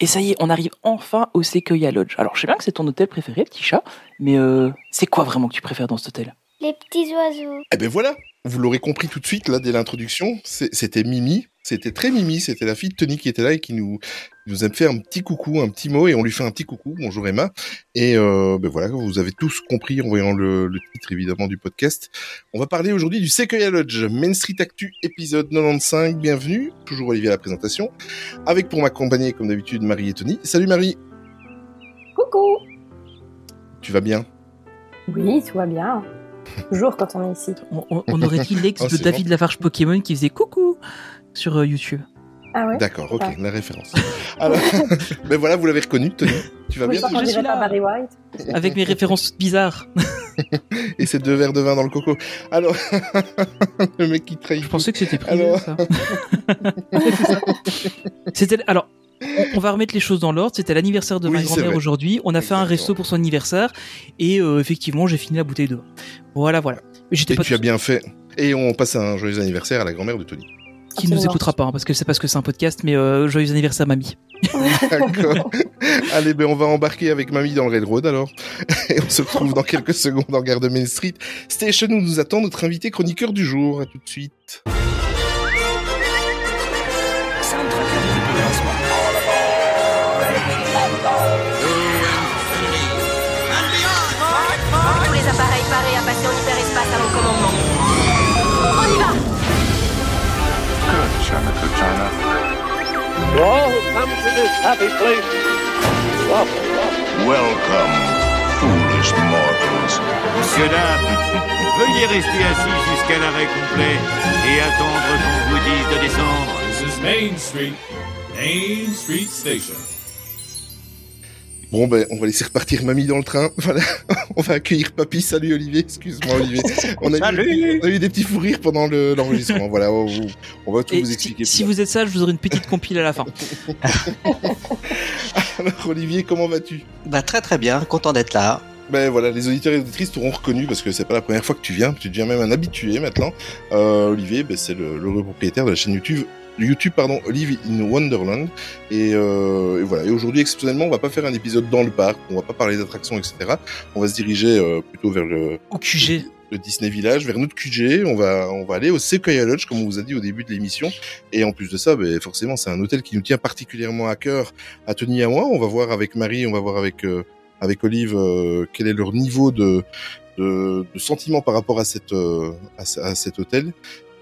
Et ça y est, on arrive enfin au Sequoia Lodge. Alors, je sais bien que c'est ton hôtel préféré, petit chat, mais euh, c'est quoi vraiment que tu préfères dans cet hôtel? Les petits oiseaux. Eh ben voilà, vous l'aurez compris tout de suite là dès l'introduction, c'était Mimi, c'était très Mimi, c'était la fille de Tony qui était là et qui nous nous a fait un petit coucou, un petit mot et on lui fait un petit coucou. Bonjour Emma. Et euh, ben voilà, vous avez tous compris en voyant le, le titre évidemment du podcast. On va parler aujourd'hui du Sequoia Lodge, Main Street Actu épisode 95. Bienvenue, toujours Olivier à la présentation, avec pour m'accompagner comme d'habitude Marie et Tony. Salut Marie, Coucou tu vas bien? Oui, tout va bien. Toujours quand on est ici. on, on- on aurait dit l'ex Oh, de David Lafarge Pokémon qui faisait coucou sur euh, YouTube. Ah ouais D'accord, ok, Ah. la référence. Alors, ben voilà, vous l'avez reconnu, Tony. Tu vas Oui, bien je suis là. Barry White. Avec mes références bizarres. et ces deux verres de vin dans le coco. Alors, le mec qui trahit. Je pensais que c'était privé, Alors. ça. C'était alors. On- va remettre les choses dans l'ordre. C'était l'anniversaire de Oui, ma grand-mère aujourd'hui. On a fait un resto pour son anniversaire et euh, effectivement, j'ai fini la bouteille de vin. Voilà, voilà. Mais j'étais Et pas tu as bien fait. Et on passe un joyeux anniversaire à la grand-mère de Tony. qui nous Absolument. écoutera pas hein, parce que c'est parce que c'est un podcast. Mais euh, joyeux anniversaire, mamie. D'accord. Allez, ben on va embarquer avec mamie dans le Railroad alors. Et on se retrouve dans quelques secondes en gare de Main Street Station où nous attend notre invité chroniqueur du jour. À tout de suite. Commandement. On y va Good China, good China. To all who come to this happy place, welcome. Welcome, foolish mortals. Monsieur, dame, veuillez rester assis jusqu'à l'arrêt complet et attendre qu'on vous dise de descendre. This is Main Street, Main Street Station. Bon ben on va laisser repartir mamie dans le train. Voilà. on va accueillir papy. Salut Olivier. Excuse-moi Olivier. On a, eu, on a eu des petits fous rires pendant le- l'enregistrement. voilà. On, va tout Et vous expliquer. si vous êtes sage, je vous aurai une petite compile à la fin. Alors Olivier, comment vas-tu? Bah très très bien, content d'être là. Ben voilà, les auditeurs et auditrices t'auront reconnu parce que c'est pas la première fois que tu viens, tu deviens même un habitué maintenant. Euh, Olivier, ben, c'est le, le propriétaire de la chaîne YouTube, YouTube pardon, Live in Wonderland. Et, euh, et voilà. Et aujourd'hui, exceptionnellement, on va pas faire un épisode dans le parc, on va pas parler d'attractions, etc. On va se diriger euh, plutôt vers le, Au QG. le Disney Village, vers notre QG. On va, on va aller au Sequoia Lodge, comme on vous a dit au début de l'émission. Et en plus de ça, ben, forcément, c'est un hôtel qui nous tient particulièrement à cœur, à Tony et à moi. On va voir avec Marie, on va voir avec, euh, avec Olive, euh, quel est leur niveau de, de, de sentiment par rapport à cette, euh, à cet hôtel.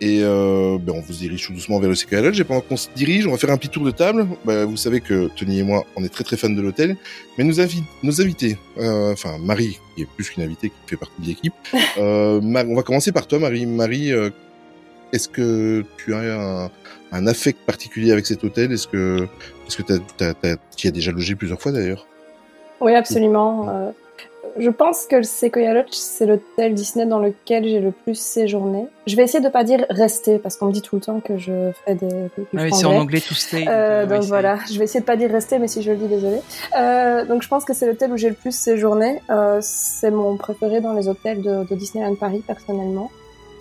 Et euh, ben, on vous dirige tout doucement vers le Lodge. Et pendant qu'on se dirige, on va faire un petit tour de table. Ben, vous savez que Tony et moi, on est très très fans de l'hôtel. Mais nos, invi- nos invités, euh, enfin Marie, qui est plus qu'une invitée, qui fait partie de l'équipe, euh, on va commencer par toi, Marie. Marie, euh, est-ce que tu as un, un affect particulier avec cet hôtel? Est-ce que, est-ce que t'as, t'as, t'as- tu y as déjà logé plusieurs fois d'ailleurs? Oui, absolument. Euh, je pense que le Sequoia Lodge, c'est l'hôtel Disney dans lequel j'ai le plus séjourné. Je vais essayer de pas dire rester, parce qu'on me dit tout le temps que je fais des... Ah oui, c'est en anglais to stay. Euh, euh, donc c'est- voilà, je vais essayer de pas dire rester, mais si je le dis, désolé. Euh, donc je pense que c'est l'hôtel où j'ai le plus séjourné. Euh, c'est mon préféré dans les hôtels de, de Disneyland Paris, personnellement.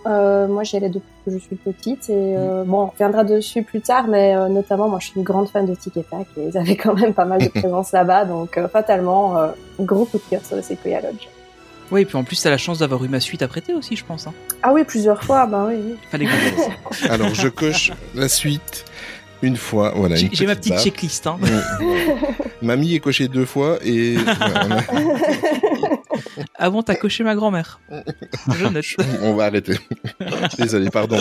Euh, moi, j'y allais depuis que je suis petite et euh, bon, on reviendra dessus plus tard, mais euh, notamment, moi, je suis une grande fan de Tic et Tac et ils avaient quand même pas mal de présence là-bas, donc euh, fatalement, euh, gros coup de cœur sur le Sequoia Lodge. Oui, et puis en plus, t'as la chance d'avoir eu ma suite à prêter aussi, je pense. Hein. Ah oui, plusieurs fois, bah oui. oui. Fallait que. Alors, je coche la suite une fois. Voilà, J'ai ma petite barre. checklist. Hein. Mamie est cochée deux fois et voilà, a- Avant, t'as coché ma grand-mère. Je note. on va arrêter. Désolé, pardon,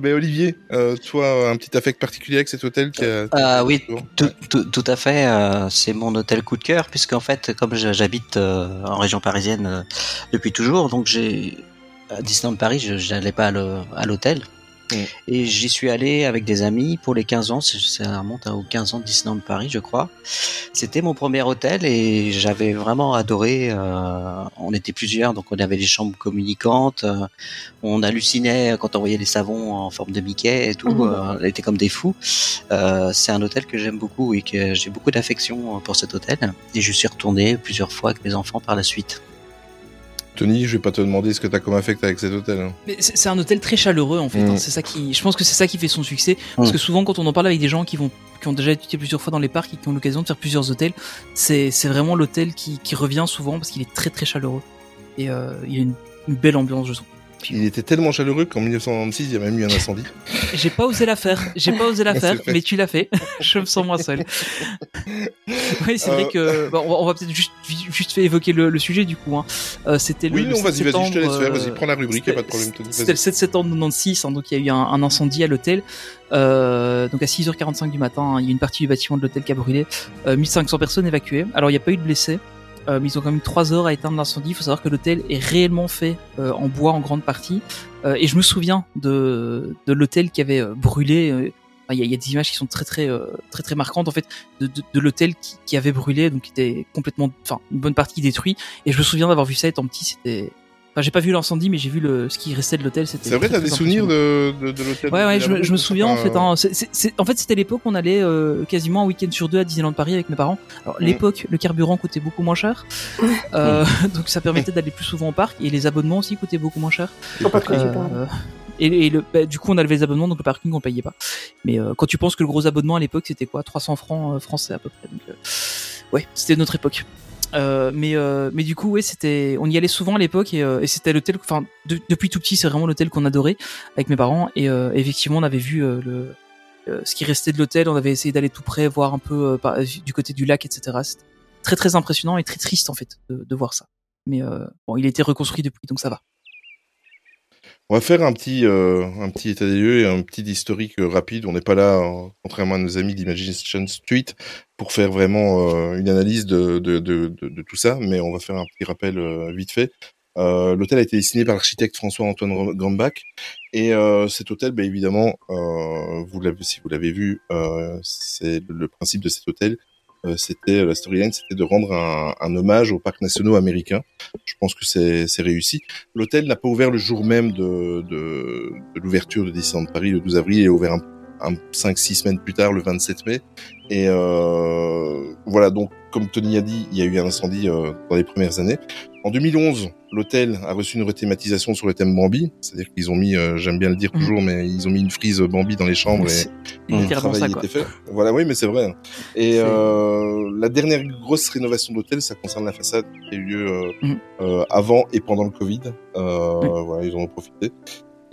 ben, Olivier, euh, toi, un petit affect particulier avec cet hôtel qui a... Euh, oui, tout, tout, tout à fait. euh, c'est mon hôtel coup de cœur, puisqu'en fait, comme j'habite en région parisienne depuis toujours, donc j'ai à Disneyland Paris, je n'allais pas à l'hôtel. Mm. Et j'y suis allé avec des amis pour les 15 ans, ça remonte aux 15 ans de Disneyland Paris, je crois. C'était mon premier hôtel et j'avais vraiment adoré. euh, on était plusieurs, donc on avait les chambres communicantes. euh, on hallucinait quand on voyait les savons en forme de Mickey et tout. Mhm. euh, on était comme des fous. Euh, c'est un hôtel que j'aime beaucoup et que j'ai beaucoup d'affection pour cet hôtel. Et je suis retourné plusieurs fois avec mes enfants par la suite. Tony, je vais pas te demander ce que t'as comme affect avec cet hôtel. hein. Mais c'est un hôtel très chaleureux en fait. Mm. hein. C'est ça qui, je pense que c'est ça qui fait son succès. Parce Mm. que souvent, quand on en parle avec des gens qui vont, qui ont déjà été plusieurs fois dans les parcs et qui ont l'occasion de faire plusieurs hôtels, c'est c'est vraiment l'hôtel qui, qui revient souvent parce qu'il est très très chaleureux et euh, il y a une, une belle ambiance, je trouve. Il était tellement chaleureux qu'en 1996, il y a même eu un incendie. J'ai pas osé la faire, j'ai pas osé la faire, mais tu l'as fait. je me sens moins seul. oui, c'est vrai Euh. que bon, on va- peut-être juste juste fait évoquer le, le sujet du coup. Hein. Euh, C'était le Oui, non, 7 vas-y, vas-y, je te laisse faire. Vas-y, euh, prends la rubrique, y a pas de problème. C'était le Vas-y. 7 septembre 96, hein, donc il y a eu un, un incendie à l'hôtel. Euh, donc à 6h45 du matin, hein, il y a une partie du bâtiment de l'hôtel qui a brûlé. Euh, 1500 personnes évacuées. Alors il n'y a pas eu de blessés. Euh, ils ont quand même 3 heures à éteindre l'incendie. Il faut savoir que l'hôtel est réellement fait euh, en bois en grande partie. Euh, et je me souviens de, de l'hôtel qui avait euh, brûlé. euh, Il y, y a des images qui sont très très euh, très très marquantes en fait de, de, de l'hôtel qui, qui avait brûlé, donc qui était complètement, enfin une bonne partie détruit. Et je me souviens d'avoir vu ça étant petit. C'était, enfin j'ai pas vu l'incendie, mais j'ai vu le ce qui restait de l'hôtel. C'était C'est vrai, t'as des souvenirs de, de, de l'hôtel Ouais, ouais, je, me- je me souviens en fait. Hein, c'est- c'est- c'est- en fait, c'était l'époque où on allait euh, quasiment un week-end sur deux à Disneyland Paris avec mes parents. Alors, Mhm. l'époque, le carburant coûtait beaucoup moins cher, euh, donc ça permettait d'aller plus souvent au parc et les abonnements aussi coûtaient beaucoup moins cher. Faut pas. Euh, et, et le, bah, du coup, on avait les abonnements, donc le parking on payait pas. Mais euh, quand tu penses que le gros abonnement à l'époque c'était quoi, 300 francs euh, français à peu près. Donc, euh, ouais, c'était notre époque. Euh, mais euh, mais du coup ouais c'était on y allait souvent à l'époque et, euh, et c'était l'hôtel enfin de- depuis tout petit c'est vraiment l'hôtel qu'on adorait avec mes parents. Et euh, effectivement on avait vu euh, le ce qui restait de l'hôtel. On avait essayé d'aller tout près voir un peu par- du côté du lac etc c'était très très impressionnant et très triste en fait de, de voir ça. Mais bon il a été reconstruit depuis donc ça va. On va faire un petit, euh, un petit état des lieux et un petit historique rapide. On n'est pas là, contrairement à nos amis d'Imagination Street, pour faire vraiment euh, une analyse de, de, de, de, tout ça, mais on va faire un petit rappel euh, vite fait. Euh, l'hôtel a été dessiné par l'architecte François-Antoine Gambach et euh, cet hôtel, bah, évidemment, euh, vous l'avez, si vous l'avez vu, euh, c'est le principe de cet hôtel. c'était la storyline, c'était de rendre un, un hommage aux parcs nationaux américains. Je pense que c'est c'est réussi. L'hôtel n'a pas ouvert le jour même de, de, de l'ouverture de Disneyland Paris le 12 avril. Il est ouvert un, un 5-6 semaines plus tard, le 27 mai. Et euh, voilà, donc comme Tony a dit, il y a eu un incendie euh, dans les premières années. En 2011, l'hôtel a reçu une rethématisation sur le thème Bambi. C'est-à-dire qu'ils ont mis, euh, j'aime bien le dire Mhm. toujours, mais ils ont mis une frise Bambi dans les chambres. Et, C'est le travail ça était fait. Voilà, oui, mais c'est vrai. Et euh, la dernière grosse rénovation d'hôtel, ça concerne la façade qui a eu lieu euh, avant et pendant le Covid. Euh, Oui. Voilà, ils en ont profité.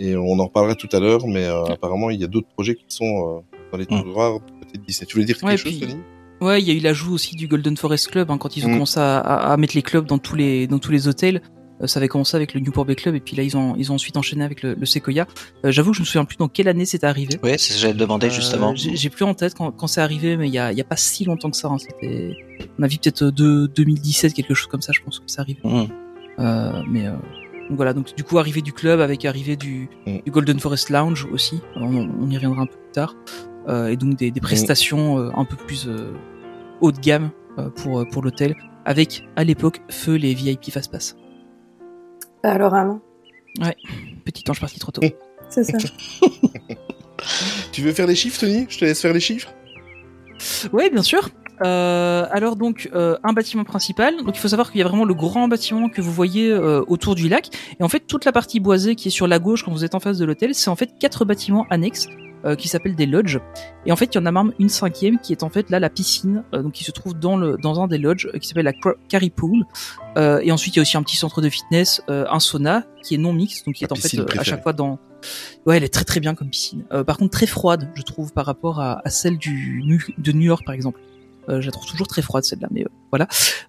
Et on en reparlera tout à l'heure, mais euh, apparemment, il y a d'autres projets qui sont euh, dans les Mhm. tiroirs côté de Disney. Tu voulais dire quelque Ouais, chose, puis- Tony Ouais, il y a eu l'ajout aussi du Golden Forest Club hein, quand ils ont Mm. commencé à, à- à mettre les clubs dans tous les dans tous les hôtels. Euh, ça avait commencé avec le Newport Bay Club et puis là ils ont ils ont ensuite enchaîné avec le, le Sequoia. Euh, J'avoue que je me souviens plus dans quelle année c'était arrivé. Oui, c'est ce que j'allais te demander justement. J'ai j'ai plus en tête quand, quand c'est arrivé, mais il y a, il y a pas si longtemps que ça. hein. C'était, on a vu peut-être de 2017 quelque chose comme ça, je pense que c'est arrivé. Mhm. Euh, mais euh, donc voilà, donc du coup arrivée du club avec arrivée du, Mm. du Golden Forest Lounge aussi. On, on y reviendra un peu plus tard. Euh, et donc des, des prestations euh, un peu plus euh, haut de gamme euh, pour pour l'hôtel, avec à l'époque feu les VIP Fast Pass. Alors, un Petit ange parti trop tôt. c'est ça. Tu veux faire les chiffres, Tony? Je te laisse faire les chiffres Ouais, bien sûr. Euh, alors donc euh, un bâtiment principal. Donc il faut savoir qu'il y a vraiment le grand bâtiment que vous voyez euh, autour du lac. Et en fait toute la partie boisée qui est sur la gauche quand vous êtes en face de l'hôtel, c'est en fait quatre bâtiments annexes euh, qui s'appellent des lodges. Et en fait il y en a même une cinquième qui est en fait là la piscine, euh, donc qui se trouve dans le dans un des lodges euh, qui s'appelle la Carry Pool. Euh, et ensuite il y a aussi un petit centre de fitness, euh, un sauna qui est non mixte, donc qui est en fait à chaque fois dans Ouais, elle est très très bien comme piscine. Euh, par contre, très froide, je trouve, par rapport à, à celle du de New York, par exemple. Euh, je la trouve toujours très froide celle-là, mais euh, voilà.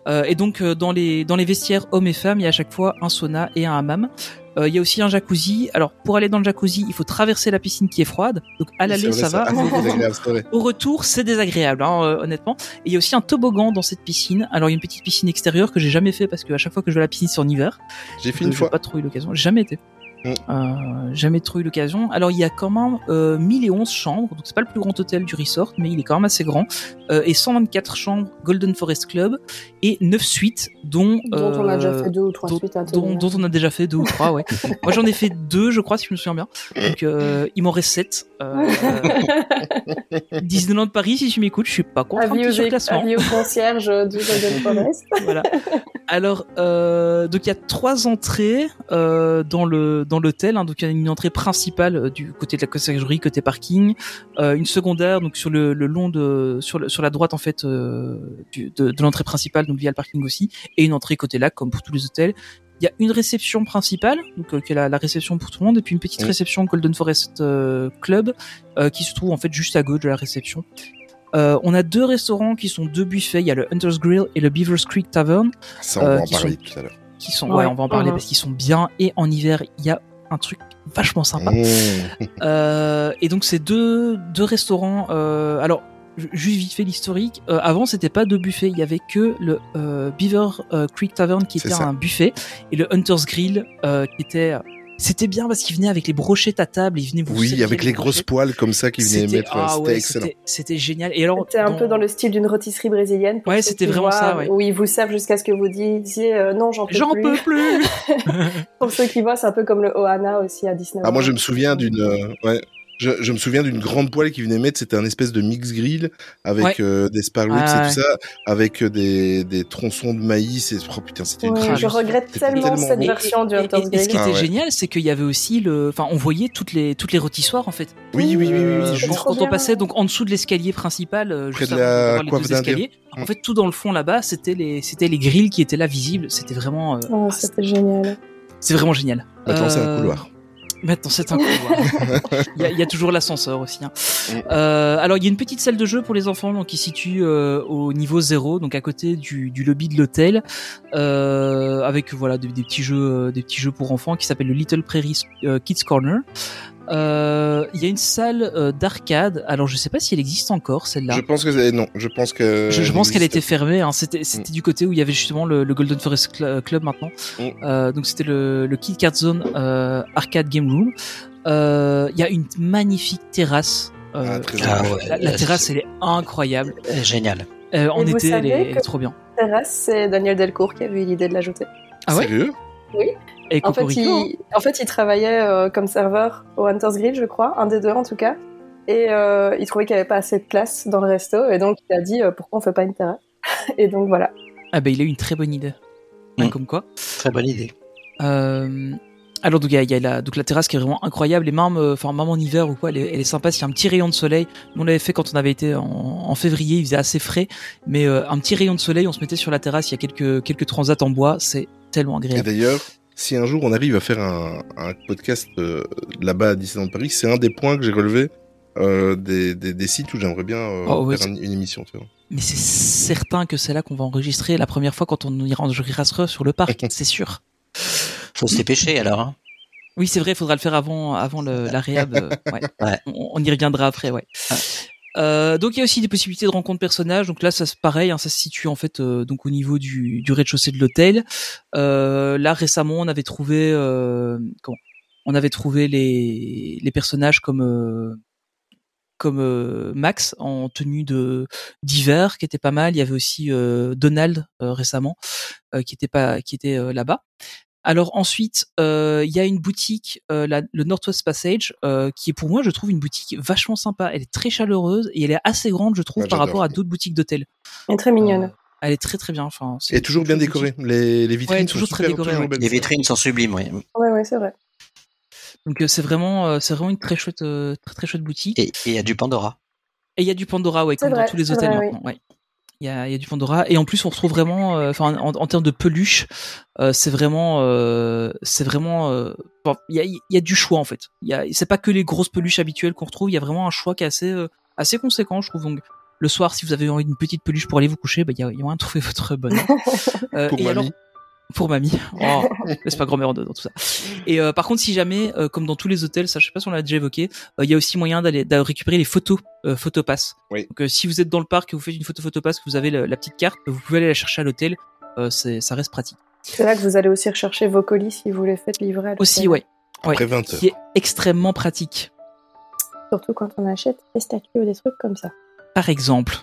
Euh, et donc euh, dans les dans les vestiaires hommes et femmes, il y a à chaque fois un sauna et un hammam. Euh, il y a aussi un jacuzzi. Alors pour aller dans le jacuzzi, il faut traverser la piscine qui est froide. Donc à l'aller ça va. Au retour, c'est désagréable, hein, honnêtement. Et il y a aussi un toboggan dans cette piscine. Alors il y a une petite piscine extérieure que j'ai jamais fait parce que à chaque fois que je vais à la piscine c'est en hiver. J'ai fait une fois. pas trop eu l'occasion. J'ai jamais été. Mm. Euh, jamais trop eu l'occasion. Alors il y a quand même euh, 1011 chambres, donc c'est pas le plus grand hôtel du resort, mais il est quand même assez grand. Euh, et 124 chambres Golden Forest Club et 9 suites, dont Dont on a déjà euh, fait deux ou trois dont, suites à dont, dont on a déjà fait deux ou trois, ouais. Moi j'en ai fait deux, je crois, si je me souviens bien. Donc euh, il m'en reste 7. Euh, Disneyland Paris, si tu m'écoutes, je suis pas contre un Avis petit surclassement. avis aux concierges du Golden Forest. voilà. Alors, euh, donc il y a trois entrées euh, dans le dans l'hôtel. Hein, donc il y a une entrée principale euh, du côté de la conciergerie, côté parking, euh, une secondaire donc sur le, le long de sur le, sur la droite en fait euh, du, de, de l'entrée principale, donc via le parking aussi, et une entrée côté lac comme pour tous les hôtels. Il y a une réception principale, donc euh, qui est la, la réception pour tout le monde, et puis une petite Oui. réception Golden Forest euh, Club euh, qui se trouve en fait juste à gauche de la réception. Euh, on a deux restaurants qui sont deux buffets. Il y a le Hunter's Grill et le Beavers Creek Tavern Ça, on Euh, va en qui parler sont- tout à l'heure. qui sont Ouais. ouais, on va en parler parce qu'ils sont bien et en hiver il y a un truc vachement sympa Mmh. Euh, et donc ces deux deux restaurants euh, alors juste vite fait l'historique euh, avant c'était pas deux buffets il y avait que le euh, Beaver euh, Creek Tavern qui était un buffet et le Hunter's Grill euh, qui était c'était bien parce qu'il venait avec les brochettes à table il venait vous Oui, avec les grosses poils comme ça qui venaient mettre. ah C'était ouais, excellent. c'était- génial et alors C'était un peu dans le style d'une rôtisserie brésilienne. Ouais, c'était vraiment voient, ça, ouais. Où ils vous servent jusqu'à ce que vous disiez euh, non, j'en peux j'en plus. peux plus Pour ceux qui voient, c'est un peu comme le Ohana aussi à Disney. Ah, moi, je me souviens d'une. euh, ouais. Je, je me souviens d'une grande poêle qui venait mettre, c'était un espèce de mix grill avec Ouais. euh, des sparrows Ah, et ouais. tout ça, avec euh, des, des tronçons de maïs et oh putain, c'était une Ouais, Ah, je regrette tellement tellement cette bon. version du Et- et- Hunter's et, ce Grill. qui Ah était ouais. génial, c'est qu'il y avait aussi le, enfin, on voyait toutes les toutes les rôtissoires en fait. Oui, oui, oui, oui, Euh, oui, quand, on passait donc en dessous de l'escalier principal, Près juste de avant la d'avoir les deux escaliers. En fait, tout dans le fond là-bas, c'était les c'était les grilles qui étaient là visibles. C'était vraiment, euh, Oh, ah, c'était génial. c'est vraiment génial. Maintenant, c'est un couloir. Maintenant, c'est un couloir. il, y a, il y a toujours l'ascenseur aussi. hein. Euh, alors, il y a une petite salle de jeu pour les enfants, donc qui se situe euh, au niveau zéro, donc à côté du, du lobby de l'hôtel, euh, avec voilà des, des petits jeux, euh, des petits jeux pour enfants qui s'appelle le Little Prairie euh, Kids Corner. Euh, Il y a une salle euh, d'arcade. Alors, je sais pas si elle existe encore celle-là. Je pense que non, je pense que. Je, je pense qu'elle était fermée. Hein. C'était c'était du côté où il y avait justement le, le Golden Forest Cl- Club maintenant. Mm. Euh, donc c'était le, le Kid Card Zone euh, Arcade Game Room. Euh, Il y a une magnifique terrasse. Euh, Ah, très Ah ouais. la, la terrasse, elle est incroyable. Euh, Génial. Euh, en été, elle est, elle est que- trop bien. Terrasse, c'est Daniel Delcourt qui avait eu l'idée de l'ajouter. Ah ouais? Sérieux? Et En fait, Cocorico, hein. il, en fait, il travaillait euh, comme serveur au Hunter's Grill, je crois, un des deux en tout cas. Et euh, il trouvait qu'il n'y avait pas assez de place dans le resto, et donc il a dit euh, pourquoi on fait pas une terrasse? Et donc voilà. Ah bah il a eu une très bonne idée. Mm. Comme quoi? Très bonne idée. Euh, alors donc il y a, il y a la, donc la terrasse qui est vraiment incroyable et même euh, enfin même en hiver ou quoi elle est, elle est sympa s'il y a un petit rayon de soleil nous on l'avait fait quand on avait été en, en février il faisait assez frais mais euh, un petit rayon de soleil on se mettait sur la terrasse il y a quelques quelques transats en bois c'est tellement Et agréable d'ailleurs, si un jour on arrive à faire un, un podcast euh, là-bas à Disneyland Paris, c'est un des points que j'ai relevé euh, des, des, des sites où j'aimerais bien euh, Oh, ouais, faire un- une émission. Tu vois. mais c'est certain que c'est là qu'on va enregistrer la première fois quand on ira enregistrer sur le parc c'est sûr Faut se dépêcher alors. Hein. oui c'est vrai il faudra le faire avant avant le, la réhab ouais. Ouais. On, on y reviendra après ouais Euh, donc il y a aussi des possibilités de rencontre personnages. Donc là, ça c'est pareil, hein, ça se situe en fait euh, donc au niveau du, rez-de-chaussée de l'hôtel. Euh, là récemment, on avait trouvé On avait trouvé les les personnages comme comme Max en tenue de d'hiver qui était pas mal. Il y avait aussi Donald récemment qui était pas qui était là-bas. Alors ensuite, euh, il y a une boutique, euh, la- le Northwest Passage, euh, qui est pour moi, je trouve, une boutique vachement sympa. Elle est très chaleureuse et elle est assez grande, je trouve, Ouais, par rapport à d'autres boutiques d'hôtels. Elle est très mignonne. Euh, elle est très très bien. Enfin, c'est Et toujours bien une boutique- décoré. Les, les vitrines Ouais, sont toujours très décorées, toujours ouais. belles. Les vitrines sont sublimes, oui. Ouais, ouais, c'est vrai. Donc euh, c'est vraiment, euh, c'est vraiment une très chouette, euh, très très chouette boutique. Et il y a du Pandora. Et il y a du Pandora, ouais, C'est comme vrai, dans tous les hôtels vrai, oui. maintenant. Ouais. Il y a, y a du Pandora et en plus on retrouve vraiment, euh, enfin en, en termes de peluche, euh, c'est vraiment, euh, c'est vraiment, euh, bon, il y a, y a du choix en fait. Il y a, c'est pas que les grosses peluches habituelles qu'on retrouve. Il y a vraiment un choix qui est assez, euh, assez conséquent, je trouve. Donc le soir, si vous avez envie d'une petite peluche pour aller vous coucher, bah il y y a moyen de trouver votre bonne. Euh, Pour et mamie. alors, pour mamie. Oh, laisse pas grand-mère dans tout ça. Et euh, par contre, si jamais, euh, comme dans tous les hôtels, ça je sais pas si on l'a déjà évoqué, euh, il y a aussi moyen d'aller récupérer les photos euh, photopass. Oui. Donc euh, si vous êtes dans le parc et vous faites une photo photopass, que vous avez le- la petite carte, vous pouvez aller la chercher à l'hôtel. Euh, c'est ça reste pratique. C'est là que vous allez aussi rechercher vos colis si vous les faites livrer. à l'hôtel. Aussi, ouais. Ouais, Après 20 heures. qui est extrêmement pratique. Surtout quand on achète des statues ou des trucs comme ça. Par exemple,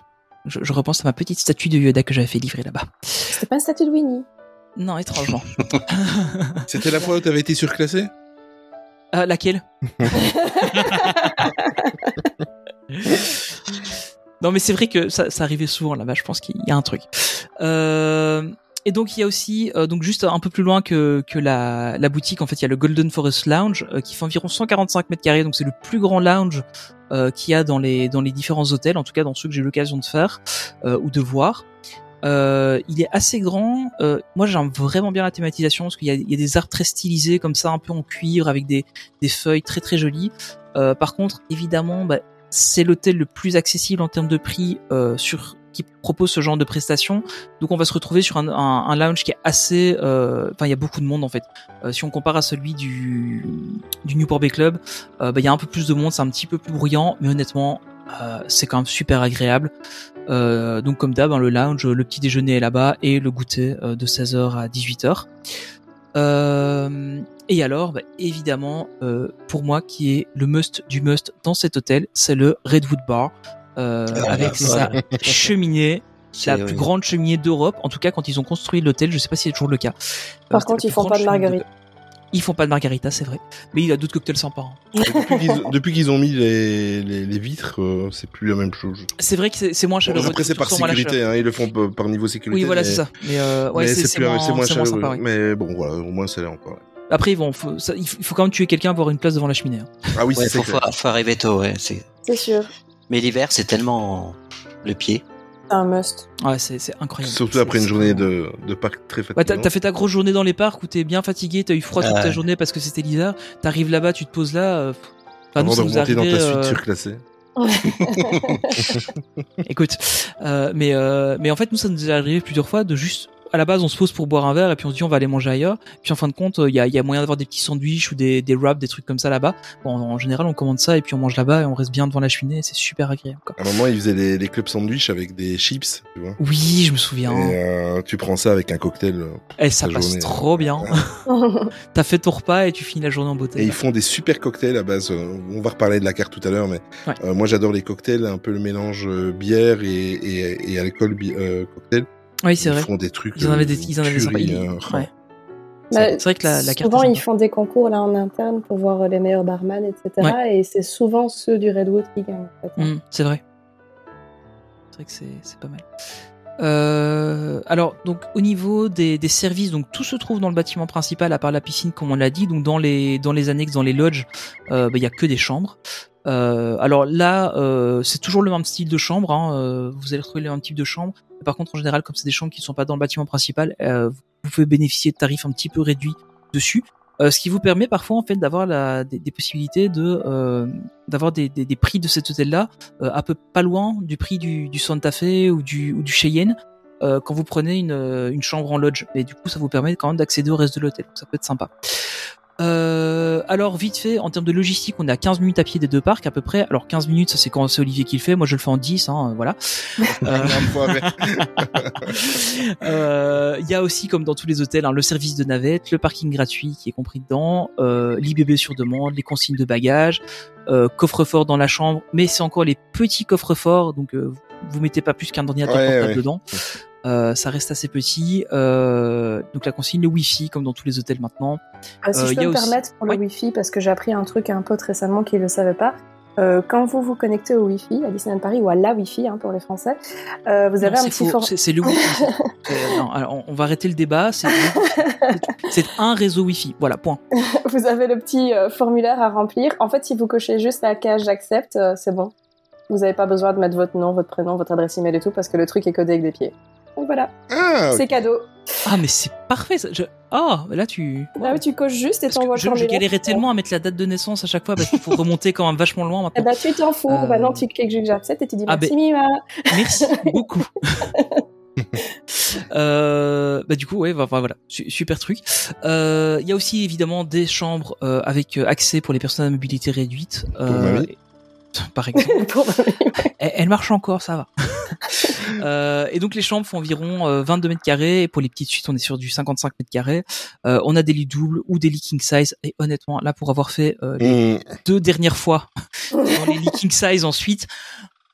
je, je repense à ma petite statue de Yoda que j'avais fait livrer là-bas. C'était pas une statue de Winnie. Non, étrangement. C'était la fois où t'avais été surclassé? Euh, laquelle? Non, mais c'est vrai que ça, ça arrivait souvent là-bas. Je pense qu'il y a un truc. Euh, et donc il y a aussi, euh, donc juste un peu plus loin que que la, la boutique, en fait, il y a le Golden Forest Lounge euh, qui fait environ 145 mètres carrés. Donc c'est le plus grand lounge euh, qu'il y a dans les dans les différents hôtels, en tout cas dans ceux que j'ai eu l'occasion de faire ou de voir. Euh, il est assez grand. Euh, moi, j'aime vraiment bien la thématisation parce qu'il y y a des arbres très stylisés comme ça, un peu en cuivre avec des, des feuilles très très jolies. Euh, par contre, évidemment, bah, c'est l'hôtel le plus accessible en termes de prix euh, sur qui propose ce genre de prestations. Donc, on va se retrouver sur un, un, un lounge qui est assez. euh, Enfin, il y a beaucoup de monde en fait. Euh, si on compare à celui du du Newport Bay Club, bah, il y a un peu plus de monde, c'est un petit peu plus bruyant, mais honnêtement, euh, c'est quand même super agréable. Euh, donc comme d'hab, hein, le lounge, le petit déjeuner est là-bas et le goûter euh, de 16h à 18h. Euh, et alors, bah, évidemment, euh, pour moi, qui est le must du must dans cet hôtel, c'est le Redwood Bar, euh, Ah, avec sa cheminée, la plus oui. grande cheminée d'Europe. En tout cas, quand ils ont construit l'hôtel, je sais pas si c'est toujours le cas. Par contre, ils font pas de marguerite. Ils font pas de margarita, c'est vrai. Mais il a d'autres cocktails sympas. hein. Depuis qu'ils depuis qu'ils ont mis les, les, les vitres, euh, c'est plus la même chose. C'est vrai que c'est moins chaleureux. Après, c'est par sécurité, hein, ils le font par niveau sécurité. Oui, voilà, c'est ça. Mais, euh, ouais, mais c'est moins, moins chaleureux. sympa. ouais. Mais bon, voilà, au moins c'est là encore. Après, ils vont, faut, ça- il faut quand même tuer quelqu'un pour avoir une place devant la cheminée. hein. Ah oui, Ouais, c'est faut, faut, faut arriver tôt, ouais. c'est- C'est sûr. Mais l'hiver, c'est tellement le pied. C'est un must. Ouais, c'est c'est incroyable. Surtout après une journée de, de parc très Ouais, t'as fatigante. t'as fait ta grosse journée dans les parcs où t'es bien fatigué, t'as eu froid toute Ouais. ta journée parce que c'était l'hiver. T'arrives là-bas, tu te poses là. euh. Enfin, nous, Avant de nous est remonter dans arrivé, ta suite euh, surclassée. Écoute, euh, mais euh, mais en fait nous ça nous est arrivé plusieurs fois de juste à la base on se pose pour boire un verre et puis on se dit on va aller manger ailleurs. Puis en fin de compte il y a, il y a moyen d'avoir des petits sandwichs ou des des wraps, des trucs comme ça là-bas. Bon en général on commande ça et puis on mange là-bas et on reste bien devant la cheminée. et C'est super agréable. Quoi. À un moment, ils faisaient les, les clubs sandwich avec des chips, tu vois. Oui je me souviens. Et euh, tu prends ça avec un cocktail. euh, Et ça passe journée. trop bien. T'as fait ton repas et tu finis la journée en beauté. Et ils font des super cocktails à base. euh, on va reparler de la carte tout à l'heure, mais Ouais. euh, moi j'adore les cocktails, un peu le mélange euh, bière et, et, et alcool bi- euh, cocktail. Oui c'est Ils vrai. font des trucs. Ils en avaient euh, des, ils en avaient des Ils- hein. ouais. Bah, C'est vrai que la, la carte. souvent, ils font des concours là en interne pour voir les meilleurs barman, etc. Et c'est souvent ceux du Redwood qui gagnent. En fait. Mm, c'est vrai. C'est vrai que c'est c'est pas mal. Euh, alors, donc au niveau des, services, donc tout se trouve dans le bâtiment principal, à part la piscine, comme on l'a dit. Donc dans les dans les annexes, dans les lodges, euh, bah, il y a que des chambres. Euh, alors là, euh, c'est toujours le même style de chambre. Hein, euh, vous allez retrouver le même type de chambre. Par contre, en général, comme c'est des chambres qui ne sont pas dans le bâtiment principal, euh, vous pouvez bénéficier de tarifs un petit peu réduits dessus. Euh, ce qui vous permet parfois en fait d'avoir des, possibilités de euh, d'avoir des, des, prix de cet hôtel-là euh, un peu pas loin du prix du, du Santa Fe ou du, ou du Cheyenne quand vous prenez une, une chambre en lodge. Et du coup, ça vous permet quand même d'accéder au reste de l'hôtel. Ça peut être sympa. Euh, alors vite fait, en termes de logistique, on est à 15 minutes à pied des deux parcs à peu près. Alors 15 minutes, ça c'est quand c'est Olivier qui le fait. Moi je le fais en 10, hein, voilà. Euh, Euh, Il y a aussi, comme dans tous les hôtels, hein, le service de navette, le parking gratuit qui est compris dedans, euh, l'IBB sur demande, les consignes de bagages, euh, coffre-fort dans la chambre, mais c'est encore les petits coffres-forts, donc euh, vous mettez pas plus qu'un ordinateur Ouais, portable ouais. dedans. Euh, ça reste assez petit. Euh, donc la consigne, le Wi-Fi, comme dans tous les hôtels maintenant. Euh, si Euh, je peux a me aussi- permettre pour le. Wi-Fi, parce que j'ai appris un truc à un pote récemment qui ne le savait pas. Quand vous vous connectez au Wi-Fi à Disneyland Paris ou à la Wi-Fi hein, pour les Français, vous avez Non, un petit for- c'est- le Wi-Fi. Non, alors, on- va arrêter le débat. C'est un réseau Wi-Fi. Voilà, point. vous avez le petit formulaire à remplir. En fait, si vous cochez juste la case j'accepte, c'est bon. Vous n'avez pas besoin de mettre votre nom, votre prénom, votre adresse email et tout parce que le truc est codé avec des pieds. Donc voilà, Ah, c'est cadeau. Ah, mais c'est parfait. Ça. Je... Ah, là tu. Là, tu coches juste et t'envoies le je, je formulaire. galérais tellement à mettre la date de naissance à chaque fois parce qu'il faut remonter quand même vachement loin Eh maintenant. ben, tu t'en fous. Euh, Bah non, tu cliques juste j'accepte et tu dis Ah, merci ben- Mima. Merci beaucoup. euh, bah du coup ouais va- voilà Su- super truc. Euh, Il y a aussi évidemment des chambres euh, avec accès pour les personnes à mobilité réduite. Par exemple, Pour- elle, elle marche encore ça va. Euh, et donc les chambres font environ euh, 22 mètres carrés. Et pour les petites suites, on est sur du 55 mètres carrés. Euh, on a des lits doubles ou des lits king size. Et honnêtement, là, pour avoir fait euh, les Mmh. deux dernières fois dans les lits king size ensuite,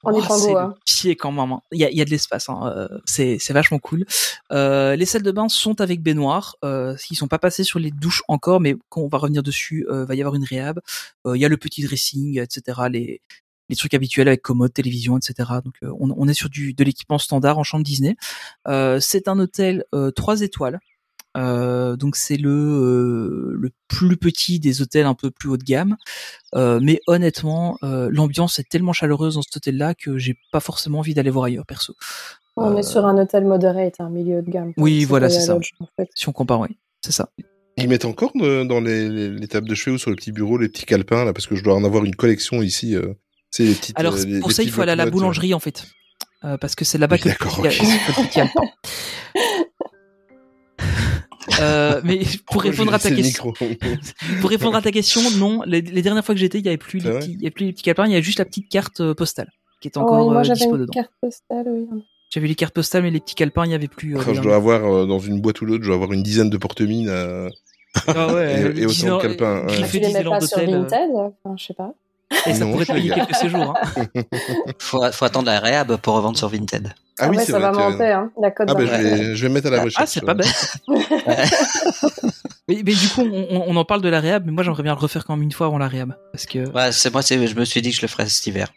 oh, c'est le hein. pied quand même. hein. Il y a, il y a de l'espace. Hein. euh, C'est c'est vachement cool. Euh, les salles de bain sont avec baignoire. Euh, ils sont pas passés sur les douches encore, mais quand on va revenir dessus, euh, va y avoir une réhab. Euh, Il y a le petit dressing, etc. Les les trucs habituels avec commode, télévision, etc. Donc euh, on, on est sur du de l'équipement standard en chambre Disney. Euh, c'est un hôtel euh, 3 étoiles. Euh, donc c'est le euh, le plus petit des hôtels un peu plus haut de gamme. Euh, mais honnêtement, euh, l'ambiance est tellement chaleureuse dans cet hôtel-là que j'ai pas forcément envie d'aller voir ailleurs perso. On Euh, est sur un hôtel moderate, un milieu de gamme. Oui, voilà, c'est ça. Lodge, en fait. Si on compare, oui, c'est ça. Ils mettent encore de- dans les, les, les tables de chevet ou sur le petit bureau les petits calepins là parce que je dois en avoir une collection ici. Euh, les petites. Alors euh, les- pour les ça, il faut aller à la boulangerie en fait, Euh, parce que c'est là-bas Oui, que d'accord, il y a-. Euh, mais pour répondre à ta question, pour répondre à ta question, non. Les, les dernières fois que j'étais, il y avait plus les petits, il y avait plus les petits calepins, il y a juste la petite carte euh, postale qui est Oh, encore oui, moi euh, j'avais dispo une dedans. carte postale, oui. J'avais les cartes postales, mais les petits calepins, il y avait plus. euh, Enfin, je dois avoir euh, dans une boîte ou l'autre, je dois avoir une dizaine de porte-mines. euh, Ah ouais, Et- euh, et autant de calepins, Tu les mets pas sur euh, Vinted Enfin, je sais pas. Et ça Non, pourrait je te payer quelques séjours. Hein. Faut, faut attendre la réhab pour revendre sur Vinted. Ah, oui, ouais, c'est ça vrai. va monter, hein, la cote Ah bah, je, vais, je vais me mettre à la recherche. Ah, c'est pas bête. mais, mais du coup, on, en parle de la réhab, mais moi j'aimerais bien le refaire quand même une fois avant la réhab. Parce que. Ouais, c'est moi, c'est, je me suis dit que je le ferais cet hiver.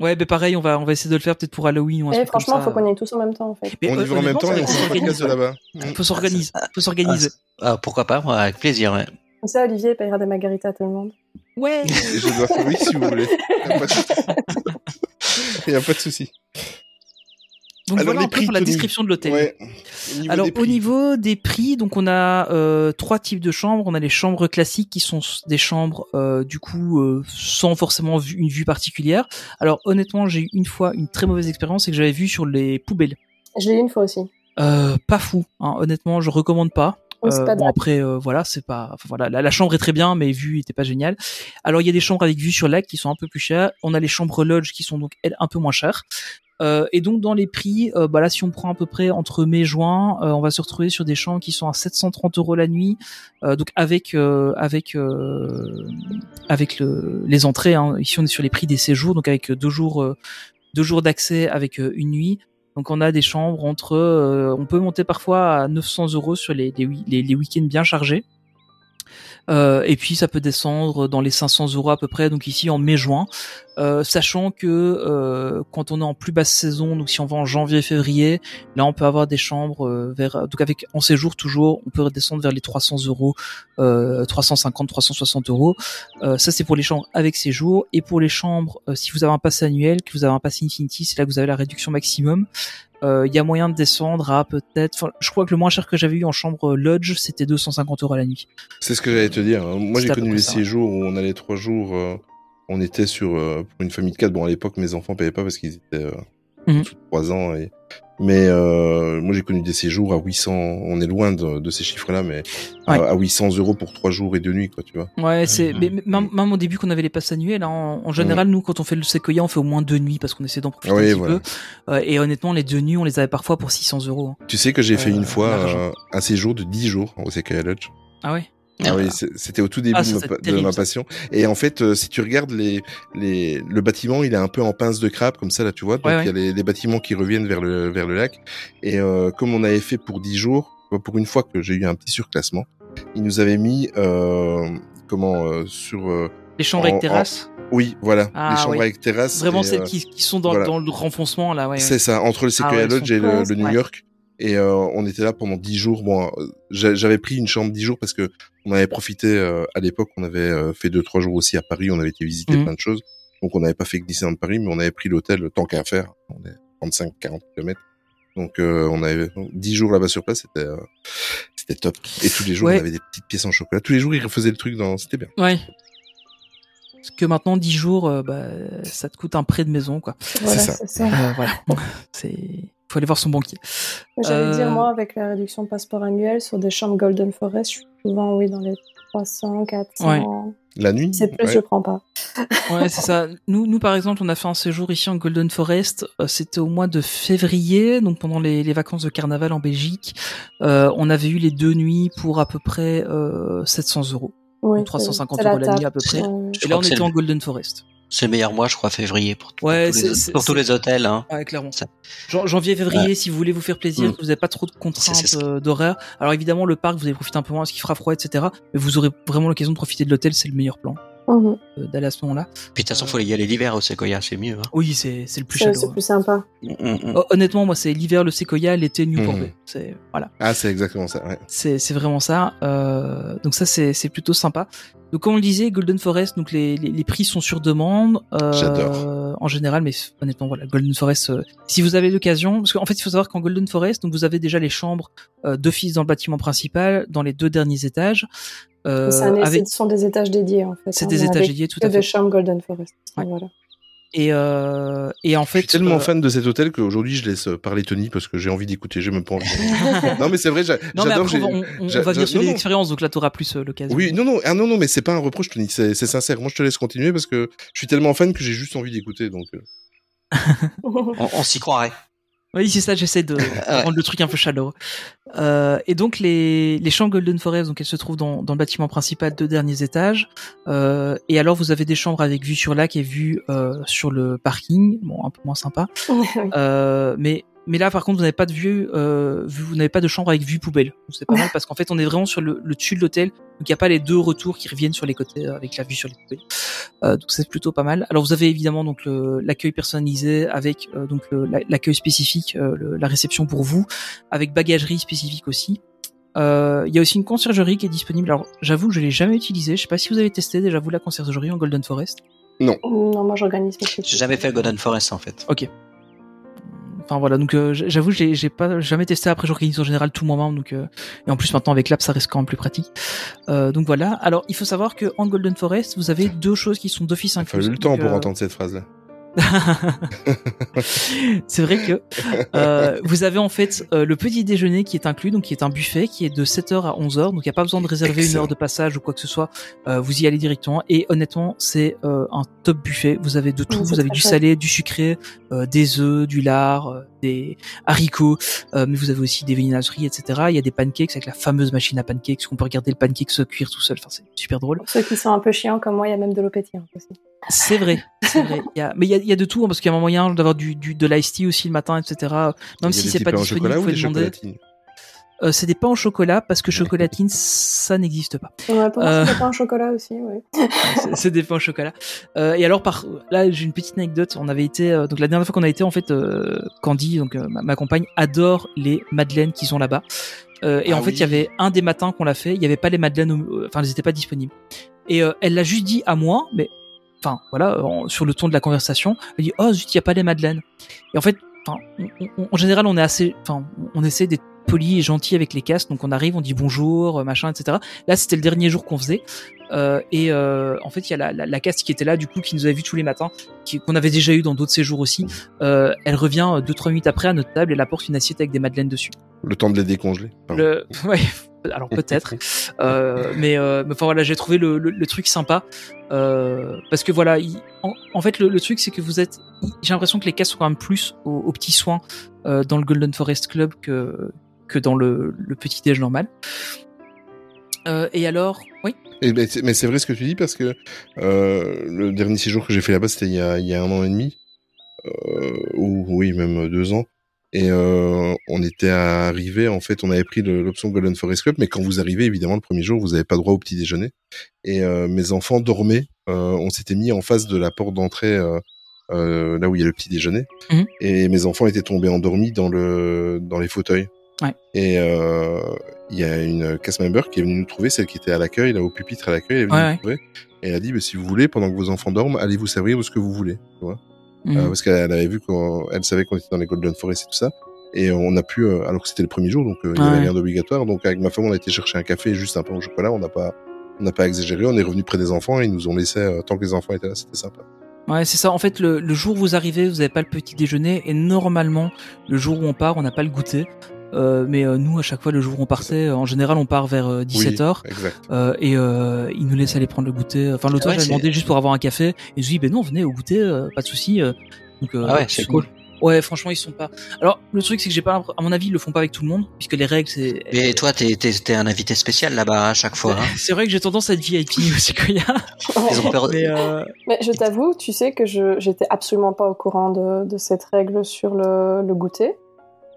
Ouais, mais pareil, on va, on va essayer de le faire peut-être pour Halloween ou un Eh, truc franchement, comme faut qu'on y aille tous en même temps, en fait. Mais On y hon- va en même temps et on fait un podcast de là-bas. Faut s'organiser. Faut s'organiser. Ah, pourquoi pas, moi, avec plaisir. Ouais. Comme ça, Olivier payera des margaritas à tout le monde. Ouais. Et je dois faire oui si vous voulez. Il n'y a pas de souci. Il y a pas de souci. Donc Alors, voilà les un peu prix, pour la Tony. description de l'hôtel. Ouais. Au niveau Alors des au prix. niveau des prix, donc on a euh, trois types de chambres. On a les chambres classiques qui sont des chambres euh, du coup euh, sans forcément une vue particulière. Alors honnêtement, j'ai eu une fois une très mauvaise expérience, c'est que j'avais vu sur les poubelles. Je l'ai eu une fois aussi. Euh, pas fou, hein. honnêtement, je recommande pas. Oui, Euh, bon après euh, voilà c'est pas enfin, voilà la, la chambre est très bien mais vue était pas géniale. Alors il y a des chambres avec vue sur lac qui sont un peu plus chères. On a les chambres lodge qui sont donc elles un peu moins chères. Euh, et donc dans les prix euh, bah là si on prend à peu près entre mai et juin euh, on va se retrouver sur des chambres qui sont à 730 euros la nuit. Euh, donc avec euh, avec euh, avec le, les entrées hein. ici on est sur les prix des séjours donc avec deux jours deux jours d'accès avec une nuit donc on a des chambres entre, euh, on peut monter parfois à 900 euros sur les, les, les, les week-ends bien chargés. Euh, et puis ça peut descendre dans les 500 euros à peu près, donc ici en mai-juin, Euh, sachant que euh, quand on est en plus basse saison, donc si on va en janvier-février, là on peut avoir des chambres vers, donc avec en séjour toujours, on peut redescendre vers les 300 euros, euh, 350, 360 euros. Ça c'est pour les chambres avec séjour, et pour les chambres, si vous avez un pass annuel, que vous avez un pass Infinity, c'est là que vous avez la réduction maximum. Euh, Il y a moyen de descendre à peut-être, je crois que le moins cher que j'avais eu en chambre lodge, c'était 250 euros à la nuit. C'est ce que j'allais te dire. Moi, j'ai connu les séjours où on allait trois jours. euh, on était sur euh, pour une famille de quatre. Bon, à l'époque, mes enfants payaient pas parce qu'ils étaient euh, de trois ans. Et... Mais euh, moi, j'ai connu des séjours à 800. On est loin de, de ces chiffres-là, mais à, Ouais. à 800 euros pour trois jours et deux nuits, quoi, tu vois. Ouais, c'est mais- mais même, même au début qu'on avait les passes annuelles, hein, en, en général nous quand on fait le Sequoia, on fait au moins deux nuits parce qu'on essaie d'en profiter oui, un petit voilà. peu. Euh, et honnêtement, les deux nuits, on les avait parfois pour 600 euros. hein. Tu sais que j'ai fait Euh, une fois euh, un séjour de 10 jours au Sequoia Lodge. Ah ouais? Ah oui, c'était au tout début Ah, de, ma, de passion. Et en fait, euh, si tu regardes les, les, le bâtiment, il est un peu en pince de crabe comme ça là, tu vois. Donc il Ouais, y a les, les bâtiments qui reviennent vers le vers le lac. Et euh, comme on avait fait pour 10 jours, pour une fois que j'ai eu un petit surclassement, ils nous avaient mis euh, comment euh, sur euh, Les chambres En- avec terrasse? oui voilà Ah, les chambres oui. avec terrasse. Vraiment et, celles qui, qui sont dans, voilà. dans le renfoncement là, ouais. ouais. C'est ça, entre le Sequoia elles Lodge et le, New. York. Et euh, on était là pendant dix jours. Bon, euh, j'a- j'avais pris une chambre dix jours parce que on avait profité euh, à l'époque. On avait euh, fait deux trois jours aussi à Paris. On avait été visiter Mhm. plein de choses. Donc on n'avait pas fait que Disneyland Paris, mais on avait pris l'hôtel tant qu'à faire. On est 35-40 km. Donc euh, on avait dix jours là-bas sur place. C'était euh, c'était top. Et tous les jours Ouais. on avait des petites pièces en chocolat. Tous les jours ils refaisaient le truc dans. C'était bien. Ouais. Parce que maintenant 10 jours, euh, bah, ça te coûte un prêt de maison quoi. Voilà, ça. c'est ça. Euh, voilà. C'est faut aller voir son banquier. J'allais Euh, dire, moi, avec la réduction passeport annuel sur des chambres Golden Forest, je suis souvent, oui, dans les 300, 400. Ouais. La nuit? C'est plus, Ouais. je prends pas. Ouais, c'est ça. Nous, nous, par exemple, on a fait un séjour ici en Golden Forest. euh, C'était au mois de février, donc pendant les, les vacances de carnaval en Belgique. Euh, on avait eu les deux nuits pour à peu près euh, 700 euros. Oui, Donc 350 c'est la euros la nuit à peu près. Et là, on était le- en Golden Forest. C'est le meilleur mois, je crois, février pour, Ouais, tous, les, c'est- pour tous c'est- les hôtels. Hein. Ouais, clairement. Ça- Jan- Janvier, février, si vous voulez vous faire plaisir, Mm. que vous n'avez pas trop de contraintes euh, d'horaire. Alors évidemment, le parc, vous allez profiter un peu moins parce qu'il fera froid, etc. Mais vous aurez vraiment l'occasion de profiter de l'hôtel, c'est le meilleur plan euh, d'aller à ce moment-là. Puis de toute façon, faut y aller l'hiver au Sequoia, c'est mieux. Hein. Oui, c'est c'est le plus C'est chaleureux. c'est plus sympa. Mm, mm, Honnêtement, moi, c'est l'hiver le Sequoia, l'été Newport. Bay. C'est voilà. Ah, c'est exactement ça. Ouais. C'est c'est vraiment ça. Euh, donc ça c'est c'est plutôt sympa. Donc comme on le disait, Golden Forest, donc les, les, les prix sont sur demande. Euh, J'adore. En général, mais honnêtement voilà, Golden Forest. euh, si vous avez l'occasion, parce qu'en fait il faut savoir qu'en Golden Forest, donc vous avez déjà les chambres euh, d'office dans le bâtiment principal, dans les deux derniers étages. Euh, C'est un- avec Ce sont des étages dédiés en fait. c'est hein, des étages dédiés tout à de fait. chambres Golden Forest. Ouais. Voilà. Et euh, et en Je fait suis tellement euh, fan de cet hôtel qu'aujourd'hui je laisse parler Tony parce que j'ai envie d'écouter, j'ai même pas envie. non mais c'est vrai, j'adore. on, on- va venir sur expériences, donc là t'auras plus euh, l'occasion. Oui, non, non, ah, non, non, mais c'est pas un reproche, Tony, c'est sincère. Moi, je te laisse continuer parce que je suis tellement fan que j'ai juste envie d'écouter. Donc, euh, On, on s'y croirait. Oui, c'est ça, j'essaie de Ouais. rendre le truc un peu chaleureux. Euh, et donc, les, les chambres Golden Forest, donc elles se trouvent dans, dans le bâtiment principal, deux derniers étages. Euh, et alors, vous avez des chambres avec vue sur lac et vue euh, sur le parking. Bon, un peu moins sympa. Euh, mais, mais là, par contre, vous n'avez pas de vue, euh, vous n'avez pas de chambre avec vue poubelle. Donc, C'est pas mal parce qu'en fait, on est vraiment sur le, le dessus de l'hôtel. Donc, il n'y a pas les deux retours qui reviennent sur les côtés euh, avec la vue sur les poubelles. Euh, donc, c'est plutôt pas mal. Alors, vous avez évidemment donc l'accueil personnalisé avec euh, donc l'accueil spécifique, euh, le- la réception pour vous, avec bagagerie spécifique aussi. Euh, Il y a aussi une conciergerie qui est disponible. Alors, j'avoue, que je l'ai jamais utilisée. Je sais pas si vous avez testé déjà vous la conciergerie en Golden Forest. non, moi j'organise. J'ai jamais fait le Golden Forest en fait. Ok. Enfin voilà, donc euh, j'avoue, j'ai j'ai pas jamais testé. Après, j'organise en général tout moi-même, donc euh, et en plus maintenant avec l'app, ça reste quand même plus pratique. Euh, donc voilà. Alors, il faut savoir que en Golden Forest, vous avez deux choses qui sont d'office il incluses. fallu le temps Donc, pour euh, entendre cette phrase-là. c'est vrai que euh, vous avez en fait euh, le petit déjeuner qui est inclus, donc qui est un buffet qui est de 7h à 11h, donc il n'y a pas besoin de réserver une heure de passage ou quoi que ce soit, euh, vous y allez directement. Et honnêtement c'est euh, un top buffet, vous avez de tout, c'est vous avez du salé, du sucré, euh, des œufs, du lard, euh, des haricots, euh, mais vous avez aussi des viennoiseries, etc. Il y a des pancakes avec la fameuse machine à pancakes, qu'on peut regarder le pancake se cuire tout seul, enfin c'est super drôle. Pour ceux qui sont un peu chiants comme moi, il y a même de l'eau pétillante aussi. C'est vrai, c'est vrai. Il y a, mais il y a, il y a de tout, hein, parce qu'il y a un moyen d'avoir du, du de l'ice tea aussi le matin, etc. Même si c'est pas disponible, vous ou pouvez demander. Euh, c'est des pains au chocolat parce que chocolatine, ça n'existe pas. Ouais, pour moi, Euh. c'est des pains au chocolat aussi, ouais. C'est- des pains au chocolat. Euh, et alors, par là, j'ai une petite anecdote. On avait été euh, donc la dernière fois qu'on a été en fait, euh, Candy, donc euh, ma, ma compagne, adore les madeleines qu'ils ont là-bas. Euh, et Ah en fait, oui. il y avait un des matins qu'on l'a fait, il y avait pas les madeleines, euh, enfin, elles étaient pas disponibles. Et euh, elle l'a juste dit à moi, mais enfin voilà, en- sur le ton de la conversation, elle dit oh zut, il y a pas les madeleines. Et en fait, enfin, on- on- en général, on est assez, enfin, on essaie d'être poli et gentil avec les castes, donc on arrive, on dit bonjour, euh, machin, etc. Là, c'était le dernier jour qu'on faisait. Euh, et euh, en fait, il y a la, la, la caste qui était là, du coup, qui nous avait vu tous les matins, qui- qu'on avait déjà eu dans d'autres séjours aussi. Euh, elle revient euh, deux trois minutes après à notre table et elle apporte une assiette avec des madeleines dessus. Le temps de les décongeler. Le... Ouais, alors peut-être. euh, mais, euh, enfin voilà, j'ai trouvé le, le, le truc sympa euh, parce que voilà, il- en, en fait le, le truc c'est que vous êtes, j'ai l'impression que les castes sont quand même plus aux, aux petits soins euh, dans le Golden Forest Club que que dans le, le petit déj normal. Euh, et alors, oui. Et ben, mais c'est vrai ce que tu dis parce que euh, le dernier séjour que j'ai fait là-bas, c'était il, y a- il y a un an et demi, euh, ou oui, même deux ans. Et on était arrivé, en fait, on avait pris l'option Golden Forest Club, mais quand vous arrivez, évidemment, le premier jour, vous n'avez pas droit au petit déjeuner. Et mes enfants dormaient. on s'était mis en face de la porte d'entrée, là où il y a le petit déjeuner. Mhm. Et mes enfants étaient tombés endormis dans le dans les fauteuils. Ouais. Et euh, il y a une cast member qui est venue nous trouver, celle qui était à l'accueil, là au pupitre à l'accueil, elle est venue Ouais, nous trouver. Et elle a dit, bah, si vous voulez, pendant que vos enfants dorment, allez vous servir de ce que vous voulez. Tu vois Mhm. Euh, parce qu'elle avait vu qu'elle savait qu'on était dans les Golden Forest et tout ça. Et on a pu, euh, alors que c'était le premier jour, donc il y Ouais. avait rien d'obligatoire. Donc avec ma femme, on a été chercher un café et juste un pain au chocolat. On n'a pas, on n'a pas exagéré. On est revenu près des enfants et ils nous ont laissé tant que les enfants étaient là. C'était sympa. Ouais, c'est ça. En fait, le, le jour où vous arrivez, vous n'avez pas le petit déjeuner et normalement, le jour où on part, on n'a pas le goûter. Euh, mais euh, nous, à chaque fois, le jour où on partait, euh, en général, on part vers 17h. Oui, exact. Euh, et euh, ils nous laissent aller prendre le goûter. Enfin, l'autre Ouais, fois, j'ai demandé juste pour avoir un café. Et je dis, ben non, venez au goûter, euh, pas de souci. Donc, euh, Ah ouais, ils c'est cool. Ouais, franchement, ils sont pas. Alors, le truc, c'est que j'ai pas, à mon avis, ils le font pas avec tout le monde, puisque les règles, c'est. Mais toi, t'es, t'es, t'es un invité spécial là-bas à chaque fois. hein. C'est vrai que j'ai tendance à être VIP aussi, Koya. Ils ont peur. Mais, euh, Mais je t'avoue, tu sais que je j'étais absolument pas au courant de, de cette règle sur le, le goûter.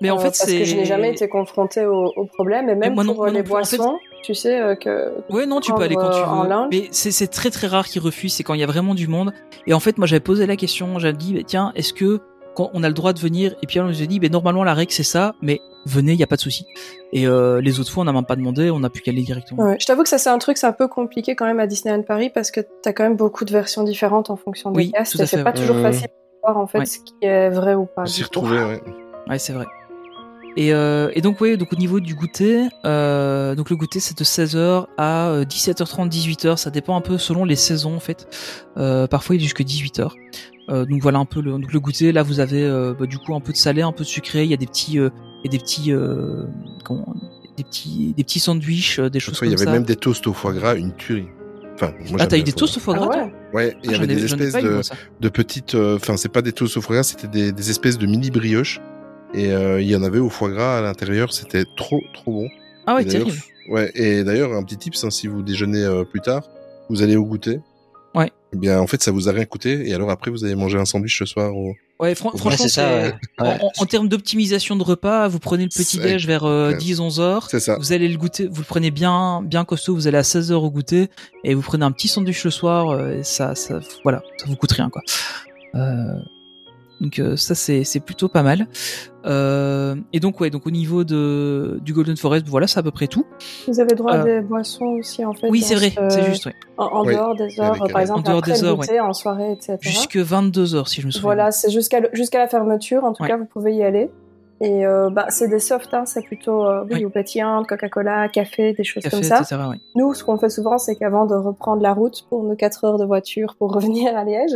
Mais en Euh, fait, parce c'est. que je n'ai jamais été confrontée au, au problème. Et même moi non- pour moi euh, non les plus. En fait- boissons, tu sais euh, que Ouais, non, tu peux aller quand tu veux. Mais c'est c'est très très rare qu'ils refusent. C'est quand il y a vraiment du monde. Et en fait, moi, j'avais posé la question. J'avais dit, bah, tiens, est-ce que quand on a le droit de venir Et puis on nous a dit, bah, normalement la règle c'est ça, mais venez, il y a pas de souci. Et euh, les autres fois, on n'a même pas demandé, on a pu y aller directement. Ouais, je t'avoue que ça c'est un truc, c'est un peu compliqué quand même à Disneyland Paris parce que t'as quand même beaucoup de versions différentes en fonction des Oui, castes c'est pas toujours facile de voir en fait Ouais. ce qui est vrai ou pas. S'y retrouver, ouais. Ouais, c'est vrai. Et, euh, et donc, ouais, donc au niveau du goûter, euh, donc le goûter c'est de 16h à euh, 17h30, 18h, ça dépend un peu selon les saisons en fait. Euh, parfois il est jusque 18h. Euh, donc voilà un peu le, donc le goûter. Là vous avez euh, bah, du coup un peu de salé, un peu de sucré. Il y a des petits, euh, a des petits, euh, comment, des petits, des petits sandwichs, euh, des choses Parfois, il y comme avait ça. même des toasts au foie gras, une tuerie. Enfin, moi, Ah t'as eu des ça. toasts au foie Ah gras toi? Ouais. Ouais, il y Ah, avait des espèces eu, de, moi, ça. de petites. euh, Enfin, c'est pas des toasts au foie gras, c'était des, des espèces de mini brioches. Et euh, il y en avait au foie gras à l'intérieur, c'était trop, trop bon. Ah ouais, terrible. Ouais, et d'ailleurs, un petit tips, hein, si vous déjeunez euh, plus tard, vous allez au goûter. Ouais. Eh bien, en fait, ça vous a rien coûté, et alors après, vous allez manger un sandwich ce soir. Au... Ouais, fran- Ouais, franchement, c'est ça, c'est- ouais. Ouais. En, termes d'optimisation de repas, vous prenez le petit déj vers euh, ouais. 10-11 heures. C'est ça. Vous allez le goûter, vous le prenez bien, bien costaud. Vous allez à 16 heures au goûter et vous prenez un petit sandwich le soir. euh, et ça, ça, voilà, ça vous coûte rien quoi. Euh, donc euh, ça c'est c'est plutôt pas mal. Euh, et donc ouais, donc au niveau de du Golden Forest, voilà, c'est à peu près tout. Vous avez droit à Euh, des boissons aussi en fait. Oui, c'est vrai, ce- c'est juste. Ouais. En, en Oui, dehors des heures, par exemple En dehors après des heures, goûter, en soirée, etc. Jusque 22 heures si je me souviens. Voilà, c'est jusqu'à jusqu'à la fermeture. En tout Ouais. cas, vous pouvez y aller. Et euh, bah, c'est des softs, hein, c'est plutôt euh, oui, Oui. ou pétillantes, Coca-Cola, café, des choses Café, comme ça. etc. Ouais. Nous, ce qu'on fait souvent, c'est qu'avant de reprendre la route pour nos 4 heures de voiture pour revenir à Liège,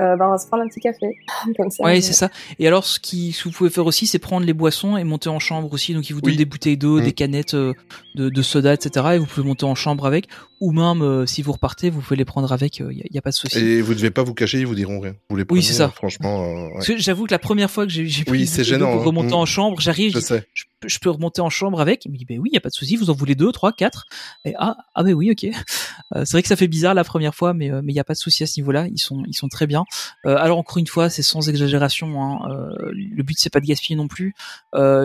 euh, bah, on va se prendre un petit café. Comme ça. Ouais, c'est ça. Et alors, ce, qui, ce que vous pouvez faire aussi, c'est prendre les boissons et monter en chambre aussi. Donc, ils vous donnent Oui. des bouteilles d'eau, Mm. des canettes euh, de, de soda, etc. Et vous pouvez monter en chambre avec. Ou même, euh, si vous repartez, vous pouvez les prendre avec. Il n'y a, pas de souci. Et vous devez pas vous cacher, ils vous diront rien. Vous les prenez, c'est ça. euh, Franchement, euh, ouais. J'avoue que la première fois que j'ai j'ai pris Oui, c'est gênant, pour hein. Remonter en chambre, j'arrive, je peux- je peux remonter en chambre avec. Il me dit, ben oui, il y a pas de souci. Vous en voulez deux, trois, quatre. Et ah, ah ben oui, ok. Euh, c'est vrai que ça fait bizarre la première fois, mais euh, mais il y a pas de souci à ce niveau-là. Ils sont ils sont très bien. Euh, alors encore une fois, c'est sans exagération. Hein. Euh, le but c'est pas de gaspiller non plus.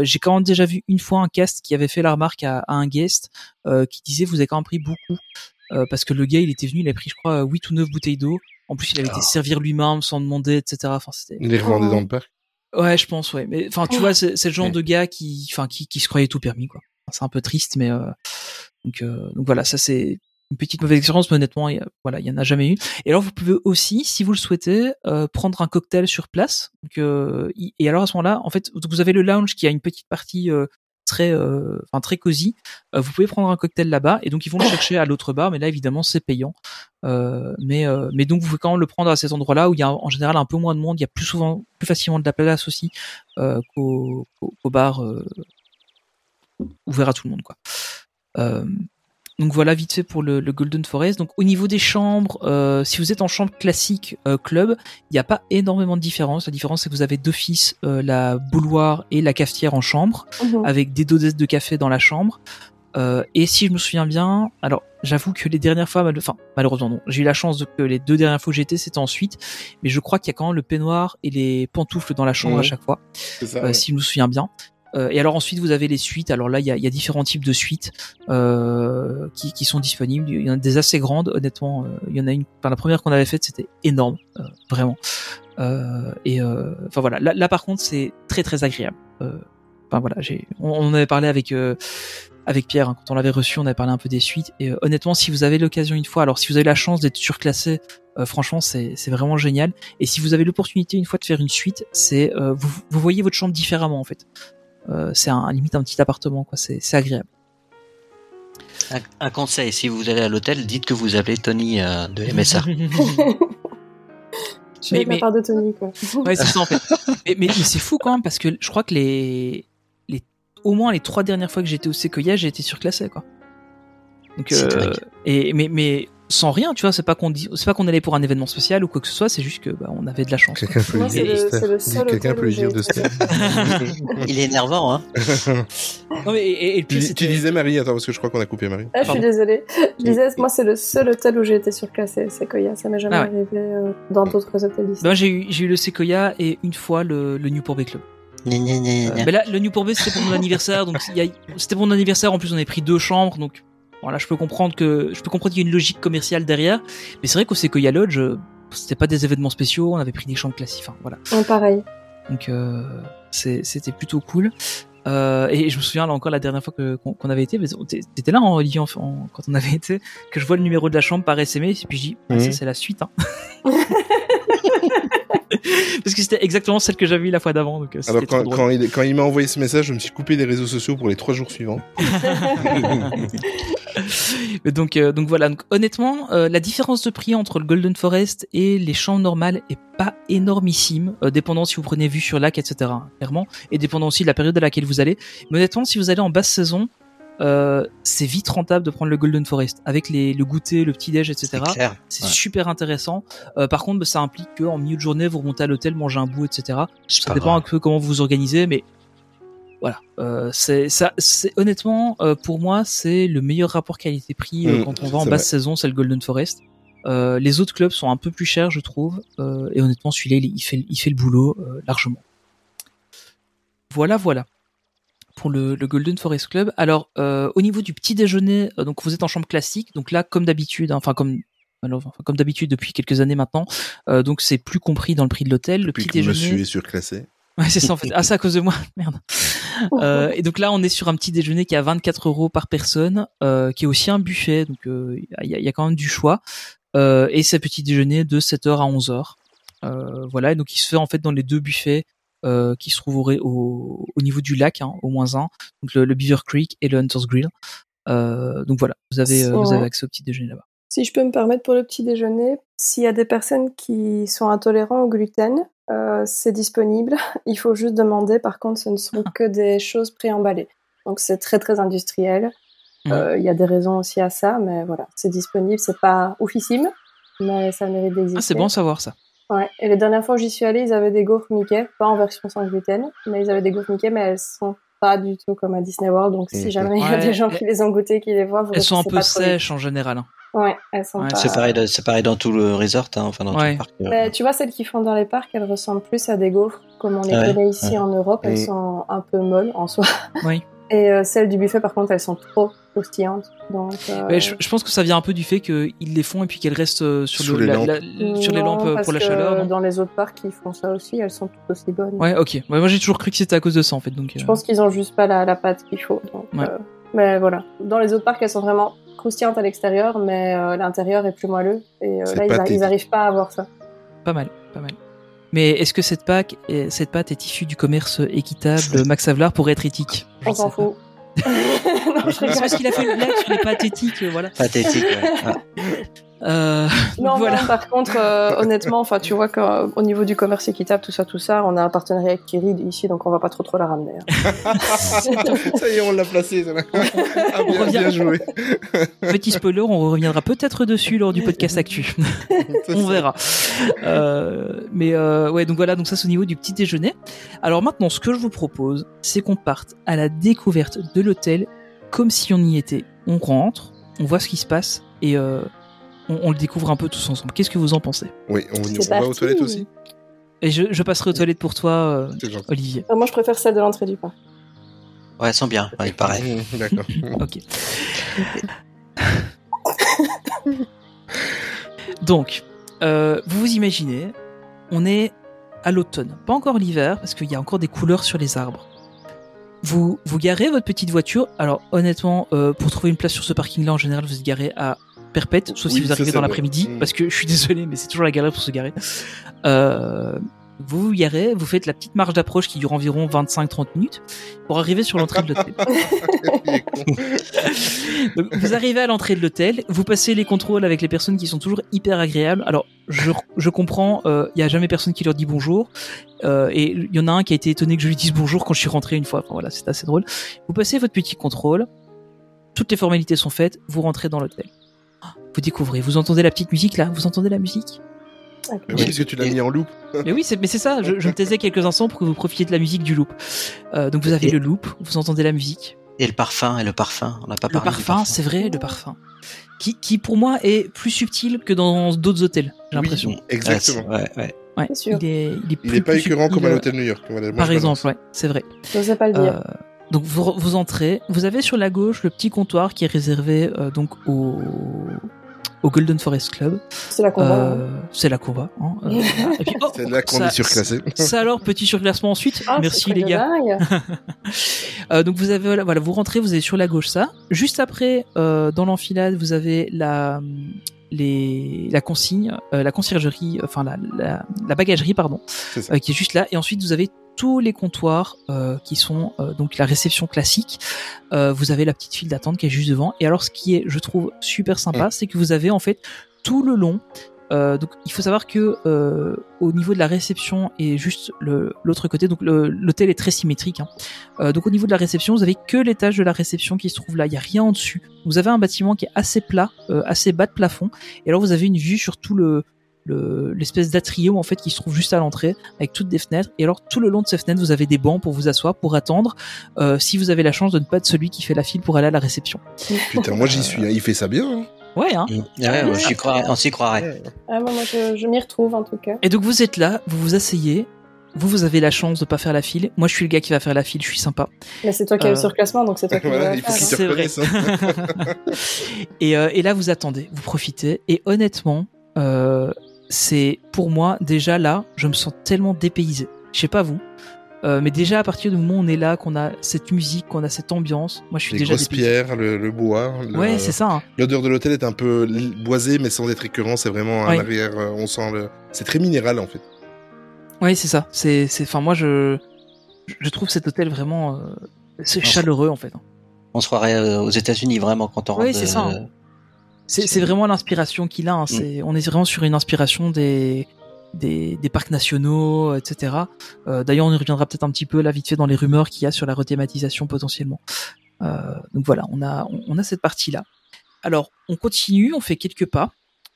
J'ai quand même déjà vu une fois un cast qui avait fait la remarque à, à un guest qui disait vous avez quand même pris beaucoup parce que le gars il était venu, il a pris je crois 8 ou 9 bouteilles d'eau. En plus il avait été servir lui-même sans demander, etc. Enfin c'était Ils les revendaient Oh. dans le parc. Ouais, je pense, ouais. Mais enfin, tu Oh. vois, c'est c'est le genre Ouais. de gars qui, enfin, qui, qui se croyait tout permis, quoi. C'est un peu triste, mais euh, donc, euh, donc voilà, ça c'est une petite mauvaise expérience, mais honnêtement, il y a- voilà, il y en a jamais eu. Et alors, vous pouvez aussi, si vous le souhaitez, euh, prendre un cocktail sur place. Donc, euh, et alors à ce moment-là, en fait, vous avez le lounge qui a une petite partie euh, très, euh, enfin très cosy. Euh, vous pouvez prendre un cocktail là-bas, et donc ils vont le chercher à l'autre bar, mais là évidemment c'est payant. Euh, mais mais donc vous pouvez quand même le prendre à cet endroit-là où il y a en général un peu moins de monde, il y a plus souvent, plus facilement de la place aussi qu'au bar ouvert à tout le monde quoi. Donc voilà vite fait pour le, le Golden Forest. Donc au niveau des chambres, euh, si vous êtes en chambre classique euh, club, il n'y a pas énormément de différence. La différence c'est que vous avez d'office euh, la bouloire et la cafetière en chambre Mhm. avec des doses de café dans la chambre. Euh, et si je me souviens bien, alors j'avoue que les dernières fois, mal- enfin malheureusement non, j'ai eu la chance de, que les deux dernières fois où j'étais c'était ensuite, mais je crois qu'il y a quand même le peignoir et les pantoufles dans la chambre Mhm. à chaque fois, C'est ça. euh, ouais. si je me souviens bien. Euh, et alors ensuite vous avez les suites. Alors là il y a, y a différents types de suites euh, qui, qui sont disponibles. Il y en a des assez grandes, honnêtement. euh, il y en a une. Enfin la première qu'on avait faite c'était énorme, euh, vraiment. Euh, et euh, enfin voilà. Là, par contre c'est très très agréable. Enfin voilà, j'ai, on, on avait parlé avec avec Pierre hein, quand on l'avait reçu, on avait parlé un peu des suites. Et honnêtement, si vous avez l'occasion une fois, alors si vous avez la chance d'être surclassé, franchement c'est vraiment génial. Et si vous avez l'opportunité une fois de faire une suite, c'est vous vous voyez votre chambre différemment en fait. Euh, c'est un limite un petit appartement quoi. C'est c'est agréable. Un, un conseil, si vous allez à l'hôtel, dites que vous appelez Tony euh, de MSA. Je Mais- la mais- part de Tony, quoi. Ouais, c'est ça en fait. Mais, mais, mais c'est fou quand même parce que je crois que les, les au moins les trois dernières fois que j'étais au Sequoia, j'ai été surclassé quoi. Donc C'est euh, et mais mais sans rien, tu vois, c'est pas qu'on dit, c'est pas qu'on allait pour un événement spécial ou quoi que ce soit, c'est juste que bah, on avait de la chance. Quelqu'un peut dire le- Dis- Quelqu'un hôtel peut dire de été. Steph. Il est énervant, hein. Non mais et, Tu, disais Marie, attends, parce que je crois qu'on a coupé Marie. Ah, je suis désolée. Je disais, moi, c'est le seul hôtel où j'ai été surclassé, Koya. Ça m'est jamais Ah ouais. arrivé euh, dans d'autres hôtels Disney. Bah, j'ai eu j'ai eu le Sequoia et une fois le, le Newport Bay Club. Gna, gna, gna, Euh, mais là, le Newport Bay c'était pour mon anniversaire, donc c'était pour mon anniversaire. En plus, on avait pris deux chambres, donc voilà, je peux comprendre que je peux comprendre qu'il y a une logique commerciale derrière. Mais c'est vrai qu'au Sequoia Lodge, euh, c'était pas des événements spéciaux, on avait pris des chambres classiques. Enfin voilà. Ouais, pareil. Donc euh, c'est- c'était plutôt cool. Euh, et je me souviens là encore la dernière fois qu'on avait été, t'étais là en en- en- quand on avait été, que je vois le numéro de la chambre par SMS et puis je dis ah, ça Mhm. c'est la suite. Hein. Parce que c'était exactement celle que j'avais eu la fois d'avant. Donc euh, Alors trop quand, drôle. quand il, quand il m'a envoyé ce message, je me suis coupé des réseaux sociaux pour les trois jours suivants. Donc, euh, donc voilà. Donc, honnêtement, euh, la différence de prix entre le Golden Forest et les chambres normales est pas énormissime, euh, dépendant si vous prenez vue sur lac, etc. hein, clairement, et dépendant aussi de la période à laquelle vous allez. Mais honnêtement, si vous allez en basse saison, c'est vite rentable de prendre le Golden Forest avec les, le goûter, le petit déj, etc. C'est Ouais. super intéressant. Par contre, bah, ça implique que en milieu de journée, vous remontez à l'hôtel, mangez un bout, etc. Ça pas dépend un peu comment vous vous organisez, mais voilà. Euh, c'est ça. C'est honnêtement euh, pour moi, c'est le meilleur rapport qualité-prix euh, Mm, quand on va en basse vrai. saison, c'est le Golden Forest. Euh, les autres clubs sont un peu plus chers, je trouve, euh, et honnêtement, celui-là, il, il fait, il fait le boulot euh, largement. Voilà, voilà pour le, le Golden Forest Club. Alors, euh, au niveau du petit déjeuner, euh, donc vous êtes en chambre classique, donc là, comme d'habitude, hein, enfin comme alors, enfin, comme d'habitude depuis quelques années maintenant, euh, donc c'est plus compris dans le prix de l'hôtel. Le Puis petit que déjeuner. monsieur est surclassé. Ouais, c'est ça en fait. Ah, c'est à cause de moi. Merde. Euh, et donc là, on est sur un petit déjeuner qui est à 24 euros par personne, euh, qui est aussi un buffet. Donc euh, il y, a, il y a quand même du choix. Et c'est un petit déjeuner de 7h à 11h. Euh, voilà. Et donc il se fait en fait dans les deux buffets qui se trouvent au, ré- au, au niveau du lac, hein, au moins un. Donc le, le Beaver Creek et le Hunter's Grill. Donc voilà, vous avez, vous avez accès au petit déjeuner là-bas. Si je peux me permettre pour le petit déjeuner, s'il y a des personnes qui sont intolérants au gluten, euh, c'est disponible. Il faut juste demander. Par contre, ce ne sont que des choses préemballées. Donc c'est très très industriel. Mhm. Euh, Il y a des raisons aussi à ça, mais voilà, c'est disponible. C'est pas oufissime, mais ça mérite d'exister. Ah, c'est bon à savoir ça. Ouais. Et les dernières fois où j'y suis allée, ils avaient des gaufres Mickey, pas en version sans gluten, mais ils avaient des gaufres Mickey, mais elles sont pas du tout comme à Disney World. Donc si jamais il y a des gens qui les ont goûtées, qui les voient, vous Elles sont un peu sèches en général. hein. Ouais, elles sont Ouais, pas... C'est pareil, de- c'est pareil dans tout le resort, hein, enfin dans Ouais. tout le parc. euh. Mais tu vois, celles qui font dans les parcs, elles ressemblent plus à des gaufres, comme on les Ouais, connaît ici ouais. en Europe. Elles sont un peu molles en soi. Oui. Et euh, celles du buffet, par contre, elles sont trop croustillantes. Donc, euh, Mais je, je pense que ça vient un peu du fait qu'ils les font et puis qu'elles restent euh, sur, Sous le, les la- lampes. la- sur les non, lampes euh, parce pour la que chaleur. Dans les autres parcs, ils font ça aussi. Elles sont toutes aussi bonnes. Ouais, ok. Ouais, moi j'ai toujours cru que c'était à cause de ça en fait. Donc, Je euh, pense qu'ils ont juste pas la, la pâte qu'il faut. donc, Ouais. euh, mais voilà. Dans les autres parcs, elles sont vraiment croustillantes à l'extérieur, mais euh, l'intérieur est plus moelleux. Et euh, là, ils, a- ils arrivent pas à avoir ça. pas mal, pas mal. Mais est-ce que cette, pâte, est- cette pâte est issue du commerce équitable Max Avelar pour être éthique? Je On s'en fout. non, je C'est rigole. parce qu'il a fait une blague sur les pâtes éthiques, euh, voilà. Pathétique, ouais. Ah. Euh, Non, voilà. non, par contre, euh, honnêtement, enfin, tu vois qu'au niveau du commerce équitable, tout ça, tout ça, on a un partenariat avec Kirid ici, donc on va pas trop trop la ramener. hein. ça y est, on l'a placé. ça. Ah, bien, On revient. bien joué. Petit spoiler, on reviendra peut-être dessus lors du podcast actu. On verra. Euh, mais euh, ouais, donc voilà, donc ça c'est au niveau du petit déjeuner. Alors maintenant, ce que je vous propose, c'est qu'on parte à la découverte de l'hôtel comme si on y était. On rentre, on voit ce qui se passe et euh, on, on le découvre un peu tous ensemble. Qu'est-ce que vous en pensez? Oui, on, on va aux toilettes aussi. Et je, je passerai aux toilettes pour toi, euh. Olivier. Euh, Moi, je préfère celle de l'entrée du parc. Ouais, elles sont bien, ouais, pareil. D'accord. Ok. Donc, euh, vous vous imaginez, on est à l'automne, pas encore l'hiver, parce qu'il y a encore des couleurs sur les arbres. Vous, vous garez votre petite voiture? Alors, honnêtement, euh, pour trouver une place sur ce parking-là, en général, vous êtes garé à perpète, sauf si vous arrivez dans l'après-midi, Mm. parce que je suis désolé, mais c'est toujours la galère pour se garer. Euh, Vous vous garez, vous faites la petite marche d'approche qui dure environ 25-30 minutes pour arriver sur l'entrée de l'hôtel. Vous arrivez à l'entrée de l'hôtel, vous passez les contrôles avec les personnes qui sont toujours hyper agréables. Alors, je, je comprends, il y a jamais personne qui leur dit bonjour, euh, et il y en a un qui a été étonné que je lui dise bonjour quand je suis rentré une fois. Enfin, voilà, c'est assez drôle. Vous passez votre petit contrôle, toutes les formalités sont faites, vous rentrez dans l'hôtel. Vous découvrez, vous entendez la petite musique là, vous entendez la musique? Oui, parce que tu l'as mis en loop. Mais oui, c'est, mais c'est ça. Je, je me taisais quelques instants pour que vous profitiez de la musique du loop. Euh, donc vous avez Et- le loop, vous entendez la musique. Et le parfum, et le parfum, on n'a pas Le parlé du parfum, c'est vrai, le parfum. Qui, qui pour moi est plus subtil que dans d'autres hôtels, j'ai Oui, l'impression. Exactement. Ouais, ouais. Ouais. Il est, il est, Il plus, n'est pas plus écœurant subtil, comme à euh, l'hôtel New York. Voilà, Par je exemple, ouais, c'est vrai. J'osais pas le dire. Euh, donc vous, vous entrez, vous avez sur la gauche le petit comptoir qui est réservé euh, donc au, au Golden Forest Club. c'est la combat. hein. Euh, c'est là qu'on va. hein. Euh, voilà. Et puis, oh, C'est là qu'on est surclassé. Ça alors, petit surclassement ensuite. Ah, Merci les gars. Euh, donc vous avez voilà, vous rentrez, vous avez sur la gauche ça. Juste après, euh, dans l'enfilade, vous avez la les la consigne, euh, la conciergerie, enfin la, la, la bagagerie pardon, C'est ça. euh, qui est juste là. Et ensuite vous avez tous les comptoirs euh, qui sont euh, donc la réception classique. Euh, vous avez la petite file d'attente qui est juste devant. Et alors ce qui est, je trouve, super sympa, c'est que vous avez en fait tout le long. euh, donc il faut savoir que euh, au niveau de la réception et juste l'autre côté, donc l'hôtel est très symétrique. hein. Euh, donc au niveau de la réception, vous avez que l'étage de la réception qui se trouve là. Il y a rien en dessus. Vous avez un bâtiment qui est assez plat, euh, assez bas de plafond. Et alors vous avez une vue sur tout le le- l'espèce d'atrium en fait qui se trouve juste à l'entrée avec toutes des fenêtres et alors tout le long de ces fenêtres vous avez des bancs pour vous asseoir pour attendre euh, si vous avez la chance de ne pas être celui qui fait la file pour aller à la réception Putain, moi j'y suis. hein. Il fait ça bien. hein. ouais hein. Ouais, on s'y croirait. On s'y croirait. Ah, moi, moi, je, je m'y retrouve en tout cas. et donc vous êtes là vous vous asseyez vous vous avez la chance de pas faire la file moi je suis le gars qui va faire la file je suis sympa Mais c'est toi qui as Euh, le surclassement, donc c'est toi qui Voilà, il faut faire. qu'il te reconnaisse. hein. et, euh, et là, vous attendez, vous profitez. Et honnêtement, euh, c'est pour moi déjà là, je me sens tellement dépaysé. Je sais pas vous, euh, mais déjà à partir du moment où on est là, qu'on a cette musique, qu'on a cette ambiance, moi je suis Les déjà grosses dépaysé. pierres, le, le bois. le- Ouais, c'est ça. hein. L'odeur de l'hôtel est un peu boisée, mais sans être écœurant. C'est vraiment à Ouais. l'arrière. euh, On sent le. C'est très minéral en fait. Ouais, c'est ça. C'est, c'est, enfin moi je, je trouve cet hôtel vraiment, euh, c'est chaleureux en fait. hein. On se croirait aux États-Unis vraiment quand on rentre. Oui, c'est de- ça, hein. C'est, vraiment l'inspiration qu'il a. hein. C'est, on est vraiment sur une inspiration des, des, des parcs nationaux, etc. Euh, d'ailleurs, on y reviendra peut-être un petit peu là vite fait dans les rumeurs qu'il y a sur la rethématisation potentiellement. Euh, donc voilà, on a, on, on a cette partie-là. Alors, on continue, on fait quelques pas.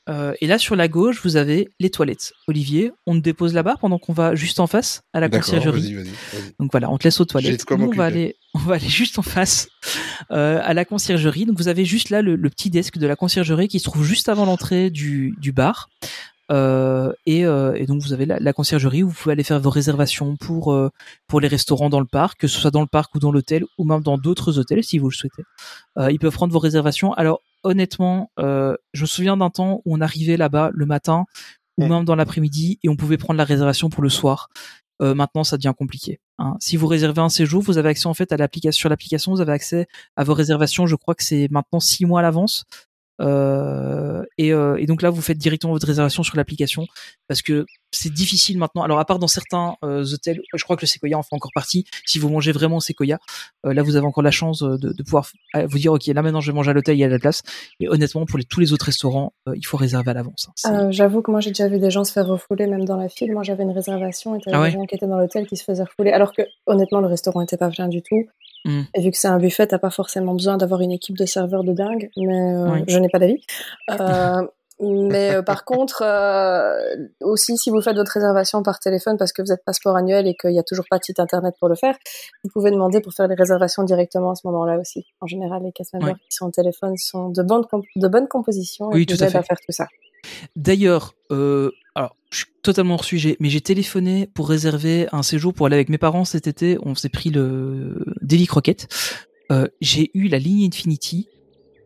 Euh, et là, sur la gauche, vous avez les toilettes. Olivier, on te dépose là-bas pendant qu'on va juste en face à la conciergerie. vas-y, vas-y. vas-y. Donc voilà, on te laisse aux toilettes. Nous, on va aller, on va aller juste en face euh, à la conciergerie. Donc vous avez juste là le, le petit desk de la conciergerie qui se trouve juste avant l'entrée du, du bar. Euh, et, et donc vous avez la, la conciergerie où vous pouvez aller faire vos réservations pour pour les restaurants dans le parc, que ce soit dans le parc ou dans l'hôtel ou même dans d'autres hôtels si vous le souhaitez. Ils peuvent prendre vos réservations. Alors honnêtement, euh, je me souviens d'un temps où on arrivait là-bas le matin ou même dans l'après-midi et on pouvait prendre la réservation pour le soir. Euh, maintenant, ça devient compliqué. hein. Si vous réservez un séjour, vous avez accès en fait à l'application. Sur l'application, vous avez accès à vos réservations. Je crois que c'est maintenant six mois à l'avance. Euh, et, euh, et donc là, vous faites directement votre réservation sur l'application parce que c'est difficile maintenant. Alors à part dans certains euh, hôtels, je crois que le Sequoia en fait encore partie. Si vous mangez vraiment au Sequoia, euh, là vous avez encore la chance de, de pouvoir vous dire ok là maintenant je vais manger à l'hôtel, il y a de la place. Et honnêtement, pour les, tous les autres restaurants, il faut réserver à l'avance. hein. J'avoue que moi j'ai déjà vu des gens se faire refouler même dans la file. Moi j'avais une réservation et t'avais Ah ouais? des gens qui étaient dans l'hôtel qui se faisaient refouler. Alors que honnêtement le restaurant était pas bien du tout. Mm. Et vu que c'est un buffet, t'as pas forcément besoin d'avoir une équipe de serveurs de dingue. Mais euh, Oui. je n'ai pas d'avis. Euh, mais euh, par contre, euh, aussi si vous faites votre réservation par téléphone parce que vous êtes passeport annuel et qu'il n'y a toujours pas de site internet pour le faire, vous pouvez demander pour faire les réservations directement à ce moment-là aussi. En général, les members Oui. qui sont au téléphone sont de bonne, de bonne composition et Oui, vous tout à aident fait. à faire tout ça. D'ailleurs, euh, alors je suis totalement hors sujet, mais j'ai téléphoné pour réserver un séjour pour aller avec mes parents cet été. On s'est pris le Davy Croquette. Euh, j'ai eu la ligne Infinity.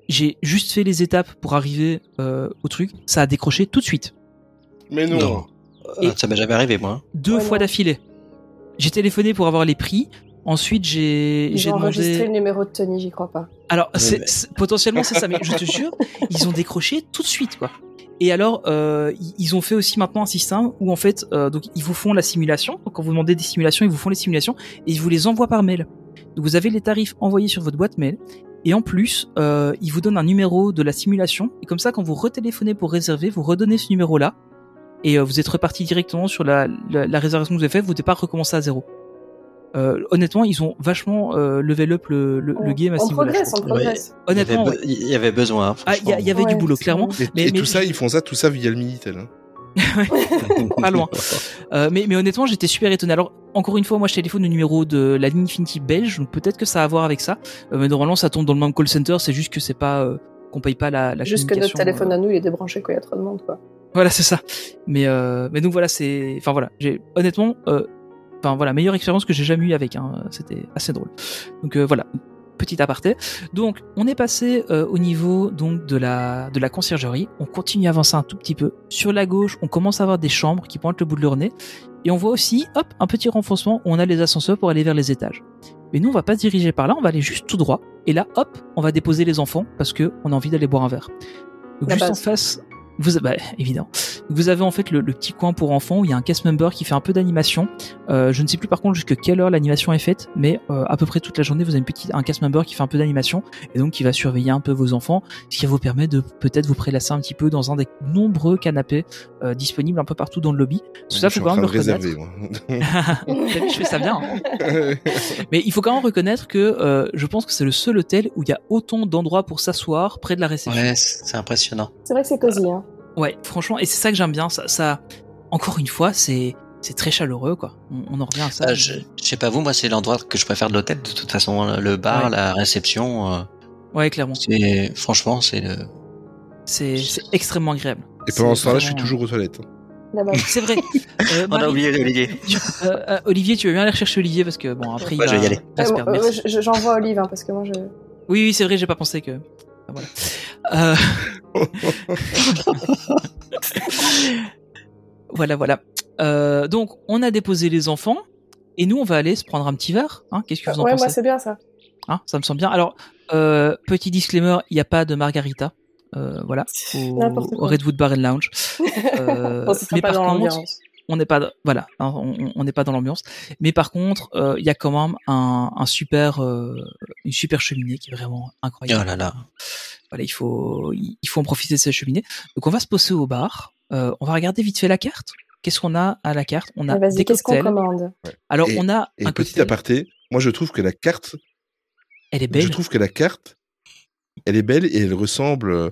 J'ai juste fait les étapes pour arriver euh, au truc. Ça a décroché tout de suite, Mais non. Non. Et- Euh, Ça m'est jamais arrivé, moi. deux Ouais, fois d'affilée. J'ai téléphoné pour avoir les prix. Ensuite, j'ai Ils j'ai ont enregistré demandé. le numéro de Tony, j'y crois pas. Alors, Ouais, c'est- mais- c'est- potentiellement c'est ça, mais je te jure, ils ont décroché tout de suite, quoi. Et alors, euh, ils- ont fait aussi maintenant un système où en fait, euh, donc ils vous font la simulation. Donc quand vous demandez des simulations, ils vous font les simulations et ils vous les envoient par mail. Donc vous avez les tarifs envoyés sur votre boîte mail. Et en plus, euh, ils vous donnent un numéro de la simulation. Et comme ça, quand vous retéléphonez pour réserver, vous redonnez ce numéro-là. Et vous êtes reparti directement sur la, réservation que vous avez faite. Vous n'êtes pas recommencer à zéro. Euh, honnêtement, ils ont vachement euh, level up le, le, le game à ce niveau-là. Il y avait, Honnêtement, ouais. il y avait besoin. hein, Ah, il y, a- il y avait Ouais, du boulot, clairement. Et, Mais- et mais- tout ça, ils font ça, tout ça via le Minitel. Hein. pas loin. Euh, mais, mais honnêtement, j'étais super étonné. Alors, encore une fois, moi, je téléphone le numéro de la ligne Infinity belge, donc peut-être que ça a à voir avec ça. Euh, mais normalement, ça tombe dans le même call center, c'est juste que c'est pas euh, qu'on paye pas la, la Juste que notre téléphone à nous, il est débranché quand il y a trop de monde, quoi. Voilà, c'est ça. Mais euh, mais donc voilà, c'est, enfin voilà, j'ai honnêtement, euh, enfin voilà, meilleure expérience que j'ai jamais eu avec. Hein, c'était assez drôle. Donc euh, voilà, petit aparté. Donc on est passé euh, au niveau donc de la de la conciergerie. On continue à avancer un tout petit peu. Sur la gauche, on commence à avoir des chambres qui pointent le bout de leur nez, et on voit aussi, hop, un petit renfoncement où on a les ascenseurs pour aller vers les étages. Mais nous, on va pas se diriger par là, on va aller juste tout droit. Et là, hop, on va déposer les enfants parce que on a envie d'aller boire un verre. Donc juste en face, vous, bah, évidemment. Vous avez en fait le, le petit coin pour enfants où il y a un cast member qui fait un peu d'animation. Euh, je ne sais plus par contre jusqu'à quelle heure l'animation est faite, mais euh, à peu près toute la journée, vous avez une petite, un cast member qui fait un peu d'animation et donc qui va surveiller un peu vos enfants, ce qui vous permet de peut-être vous prélasser un petit peu dans un des nombreux canapés euh, disponibles un peu partout dans le lobby. Tout ça, faut quand même le reconnaître. réserver, moi. Vu, je fais ça bien. hein. Mais il faut quand même reconnaître que euh, je pense que c'est le seul hôtel où il y a autant d'endroits pour s'asseoir près de la réception. Ouais, c'est c'est impressionnant. C'est vrai que c'est cosy, hein. Ouais, franchement, et c'est ça que j'aime bien. Ça, ça, encore une fois, c'est c'est très chaleureux, quoi. On, on en revient à ça. Euh, je, je sais pas vous, moi c'est l'endroit que je préfère de l'hôtel. De toute façon, le bar, Ouais. la réception, euh, Ouais, clairement. c'est franchement c'est le. C'est extrêmement agréable. Et pendant ce temps-là, je suis toujours aux toilettes. hein. C'est vrai. Euh, On a oublié Olivier. euh, Olivier, tu veux bien aller rechercher Olivier parce que bon après il Ouais, va, je vais y aller. Euh, J'envoie Olive, hein, parce que moi, je... Oui, oui, c'est vrai, j'ai pas pensé que. ah, Voilà. Voilà, voilà. Euh, donc, on a déposé les enfants et nous, on va aller se prendre un petit verre. Hein Qu'est-ce que vous en Ouais, moi, pensez? c'est bien, ça. Hein Ça me semble bien. Alors, euh, petit disclaimer, il n'y a pas de margarita. Euh, voilà, au. Redwood Bar and Lounge. Euh, mais pas par dans contre. On n'est pas voilà hein, on n'est pas dans l'ambiance. Mais par contre euh, il y a quand même un, un super euh, une super cheminée qui est vraiment incroyable. Oh là là. voilà il faut il faut en profiter de cette cheminée. Donc on va se poser au bar. Euh, on va regarder vite fait la carte. Qu'est-ce qu'on a à la carte? On a Ah, des qu'est-ce qu'on commande? Alors Et- on a Et un petit cocktail. aparté, moi je trouve que la carte, elle est belle. je trouve que la carte, elle est belle et elle ressemble. euh,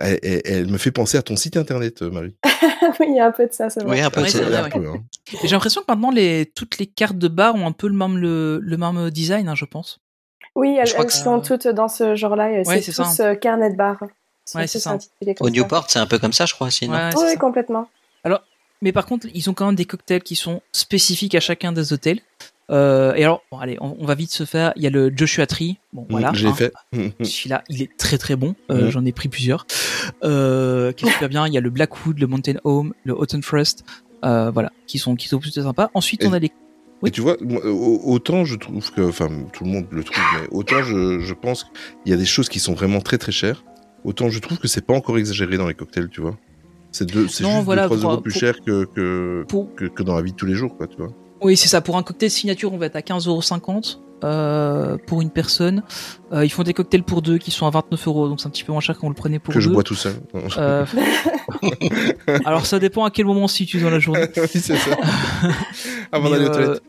Elle, elle- elle me fait penser à ton site internet, euh, Marie. Oui, il y a un peu de ça, c'est vrai. Oui, un peu. Ouais, c'est- c'est vrai, Un ouais. peu, hein. J'ai l'impression que maintenant les toutes les cartes de bar ont un peu le même le, le même design hein, je pense Oui, elles, Je crois elles sont toutes dans ce genre-là. Ouais, c'est c'est tous ça. euh, carnet de bar. Ouais, c'est ça. Au ça. Newport, c'est un peu comme ça, je crois Ouais, Oui, ça. complètement. Mais par contre, ils ont quand même des cocktails qui sont spécifiques à chacun des hôtels. Euh, et alors, bon, allez, on, on va vite se faire. Il y a le Joshua Tree. Bon, voilà. Je l'ai hein. fait. Celui-là, il est très très bon. Euh, Mhm. J'en ai pris plusieurs. Euh, qui est super bien? Il y a le Blackwood, le Mountain Home, le Autumn Frost. Euh, voilà, qui sont qui sont plutôt sympas. Ensuite, Et- on a les. Oui. Et tu vois, autant je trouve que, enfin, tout le monde le trouve, mais autant je, je pense qu'il y a des choses qui sont vraiment très très chères, autant je trouve que c'est pas encore exagéré dans les cocktails, tu vois. C'est deux- c'est juste voilà, 3 pour- euros plus pour- cher que, que, Pour, que, que dans la vie de tous les jours, quoi, tu vois. Oui, c'est ça. Pour un cocktail signature, on va être à 15,50€ euh, pour une personne. Euh, ils font des cocktails pour deux qui sont à 29 euros, donc c'est un petit peu moins cher quand vous le prenez pour que je bois tout seul. Euh, Alors ça dépend à quel moment on se situe dans la journée. oui, c'est ça. Avant Mais, d'aller aux euh, toilettes.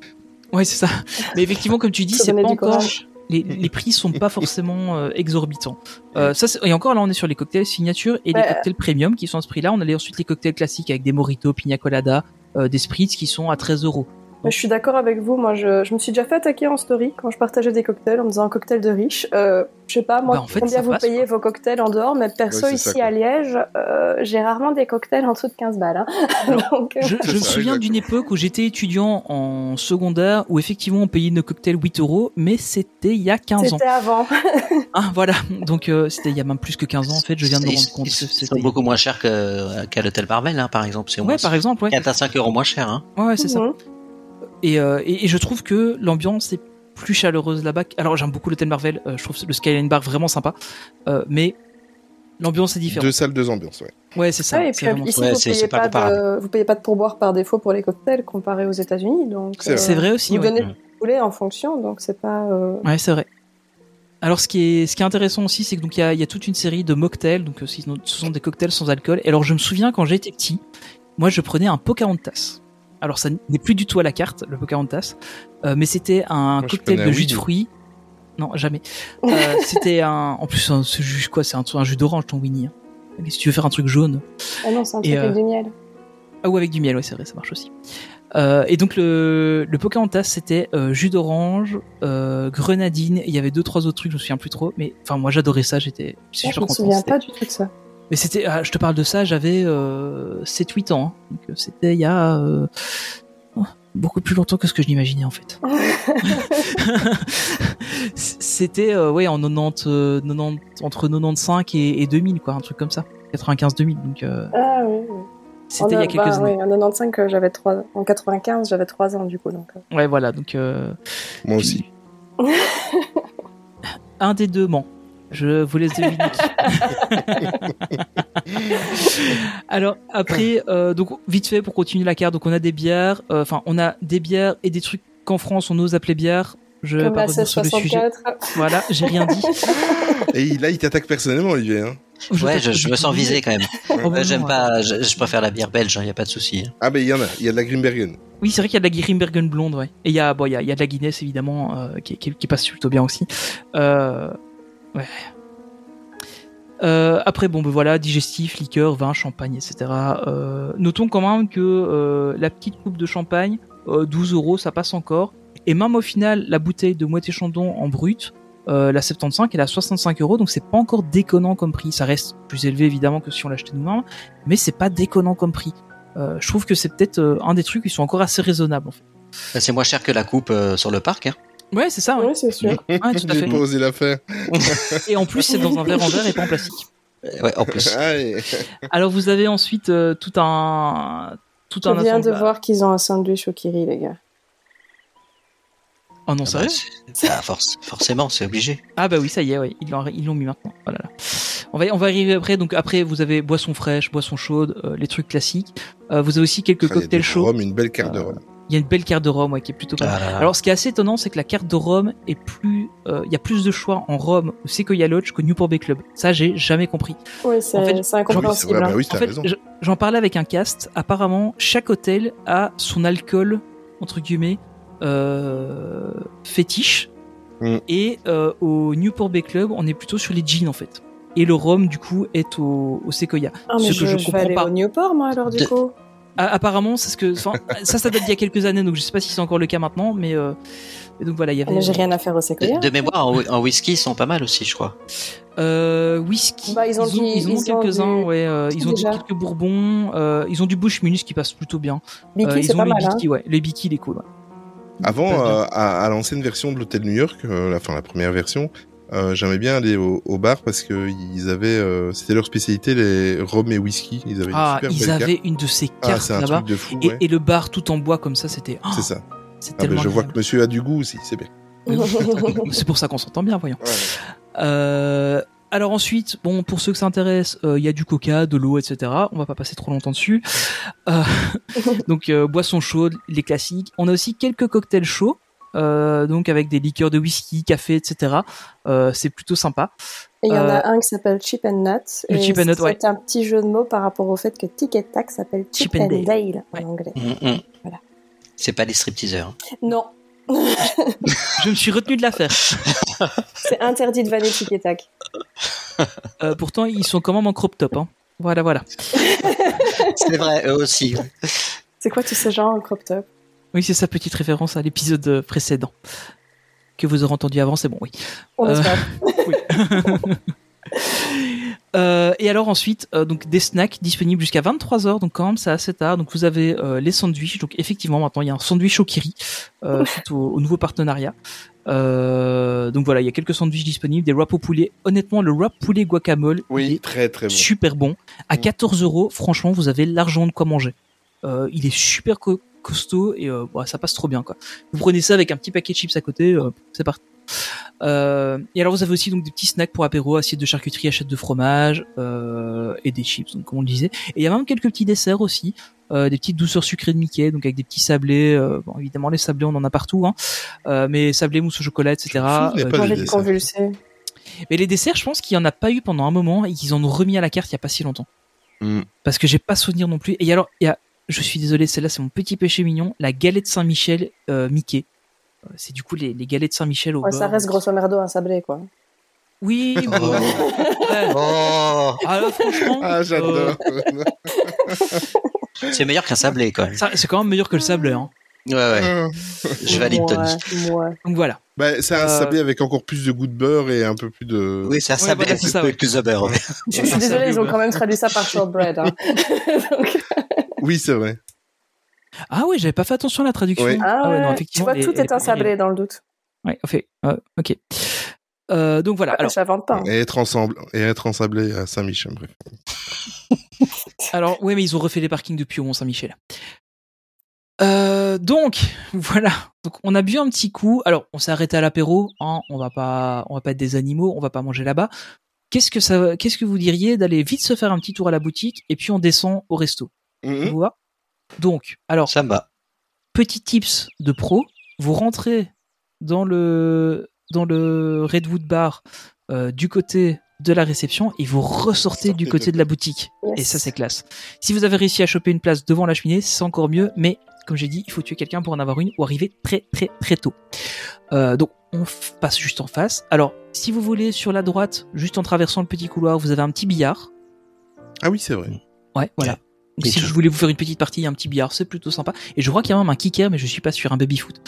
Ouais, c'est ça. Mais effectivement, comme tu dis, c'est pas encore. Les, les prix sont pas forcément euh, exorbitants. Euh, ça, c'est- et encore là, on est sur les cocktails signature et les cocktails premium qui sont à ce prix-là. On a les- ensuite les cocktails classiques avec des mojitos, pina colada, euh, des spritz qui sont à 13 euros. Mais je suis d'accord avec vous. Moi, je, je me suis déjà fait attaquer en story quand je partageais des cocktails en me disant un cocktail de riche. Euh, je sais pas, moi, Bah, en fait, combien vous passe, payez vos cocktails en dehors, mais perso, ici ça, à Liège, euh, j'ai rarement des cocktails en dessous de 15 balles. hein. Donc, euh, Je, je me ça, souviens d'une époque où j'étais étudiant en secondaire où effectivement on payait nos cocktails 8 euros, mais c'était il y a 15 ans. c'était avant. Ah, voilà. Donc euh, c'était il y a même plus que 15 ans en fait. Je viens de me rendre compte c'était. beaucoup moins chers que- qu'à l'hôtel Barbel, hein, par exemple. C'est au Ouais, moins par exemple, ouais. 4 à 5 euros moins cher. Hein. Ouais, ouais, c'est ça. Et, euh, et, et je trouve que l'ambiance est plus chaleureuse là-bas. Alors j'aime beaucoup l'hôtel Marvel, euh, je trouve le Skyline Bar vraiment sympa, euh, mais l'ambiance est différente. Deux salles, deux ambiances, ouais. Ouais, c'est ça. Ah, et puis vraiment ici, Ouais, vous, payez pas pas de, vous payez pas de pourboire par défaut pour les cocktails comparé aux États-Unis. Donc, C'est vrai. Aussi. Vous ouais. donnez ce que vous voulez en fonction, donc c'est pas. euh, Ouais, c'est vrai. Alors, ce qui est, ce qui est intéressant aussi, c'est que donc il y a, y a toute une série de mocktails, donc ce sont des cocktails sans alcool. Et alors, je me souviens quand j'étais petit, moi, je prenais un Pocahontas. Alors, ça n'est plus du tout à la carte, le Pocahontas, euh, mais c'était un Moi, cocktail de jus de fruits. Non, jamais. Euh, c'était un, en plus, un- ce jus quoi, c'est un, un jus d'orange ton Winnie. hein. Mais si tu veux faire un truc jaune, Ah non, c'est un Et, truc euh, avec du miel. ah ou avec du miel, ouais, c'est vrai, ça marche aussi. Euh, et donc le, le Pocahontas, c'était euh, jus d'orange, euh, grenadine, et il y avait deux trois autres trucs, je me souviens plus trop, mais enfin moi j'adorais ça, j'étais Ah, super je me content. souviens c'était- pas du tout de ça. Mais c'était, ah, je te parle de ça, j'avais euh, 7-8 ans, hein. donc euh, c'était il y a euh, oh, beaucoup plus longtemps que ce que je l'imaginais en fait. c'était euh, ouais en 90, euh, 90 entre 95 et, et 2000 quoi, un truc comme ça, 95-2000, donc euh, Ah oui, oui. c'était il y a quelques bah, années. oui, en 95, euh, j'avais 3 En 95, j'avais 3 ans du coup. Donc, euh. Ouais voilà, donc euh, Moi aussi. Un des deux ment. Je vous laisse deviner. Alors après, euh, donc vite fait pour continuer la carte, donc on a des bières, euh, enfin on a des bières et des trucs qu'en France on ose appeler bières. Je vais Comme pas la revenir sur le sujet. 1664. Voilà, j'ai rien dit. Et il- là, il t'attaque personnellement, Olivier. Hein. Ouais, je, je me sens visé quand même. Oh, Euh, J'aime non, pas, je, je préfère la bière belge, il y a pas de souci. hein. Ah, ben il y en a. Il y a de la Grimbergen. Oui, c'est vrai qu'il y a de la Grimbergen blonde, ouais. Et il y a, bon, il y a, il y a de la Guinness évidemment euh, qui, qui, qui passe plutôt bien aussi. Euh, Euh, après, bon, ben voilà, digestif, liqueur, vin, champagne, etc. Euh, notons quand même que euh, la petite coupe de champagne, euh, 12 euros, ça passe encore. Et même au final, la bouteille de Moët et Chandon en brut, la 75, elle à 65 euros, donc c'est pas encore déconnant comme prix. Ça reste plus élevé évidemment que si on l'achetait nous-mêmes, mais c'est pas déconnant comme prix. Je trouve que c'est peut-être un des trucs qui sont encore assez raisonnables. Bah, C'est moins cher que la coupe sur le parc. Hein. Ouais, c'est ça. Ouais. C'est sûr. Ouais, tout à J'ai fait. pas osé la faire. Et en plus, c'est dans un verre en verre et pas en plastique. Euh, Ouais, en plus. Allez. Alors vous avez ensuite euh, tout un tout Je un viens de voir qu'ils ont un sandwich au Kiri, les gars. Oh non, Ah sérieux bah, bah, force- forcément, c'est obligé. Ah bah oui, ça y est, ouais, ils l'ont mis maintenant. Oh là là. On va on va arriver après. Donc après, vous avez boisson fraîche, boisson chaude, euh, les trucs classiques. Euh, vous avez aussi quelques il y a cocktails du chauds. rhum, une belle carte de Euh, rhum. Il y a une belle carte de rhum ouais, qui est plutôt pas mal. Ah. Alors, ce qui est assez étonnant, c'est que la carte de rhum est plus, euh, il y a plus de choix en rhum au Sequoia Lodge qu'au Newport Bay Club. Ça, j'ai jamais compris. Oui, c'est En fait, incompréhensible. bah oui, j'en parlais avec un cast. Apparemment, chaque hôtel a son alcool entre guillemets fétiche. Mm. Et euh, au Newport Bay Club, on est plutôt sur les jeans en fait. Et le rhum, du coup, est au, au Sequoia. Ah, mais ce je, que je, je vais comprends aller pas. au Newport, moi, alors, du De- coup. Ah, apparemment, c'est ce que, ça, ça date d'il y a quelques années, donc je sais pas si c'est encore le cas maintenant, mais euh, et donc voilà, il y avait mais J'ai rien à faire au Sequoia. De, de mémoire, en, whi- en whisky, ils sont pas mal aussi, je crois. Euh, whisky. Bah, ils ont du- ils en ont ils ont quelques-uns, du- ouais. euh, ils ont déjà. quelques bourbons. euh, ils ont du Bushmills qui passe plutôt bien. Biki, Euh, c'est ils ont pas les mal, hein. Biki, ouais. Les Biki, les cool. ouais. Avant, passe bien. euh, à, à l'ancienne version de l'hôtel New York, euh, la, enfin la première version, euh, j'aimais bien aller au, au bar parce que ils avaient, euh, c'était leur spécialité les rhum et whisky. Ils avaient Ah, une super ils belle avaient carte. une de ces Ah, cartes un là-bas. Et, ouais. et le bar tout en bois comme ça, c'était. oh, C'est ça. Ah, ben, je vois que monsieur a du goût aussi, c'est bien. C'est pour ça qu'on s'entend bien, voyons. Ouais. Euh, alors ensuite, bon, pour ceux que ça intéresse, euh, il y a du coca, de l'eau, etc. On va pas passer trop longtemps dessus. Euh, donc euh, boissons chaudes, les classiques. On a aussi quelques cocktails chauds, euh, donc avec des liqueurs de whisky, café, etc. Euh, c'est plutôt sympa. Et il y en Euh, a un qui s'appelle Chip and Nut. le et Chip and Nut, ouais. C'est un petit jeu de mots par rapport au fait que Tic et Tac s'appelle Chip, Chip and and Dale. Dale, Ouais. en anglais. Mm, mm. Voilà. C'est pas des stripteaseurs. hein. Non, Je me suis retenu de la faire. c'est interdit de vanner Tic et Tac. Euh, pourtant, ils sont quand même en crop top. Hein. Voilà, voilà. C'est vrai, eux aussi. ouais. C'est quoi tous ces gens en crop top? Oui, c'est sa petite référence à l'épisode précédent que vous aurez entendu avant. C'est bon, oui. On Euh, espère. Euh, et alors ensuite, euh, donc des snacks disponibles jusqu'à 23 heures, donc quand même c'est assez tard. Donc vous avez euh, les sandwichs. Donc effectivement maintenant il y a un sandwich au kiri euh, suite au, au nouveau partenariat. Euh, donc voilà, il y a quelques sandwichs disponibles, des wraps au poulet. Honnêtement, le wrap poulet guacamole, Oui, est très très bon. super bon. À Mm. 14 euros, franchement, vous avez l'argent de quoi manger. Euh, il est super co- costaud et euh, ouais, ça passe trop bien quoi. Vous prenez ça avec un petit paquet de chips à côté, euh, c'est parti. Euh, et alors vous avez aussi donc des petits snacks pour apéro, assiette de charcuterie, assiette de fromage euh, et des chips, donc comme on le disait. Et il y a même quelques petits desserts aussi, euh, des petites douceurs sucrées de Mickey, donc avec des petits sablés. euh, bon, évidemment les sablés on en a partout, hein, euh, mais sablés, mousse au chocolat, etc. Je mais les desserts, je pense qu'il y en a pas eu pendant un moment et qu'ils en ont remis à la carte il y a pas si longtemps. Mm. Parce que j'ai pas souvenir non plus. Et alors, il y a, je suis désolé, celle-là c'est mon petit péché mignon, la galette Saint-Michel euh, Mickey. Euh, C'est du coup les, les galettes Saint-Michel au Ouais, beurre. ça reste grosso merdo un sablé, quoi. Oui, Oh. ouais. Oh, Ah, là, franchement, Ah, j'adore. c'est meilleur qu'un sablé quand même. ça, c'est quand même meilleur que le sablé. Hein. Ouais, ouais. Je valide Tony. Ouais, ouais. Donc voilà. bah, c'est un Euh, sablé avec encore plus de goût de beurre et un peu plus de. Oui, c'est un Ouais, sablé ça, avec ouais. plus de beurre. ouais. Je suis désolée, ils ont quand même traduit ça par shortbread. Hein. Donc, Oui, c'est vrai. Ah oui, j'avais pas fait attention à la traduction. Oui. ah ouais, non, ouais, tu vois, les- tout les est un sablé dans le doute. Ouais, en fait, euh, ok. Euh, donc voilà. Alors, je l'invente pas. hein. Et être ensemble, et être ensablé à Saint-Michel, bref. Alors, ouais, mais ils ont refait les parkings depuis au Mont-Saint-Michel. Euh, donc, voilà. Donc, on a bu un petit coup. Alors, on s'est arrêté à l'apéro. Hein, on va pas, on va pas être des animaux. On va pas manger là-bas. Qu'est-ce que ça, qu'est-ce que vous diriez d'aller vite se faire un petit tour à la boutique et puis on descend au resto? Mhm. vous va Donc, alors, Ça me va. petit tips de pro. Vous rentrez dans le, dans le Redwood Bar euh, du côté de la réception et vous ressortez du côté de de la boutique. Yes. Et ça, c'est classe. Si vous avez réussi à choper une place devant la cheminée, c'est encore mieux. Mais comme j'ai dit, il faut tuer quelqu'un pour en avoir une ou arriver très très très tôt. Euh, donc, on passe juste en face. Alors, si vous voulez, sur la droite, juste en traversant le petit couloir, vous avez un petit billard. Ah oui, c'est vrai. Ouais, voilà. Si vous voulez vous faire une petite partie, un petit billard, c'est plutôt sympa. Et je crois qu'il y a même un kicker, mais je suis pas sûr, un baby foot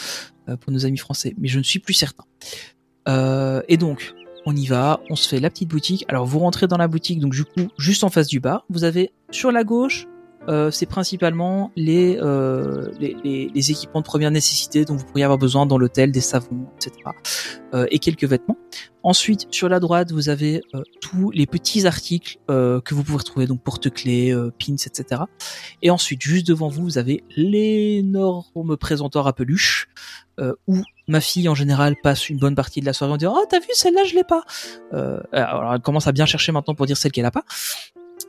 euh, pour nos amis français, mais je ne suis plus certain. Euh, et donc, on y va, on se fait la petite boutique. Alors, vous rentrez dans la boutique, donc du coup, juste en face du bar, vous avez sur la gauche, euh, c'est principalement les, euh, les, équipements de première nécessité dont vous pourriez avoir besoin dans l'hôtel, des savons, etc. Euh, et quelques vêtements. Ensuite, sur la droite, vous avez euh, tous les petits articles que vous pouvez retrouver, donc porte-clés, pins, etc. Et ensuite, juste devant vous, vous avez l'énorme présentoir à peluche, où ma fille, en général, passe une bonne partie de la soirée en disant « Oh, t'as vu, celle-là, je l'ai pas euh, !» Alors, elle commence à bien chercher maintenant pour dire celle qu'elle a pas.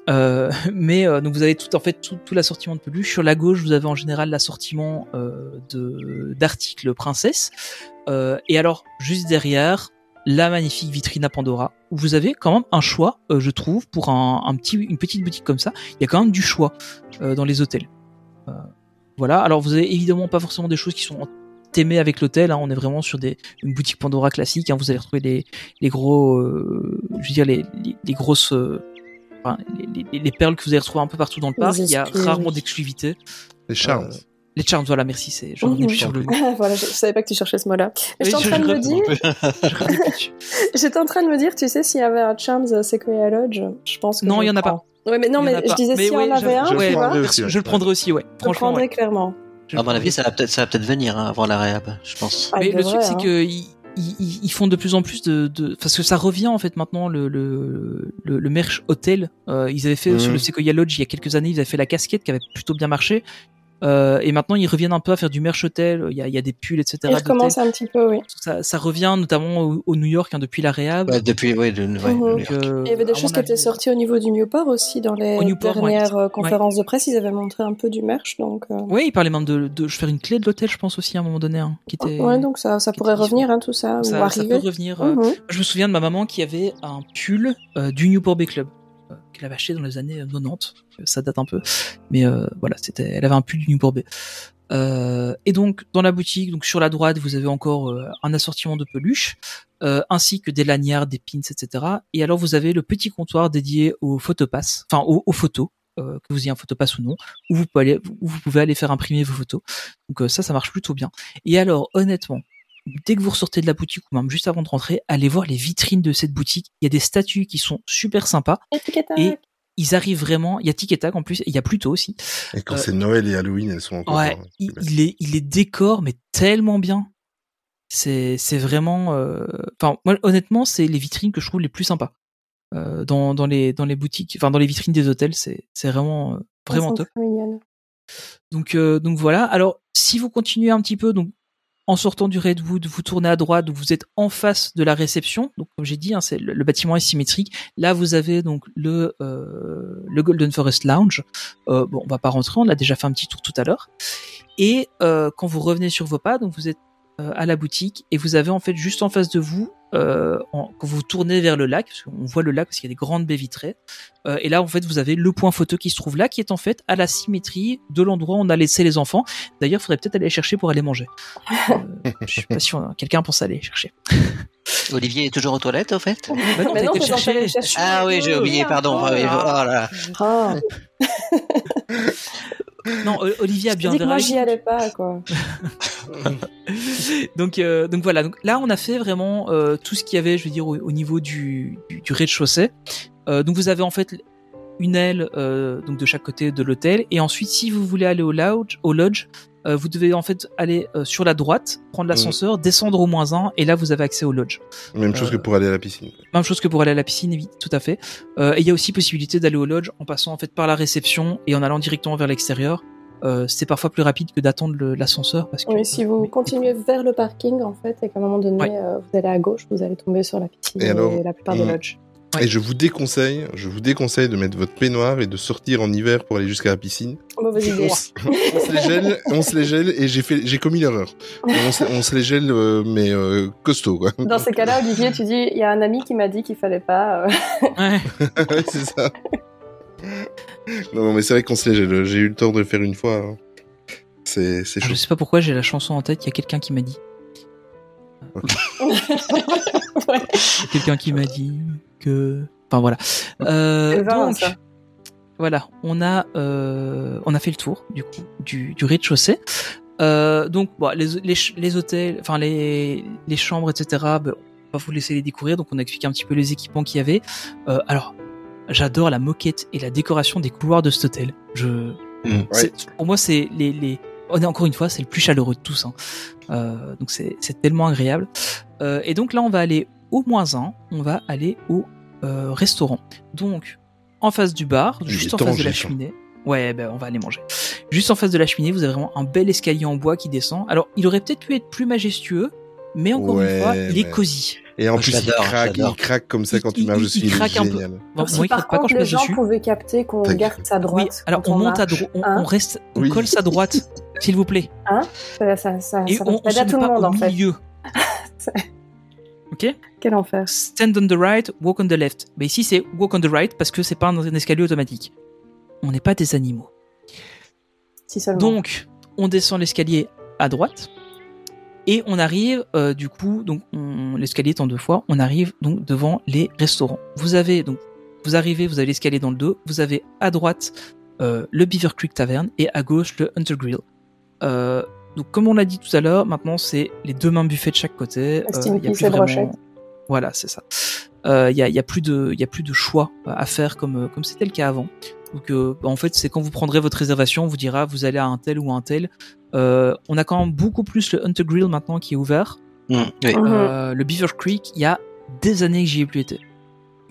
Euh, mais euh, donc vous avez tout en fait tout, tout l'assortiment de peluche. Sur la gauche, vous avez en général l'assortiment euh, de d'articles princesse. Euh, et alors juste derrière, la magnifique vitrine à Pandora où vous avez quand même un choix, euh, je trouve, pour un, un petit une petite boutique comme ça. Il y a quand même du choix dans les hôtels. Voilà. Alors vous avez évidemment pas forcément des choses qui sont thèmées avec l'hôtel. Hein. On est vraiment sur des une boutique Pandora classique. Hein. Vous allez retrouver les les gros, euh, je veux dire les les, les grosses euh, enfin, les, les- les perles que vous allez retrouver un peu partout dans le parc. Il y a rarement d'exclusivité. Les charmes. Euh, Les charms, voilà, merci. C'est, je plus sur le. voilà, je, je savais pas que tu cherchais ce mot-là. Oui, J'étais en je- train de me dire, j'étais en train de me dire, tu sais, s'il y avait un Charms Sequoia Lodge, je pense que Non, il y en a pas. Ouais, mais non, Il y en mais je pas. disais Mais si ouais, on avait un, je le prendrais aussi, ouais. Je le prendrais clairement. À mon avis, ça va peut-être, ça va peut-être venir hein, avant la réhab, je pense. Ah, Mais le truc, c'est hein. que ils, ils, font de plus en plus de, de, parce que ça revient en fait maintenant le le le, le merch hôtel. Euh, ils avaient fait Mhm. sur le Sequoia Lodge il y a quelques années, ils avaient fait la casquette qui avait plutôt bien marché. Euh, et maintenant ils reviennent un peu à faire du merch hôtel. Il y a, il y a des pulls, etc. Il d'hôtel. recommence un petit peu, oui. Ça, ça revient notamment au, au New York hein, depuis la réhab. Ouais, depuis, ouais, de, ouais. New Donc, York. euh, Il y avait des choses qui étaient sorties au niveau du Newport aussi dans les Newport, dernières euh, conférences de presse. Ils avaient montré un peu du merch, donc. euh, Oui, il parlait même de, de je faire une clé de l'hôtel, je pense aussi à un moment donné, hein, qui était. Ouais, donc ça, ça pourrait revenir, hein, tout ça, ou ça, ça peut revenir. euh, Mhm. Je me souviens de ma maman qui avait un pull euh, du Newport Bay Club euh, qu'elle avait acheté dans les années 90. Euh, Ça date un peu, mais euh, voilà, c'était. Elle avait un pull du Newport Bay. Euh, et donc dans la boutique, donc sur la droite, vous avez encore euh, un assortiment de peluches, euh, ainsi que des lanières, des pins, etc. Et alors vous avez le petit comptoir dédié aux photopass, enfin aux, photos. euh, que vous ayez un photopass ou non, où vous pouvez aller, où vous pouvez aller faire imprimer vos photos. Donc euh, ça, ça marche plutôt bien. Et alors, honnêtement, dès que vous ressortez de la boutique ou même juste avant de rentrer, allez voir les vitrines de cette boutique. Il y a des statues qui sont super sympas Et ils arrivent vraiment. Il y a Tic et Tac en plus, et il y a Pluto aussi. Et quand Euh, c'est Noël et Halloween, elles sont encore. Ouais, euh, il, il les, il les décore mais tellement bien. C'est, c'est vraiment. euh, Enfin, moi, honnêtement, c'est les vitrines que je trouve les plus sympas euh, dans, dans les dans les boutiques, enfin dans les vitrines des hôtels. C'est, c'est vraiment euh, vraiment top. Donc, euh, donc voilà. Alors, si vous continuez un petit peu, donc en sortant du Redwood, vous tournez à droite, vous êtes en face de la réception. Donc, comme j'ai dit, hein, le, bâtiment est symétrique. Là, vous avez donc le euh, Golden Forest Lounge. Euh, bon, on va pas rentrer, on l'a déjà fait un petit tour tout à l'heure. Et euh, quand vous revenez sur vos pas, donc vous êtes à la boutique et vous avez en fait juste en face de vous, euh, en- quand vous tournez vers le lac, parce qu'on voit le lac parce qu'il y a des grandes baies vitrées. euh, et là, en fait, vous avez le point photo qui se trouve là, qui est en fait à la symétrie de l'endroit où on a laissé les enfants. D'ailleurs, il faudrait peut-être aller chercher pour aller manger. Euh, je sais pas si on- quelqu'un pense aller chercher. Olivier est toujours aux toilettes, au fait? Bah non, non, chercher. chercher. Ah oui, j'ai oublié, pardon. Oh là oh. Ah, Non, O- Olivier a je te bien moi, j'y allais pas, quoi. donc, euh, donc voilà. Donc là, on a fait vraiment euh, tout ce qu'il y avait, je veux dire, au, au niveau du, du, du rez-de-chaussée. Euh, donc vous avez en fait une aile euh, donc de chaque côté de l'hôtel, et ensuite, si vous voulez aller au lodge, au lodge, euh, vous devez en fait aller euh, sur la droite, prendre l'ascenseur, descendre au moins 1, et là vous avez accès au lodge. Même chose Euh, que pour aller à la piscine. Même chose que pour aller à la piscine, oui, tout à fait. Euh, et il y a aussi possibilité d'aller au lodge en passant en fait par la réception et en allant directement vers l'extérieur. Euh, c'est parfois plus rapide que d'attendre l'ascenseur parce que Oui, si vous continuez vers le parking, en fait, et qu'à un moment donné, Ouais. euh, vous allez à gauche, vous allez tomber sur la piscine Et et, alors, la plupart des lodges. Ouais. Et je vous déconseille, je vous déconseille de mettre votre peignoir et de sortir en hiver pour aller jusqu'à la piscine. Mauvaise idée. On, se- on se les gèle, on se les gèle et j'ai fait, j'ai commis l'erreur. On se, on se les gèle, euh, mais euh, costaud quoi. Dans ces cas-là, Olivier, tu dis, il y a un ami qui m'a dit qu'il fallait pas. euh, Ouais. Ouais, c'est ça. Non, non, mais c'est vrai qu'on se les gèle. J'ai eu le temps de le faire une fois. hein. C'est, c'est Ah, chaud. Je sais pas pourquoi j'ai la chanson en tête. Il y a quelqu'un qui m'a dit. ouais. Quelqu'un qui m'a dit que. Enfin voilà. Euh, donc ça. voilà, on a euh, on a fait le tour du coup du, du rez-de-chaussée. Euh, donc bon, les, les, hôtels, enfin les, les chambres, etc. ben, on va vous laisser les découvrir. Donc on a expliqué un petit peu les équipements qu'il y avait. Euh, alors j'adore la moquette et la décoration des couloirs de cet hôtel. Je c'est- Pour moi, c'est les, les. On est encore une fois, c'est le plus chaleureux de tous. Hein. Euh, donc c'est c'est tellement agréable. Euh, et donc là, on va aller au moins un. On va aller au euh, restaurant. Donc en face du bar, juste en face de la cheminée. Ouais, ben on va aller manger. Juste en face de la cheminée, vous avez vraiment un bel escalier en bois qui descend. Alors, il aurait peut-être pu être plus majestueux, mais encore Ouais, une fois, il est cosy. Et en plus, il craque, il craque comme ça Il- quand tu marches il- dessus. il Il craque un peu. génial. Bon, si moi, il par craque pas quand contre je les passe gens dessus. pouvaient capter qu'on garde sa droite. Oui, alors on monte à droite, on, hein, on reste, on Oui. colle sa droite, s'il vous plaît. ça, ça, ça, Et ça on, on pas se met tout le pas monde au en milieu. ok Quel enfer. Stand on the right, walk on the left. Mais ici, c'est walk on the right parce que c'est pas un, escalier automatique. On n'est pas des animaux. Si seulement. Donc, on descend l'escalier à droite et on arrive, euh, du coup, donc on- l'escalier étant deux fois, on arrive donc devant les restaurants. Vous avez donc, vous arrivez, vous avez l'escalier dans le dos, vous avez à droite euh, le Beaver Creek Tavern et à gauche le Hunter Grill. Euh, donc, comme on l'a dit tout à l'heure, maintenant c'est les deux mains buffet de chaque côté. La Euh, y a plus vraiment-. Voilà, c'est ça. Euh, Il y, a, il y a plus de, il y a plus de choix à faire comme comme c'était le cas avant. Donc, euh, bah, en fait, c'est quand vous prendrez votre réservation, on vous dira vous allez à un tel ou un tel. Euh, on a quand même beaucoup plus le Hunter Grill maintenant qui est ouvert. Mm, oui. Mhm. Euh, le Beaver Creek, il y a des années que j'y ai plus été.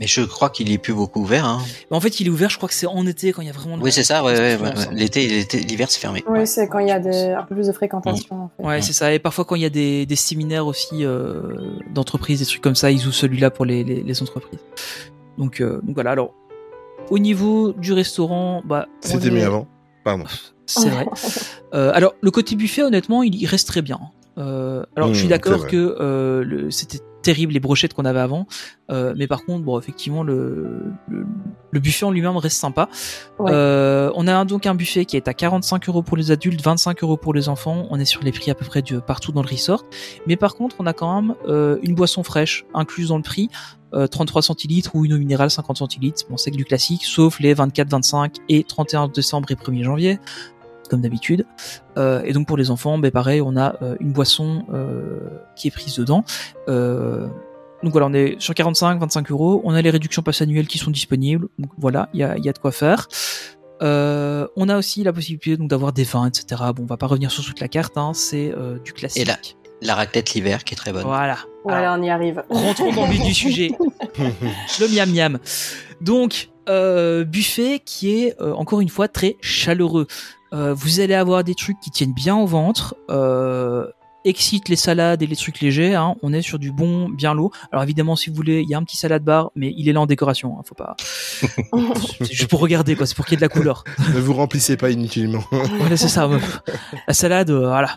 Mais je crois qu'il est plus beaucoup ouvert. Hein. Mais en fait, il est ouvert, je crois que c'est en été quand il y a vraiment. de Oui, c'est ça. Ouais, hein. L'été, l'été- l'hiver, c'est fermé. Oui, c'est quand il y a des, un peu plus de fréquentation. En fait. Ouais, c'est ça. Et parfois, quand il y a des, des séminaires aussi euh, d'entreprises, des trucs comme ça, ils ouvrent celui-là pour les, les, les entreprises. Donc, euh, donc voilà. Alors, au niveau du restaurant, bah, C'était est- mieux avant. Pardon. C'est vrai. Euh, alors, le côté buffet, honnêtement, il, il reste très bien. Euh, alors, je suis Mmh, d'accord que euh, le- c'était terrible les brochettes qu'on avait avant, euh, mais par contre, bon, effectivement, le, le, le buffet en lui-même reste sympa. Ouais. Euh, on a un- donc un buffet qui est à 45 euros pour les adultes, 25 euros pour les enfants. On est sur les prix à peu près de partout dans le resort. Mais par contre, on a quand même euh, une boisson fraîche incluse dans le prix, euh, 33 centilitres ou une eau minérale 50 centilitres. Bon, c'est que du classique, sauf les 24, 25 et 31 décembre et 1er janvier, comme d'habitude. Euh, et donc pour les enfants, ben pareil, on a euh, une boisson euh, qui est prise dedans. Euh, donc voilà, on est sur 45, 25 euros. On a les réductions passe annuelles qui sont disponibles. Donc voilà, il y a, il y a de quoi faire. Euh, on a aussi la possibilité donc d'avoir des vins, etc. Bon, on va pas revenir sur toute la carte, hein, c'est euh, du classique. Et là, la raclette l'hiver qui est très bonne. Voilà. Voilà, on y arrive. Rentrons dans le vif du sujet. le miam miam. Donc, euh, buffet qui est euh, encore une fois très chaleureux. Euh, vous allez avoir des trucs qui tiennent bien au ventre. Euh, excite les salades et les trucs légers, hein, on est sur du bon, bien lourd. Alors évidemment, si vous voulez, il y a un petit salade bar, mais il est là en décoration. Hein, faut pas. c'est juste pour regarder, quoi. C'est pour qu'il y ait de la couleur. ne vous remplissez pas inutilement. voilà, c'est ça. La salade, euh, voilà,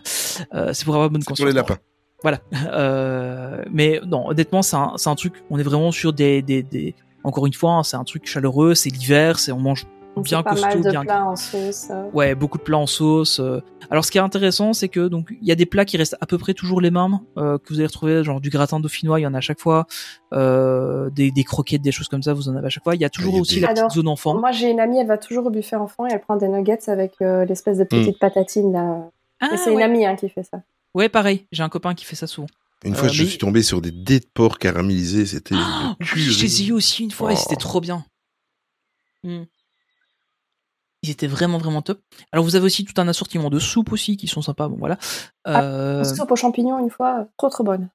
euh, c'est pour avoir bonne conscience. Pour les lapins. Voilà. Euh, mais non, honnêtement, c'est un, c'est un truc. On est vraiment sur des, des, des encore une fois, hein, c'est un truc chaleureux. C'est l'hiver, c'est on mange bien pas costaud, mal de bien. plats en sauce. euh. Ouais, beaucoup de plats en sauce. euh. Alors, ce qui est intéressant, c'est que donc il y a des plats qui restent à peu près toujours les mêmes euh, que vous allez retrouver, genre du gratin dauphinois, il y en a à chaque fois, euh, des, des croquettes, des choses comme ça, vous en avez à chaque fois. Il y a toujours aussi des- la petite Alors, zone enfant. Moi, j'ai une amie, elle va toujours au buffet enfant et elle prend des nuggets avec euh, l'espèce de petite patatine là. Ah, et c'est une ouais. amie hein, qui fait ça. Ouais, pareil. J'ai un copain qui fait ça souvent. Une fois, Euh, je mais- suis tombé sur des dés de porc caramélisés. C'était. Ah, oui, je tuerie. les ai eu aussi une fois et Oh. c'était trop bien. Hmm. Ils étaient vraiment vraiment top. Alors vous avez aussi tout un assortiment de soupes aussi qui sont sympas. Bon voilà. Euh, Une soupe aux champignons une fois, euh, trop trop bonne.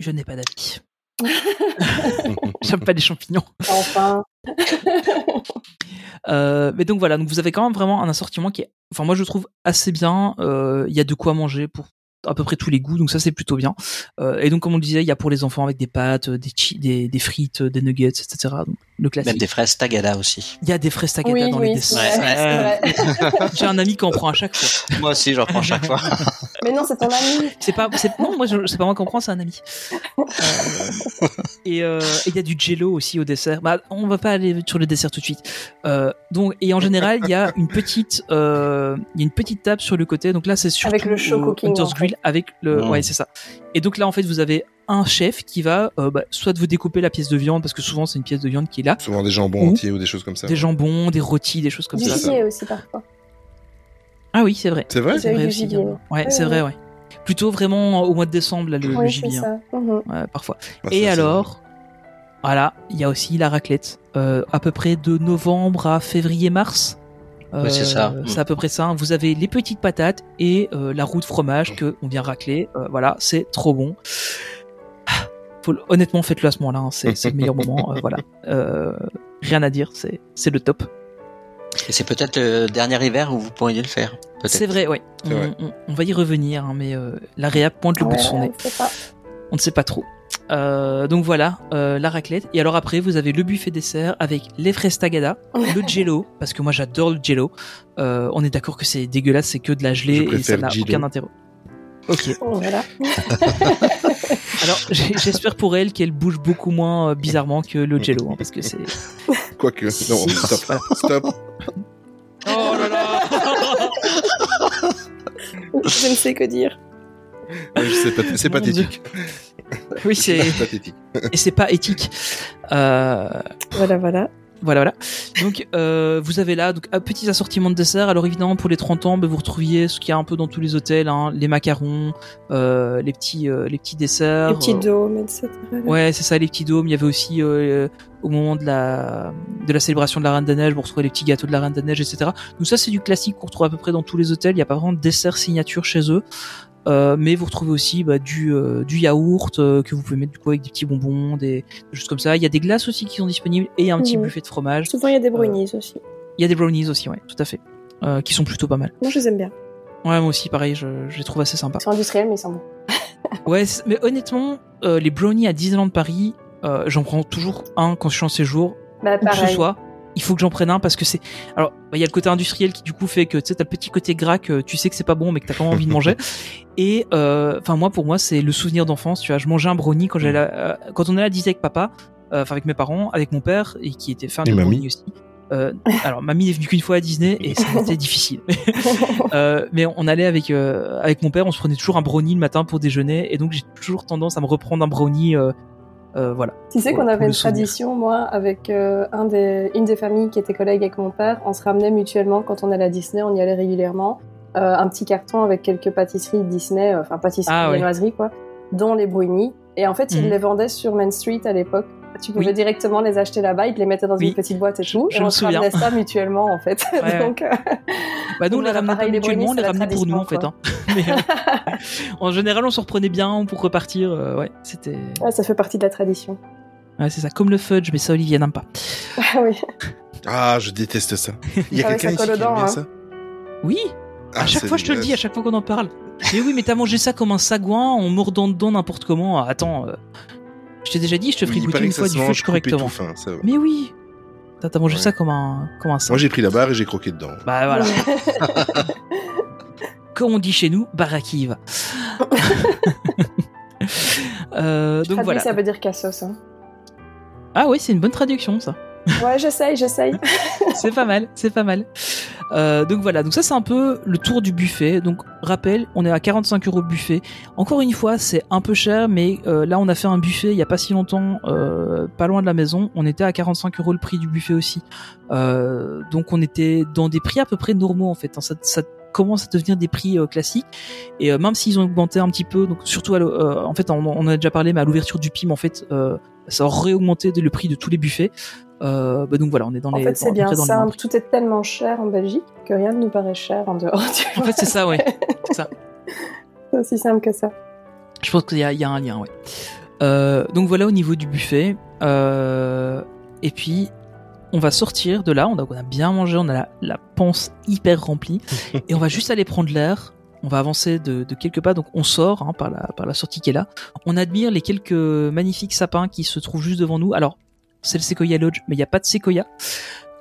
je n'ai pas d'avis. J'aime pas les champignons. Enfin, Euh, mais donc voilà, donc vous avez quand même vraiment un assortiment qui est, enfin moi je trouve assez bien. Euh, Il y a de quoi manger pour à peu près tous les goûts, donc ça c'est plutôt bien. Euh, et donc comme on le disait, il y a pour les enfants avec des pâtes, des, des, des frites, des nuggets, etc. Donc le Même classique. des fraises tagada aussi. Il y a des fraises tagada oui, dans les oui, desserts. vrai, Ouais. vrai. J'ai un ami qui en prend à chaque fois. Moi aussi, j'en prends chaque fois. Mais non, c'est ton ami. C'est pas, c'est non, moi c'est pas moi qui en prends, c'est un ami. Euh, et euh, et il y a du jello aussi au dessert. Bah, on va pas aller sur le dessert tout de suite. Euh, donc et en général, il y a une petite, euh, il y a une petite table sur le côté. Donc là, c'est surtout Avec le show cooking, Hunter's avec le, Mm. ouais, c'est ça. Et donc là, en fait, vous avez un chef qui va euh, bah, soit vous découper la pièce de viande parce que souvent c'est une pièce de viande qui est là, Souvent des jambons Ou entiers ou des choses comme ça. des jambons, des rôtis, des choses comme Du ça. gibier aussi parfois. Ah oui, c'est vrai. C'est vrai eu vrai aussi. Ouais, Ouais, c'est ouais. vrai, ouais. Plutôt vraiment au mois de décembre, là, le, le Oui, c'est gibier. hein. ça. Mhm. Ouais, parfois. Ah, Et c'est alors, voilà, il y a aussi la raclette. Euh, à peu près de novembre à février-mars. Ouais, c'est ça. C'est à peu près ça. Vous avez les petites patates et euh, la roue de fromage que on vient racler. Euh, voilà, c'est trop bon. Ah, Faut honnêtement, faites-le à ce moment-là. hein. C'est c'est le meilleur moment. euh, voilà. Euh, rien à dire. C'est c'est le top. Et c'est peut-être le dernier hiver où vous pourriez le faire. C'est vrai. C'est On, vrai. on- on va y revenir, hein, mais euh, la réa pointe le bout de son nez. On ne sait pas trop. Euh, donc voilà, euh, la raclette. Et alors après, vous avez le buffet dessert avec les fraises tagada, le jello, parce que moi j'adore le jello. Euh, on est d'accord que c'est dégueulasse, c'est que de la gelée et ça n'a Jello. aucun intérêt. Ok. Voilà. Alors j'espère pour elle qu'elle bouge beaucoup moins euh, bizarrement que le jello, hein, parce que c'est. Quoique. Non, stop. Voilà. Stop. Oh là là Je ne sais que dire. Ouais, C'est pat- c'est pathétique. Oui, c'est pathétique. et c'est pas éthique. Euh, Voilà, voilà. Voilà, voilà. Donc, euh, vous avez là donc un petit assortiment de desserts. Alors évidemment, pour les 30 ans, ben, vous retrouviez ce qu'il y a un peu dans tous les hôtels, hein, les macarons, euh, les petits, euh, les petits desserts. Les petits euh, dômes, etc. Ouais, c'est ça, les petits dômes. Il y avait aussi euh, au moment de la de la célébration de la Reine des Neiges, vous retrouvez les petits gâteaux de la Reine des Neiges, etc. Donc ça, c'est du classique qu'on retrouve à peu près dans tous les hôtels. Il n'y a pas vraiment de dessert signature chez eux. Euh, mais vous retrouvez aussi bah, du, euh, du yaourt euh, que vous pouvez mettre du coup avec des petits bonbons, des, des choses comme ça. Il y a des glaces aussi qui sont disponibles et un petit Mhm. buffet de fromage. Souvent, il y a des brownies aussi. Il y a des brownies aussi, ouais, tout à fait, euh, qui sont plutôt pas mal. Moi, je les aime bien. Ouais, moi aussi, pareil, je, je les trouve assez sympas. Ils sont industriels, mais ils sont bons. Ouais, c'est- mais honnêtement, euh, les brownies à Disneyland Paris, euh, j'en prends toujours un quand je suis en séjour, Bah, où que ce soit. Il faut que j'en prenne un parce que c'est. Alors, bah, il y a le côté industriel qui du coup fait que tu sais, t'as le petit côté gras que tu sais que c'est pas bon, mais que t'as quand même envie de manger. Et euh, enfin, moi, pour moi, c'est le souvenir d'enfance. Tu vois, je mangeais un brownie quand j'allais, à- euh, quand on allait à Disney avec papa, euh, enfin avec mes parents, avec mon père et qui était fan Et de mamie. brownie aussi. Euh, alors, mamie est venue qu'une fois à Disney et ça a été difficile. Euh, mais on allait avec euh, avec mon père, on se prenait toujours un brownie le matin pour déjeuner, et donc j'ai toujours tendance à me reprendre un brownie. Euh, voilà. Tu sais qu'on avait une tradition, moi, avec euh, un des, une des familles qui était collègue avec mon père. On se ramenait mutuellement quand on allait à Disney, on y allait régulièrement. euh, un petit carton avec quelques pâtisseries Disney, euh, enfin pâtisseries, Ah, ouais. viennoiseries, quoi, dont les brownies. Et en fait, ils Mhm. les vendaient sur Main Street à l'époque. Tu pouvais Oui. directement les acheter là-bas, ils te les mettaient dans Oui. une petite boîte et tout. je et me on se souviens. ramenait ça mutuellement, en fait. Ouais, Donc, euh, Bah nous on les ramenait pas mutuellement, on les ramenait pour nous en fait. tradition, Hein. Mais, euh, en général, on se reprenait bien pour repartir. euh, ouais, c'était. ouais, ça fait partie de la tradition. Ouais, c'est ça. Comme le fudge, mais ça Olivier n'aime pas. Ah oui. Ah, je déteste ça. Il y a Ah quelqu'un qui aime bien hein. ça? Oui. Ah, à chaque fois, je te le dis, à chaque fois qu'on en parle. Mais oui, mais t'as mangé ça comme un sagouin en mordant dedans n'importe comment. Attends, euh, je t'ai déjà dit, je te ferai Il goûter paraît une fois du fudge correctement. fin, ça va. Mais oui, t'as mangé Ouais. ça comme un comme un Moi, j'ai pris la barre et j'ai croqué dedans. Bah voilà. Comme on dit chez nous, barakiva. euh, donc Traduit, voilà. ça veut dire cassos. Hein. Ah oui, c'est une bonne traduction ça. Ouais, j'essaye, j'essaye. c'est pas mal, c'est pas mal. Euh, donc voilà, donc ça c'est un peu le tour du buffet. Donc rappel, on est à 45 euros buffet. Encore une fois, c'est un peu cher, mais euh, là on a fait un buffet il y a pas si longtemps, euh, pas loin de la maison. On était à 45 euros le prix du buffet aussi. Euh, donc on était dans des prix à peu près normaux en fait. hein. Ça, ça commence à devenir des prix euh, classiques. Et euh, même s'ils ont augmenté un petit peu, donc surtout à euh, en fait on, on a déjà parlé, mais à l'ouverture du PIM en fait, euh, ça aurait augmenté le prix de tous les buffets. Euh, bah donc voilà, on est dans En les. fait, dans- c'est bien simple. Tout est tellement cher en Belgique que rien ne nous paraît cher en dehors du En fait, c'est ça, ouais. C'est ça. C'est aussi simple que ça. Je pense qu'il y, a- il y a un lien, ouais. Euh, donc voilà au niveau du buffet. Euh, et puis, on va sortir de là. On a, on a bien mangé, on a la, la panse hyper remplie. et on va juste aller prendre l'air. On va avancer de, de quelques pas. Donc on sort hein, par, la, par la sortie qui est là. On admire les quelques magnifiques sapins qui se trouvent juste devant nous. Alors, c'est le Sequoia Lodge, mais il n'y a pas de Sequoia.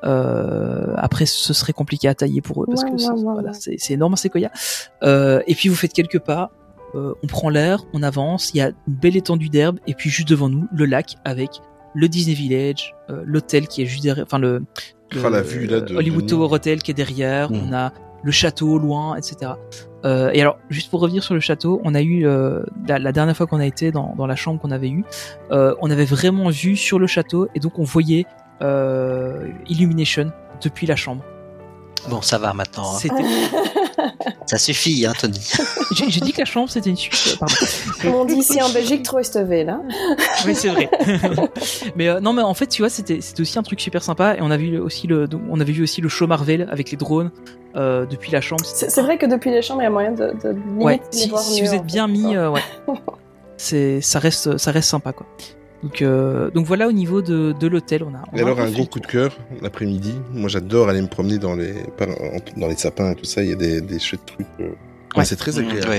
Euh, après, ce serait compliqué à tailler pour eux parce Ouais, que ouais, c'est ouais, voilà, ouais. c'est- c'est énorme un Sequoia. Euh, et puis vous faites quelques pas, euh, on prend l'air, on avance, il y a une belle étendue d'herbe, et puis juste devant nous, le lac avec le Disney Village, euh, l'hôtel qui est juste derrière, enfin le, le Ah, la vue, là, de- Hollywood de Tower. Hotel qui est derrière, Mhm. on a le château au loin, etc. Euh, et alors, juste pour revenir sur le château, on a eu euh, la, la dernière fois qu'on a été dans, dans la chambre qu'on avait eue, euh, on avait vraiment vu sur le château, et donc on voyait euh, Illumination depuis la chambre. Bon, ça va maintenant. hein. C'était, Ça suffit, hein, Tony. j'ai, dit que la chambre c'était une suite. Pardon. Comme on dit ici en Belgique, trop estevé, là. Oui, c'est vrai. mais euh, non, mais en fait, tu vois, c'était c'était aussi un truc super sympa et on a vu aussi le on avait vu aussi le show Marvel avec les drones euh, depuis la chambre. C'est vrai que depuis les chambres, il y a moyen de, de limite Ouais, les si, voir si mieux, vous êtes fait. bien mis, euh, ouais. C'est ça reste ça reste sympa quoi. Donc euh, donc voilà au niveau de, de l'hôtel, on a. on Et a alors, peu un gros coup de cœur, l'après-midi. Moi, j'adore aller me promener dans les, dans sapins et tout ça. Il y a des, des chouettes trucs. euh. Ouais, Ouais. c'est très Oui, agréable.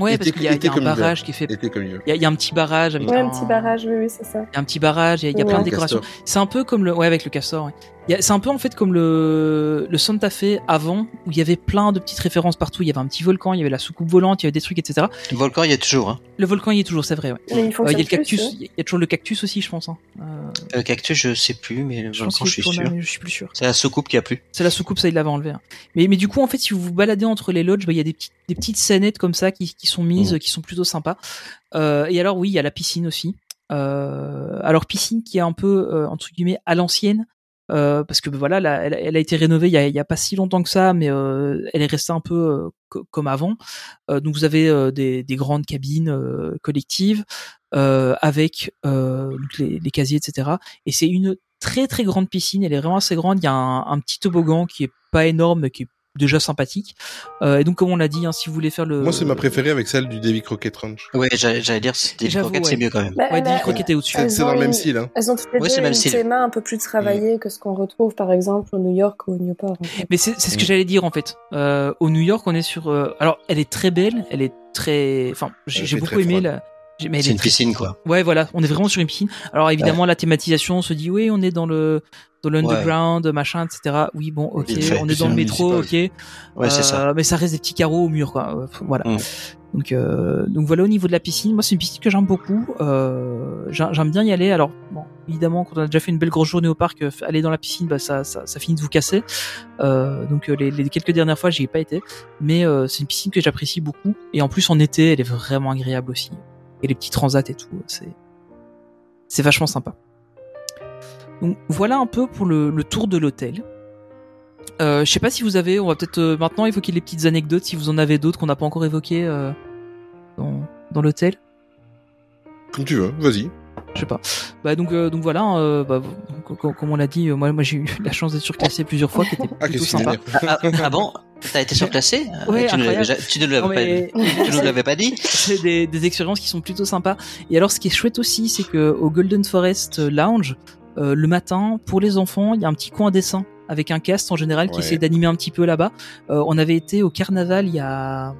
Ouais, Été- parce qu'il y a, y un barrage qui est fait. Il y, a, il y a un petit barrage avec Ouais, un, un petit barrage, oui, oui, c'est ça. Il y a un petit barrage, il y a, il y a plein de Ouais. décorations. C'est un peu comme le, ouais, avec le castor. Ouais. Il y a- C'est un peu en fait comme le, le Santa Fe avant, où il y avait plein de petites références partout. Il y avait un petit volcan, il y avait la soucoupe volante, il y avait des trucs, etc. Le volcan, il y a toujours. Hein. Le volcan y est toujours, c'est vrai. Ouais. Mais il Euh, il y a le plus, cactus, hein. il y a toujours le cactus aussi, je pense. Hein. Euh, Le cactus, je sais plus, mais le je volcan, je suis là, sûr. je suis plus sûr. C'est la soucoupe qui a plu. C'est la soucoupe, ça il l'avait enlevé. hein. Mais, mais du coup, en fait, si vous vous baladez entre les lodges, bah, il y a des petites, des petites scénettes comme ça qui, qui sont mises, Mhm. qui sont plutôt sympas. Euh, et alors oui, il y a la piscine aussi. Euh, alors piscine qui est un peu euh, entre guillemets à l'ancienne. Euh, parce que bah, voilà, là, elle, a été rénovée il y a, pas si longtemps que ça, mais euh, elle est restée un peu euh, co- comme avant. Donc vous avez des, des grandes cabines collectives avec les casiers, etc. Et c'est une très très grande piscine. Elle est vraiment assez grande. Il y a un, un petit toboggan qui est pas énorme, mais qui est déjà sympathique. Euh, et donc comme on l'a dit, hein, si vous voulez faire le, Moi, c'est ma préférée avec celle du Davy Crockett Ranch. Ouais, j'allais dire, J'avoue, croquettes, ouais. c'est mieux quand même. Bah, Ouais, Davy a- Crockett est au-dessus. C'est dans le même style. Hein. Elles ont toutes les Ouais, deux même une style. théma un peu plus travaillée que ce qu'on retrouve par exemple au New York ou au Newport. en fait. Mais c'est c'est ce que j'allais dire en fait. Euh, au New York, on est sur. euh, alors, elle est très belle, elle est très. Enfin, j'ai beaucoup aimé froide. la. C'est est une piscine, quoi. Ouais, voilà, on est vraiment sur une piscine. Alors évidemment, la thématisation on se dit oui, on est dans le dans l'underground, machin, etc. Oui, bon, ok, fait, on est dans le métro, ok. Ouais, c'est Euh, ça. Mais ça reste des petits carreaux au mur, quoi. Euh, Voilà. Mm. Donc, euh, donc voilà au niveau de la piscine. Moi, c'est une piscine que j'aime beaucoup. Euh, j'aime bien y aller. Alors, bon, évidemment, quand on a déjà fait une belle grosse journée au parc, euh, aller dans la piscine, bah, ça, ça, ça finit de vous casser. Euh, donc, euh, les, les quelques dernières fois, j'y ai pas été. Mais euh, c'est une piscine que j'apprécie beaucoup. Et en plus, en été, elle est vraiment agréable aussi. Et les petits transats et tout, c'est c'est vachement sympa. Donc voilà un peu pour le, le tour de l'hôtel. Euh, je sais pas si vous avez, on va peut-être euh, maintenant évoquer les petites anecdotes, si vous en avez d'autres qu'on n'a pas encore évoquées euh, dans, dans l'hôtel. Comme tu veux, vas-y. Je sais pas. Bah donc euh, donc voilà, euh, bah, co- co- comme on l'a dit, euh, moi moi j'ai eu la chance d'être surclassé plusieurs fois, qui était Ah, plutôt sympa. ah bon T'as été surclassé Ouais, tu, ne l'avais pas, pas dit c'est des, des expériences qui sont plutôt sympas. Et alors, ce qui est chouette aussi, c'est que au Golden Forest Lounge, euh, le matin, pour les enfants, il y a un petit coin dessin avec un cast en général qui Ouais. essaie d'animer un petit peu là-bas. Euh, on avait été au carnaval il y a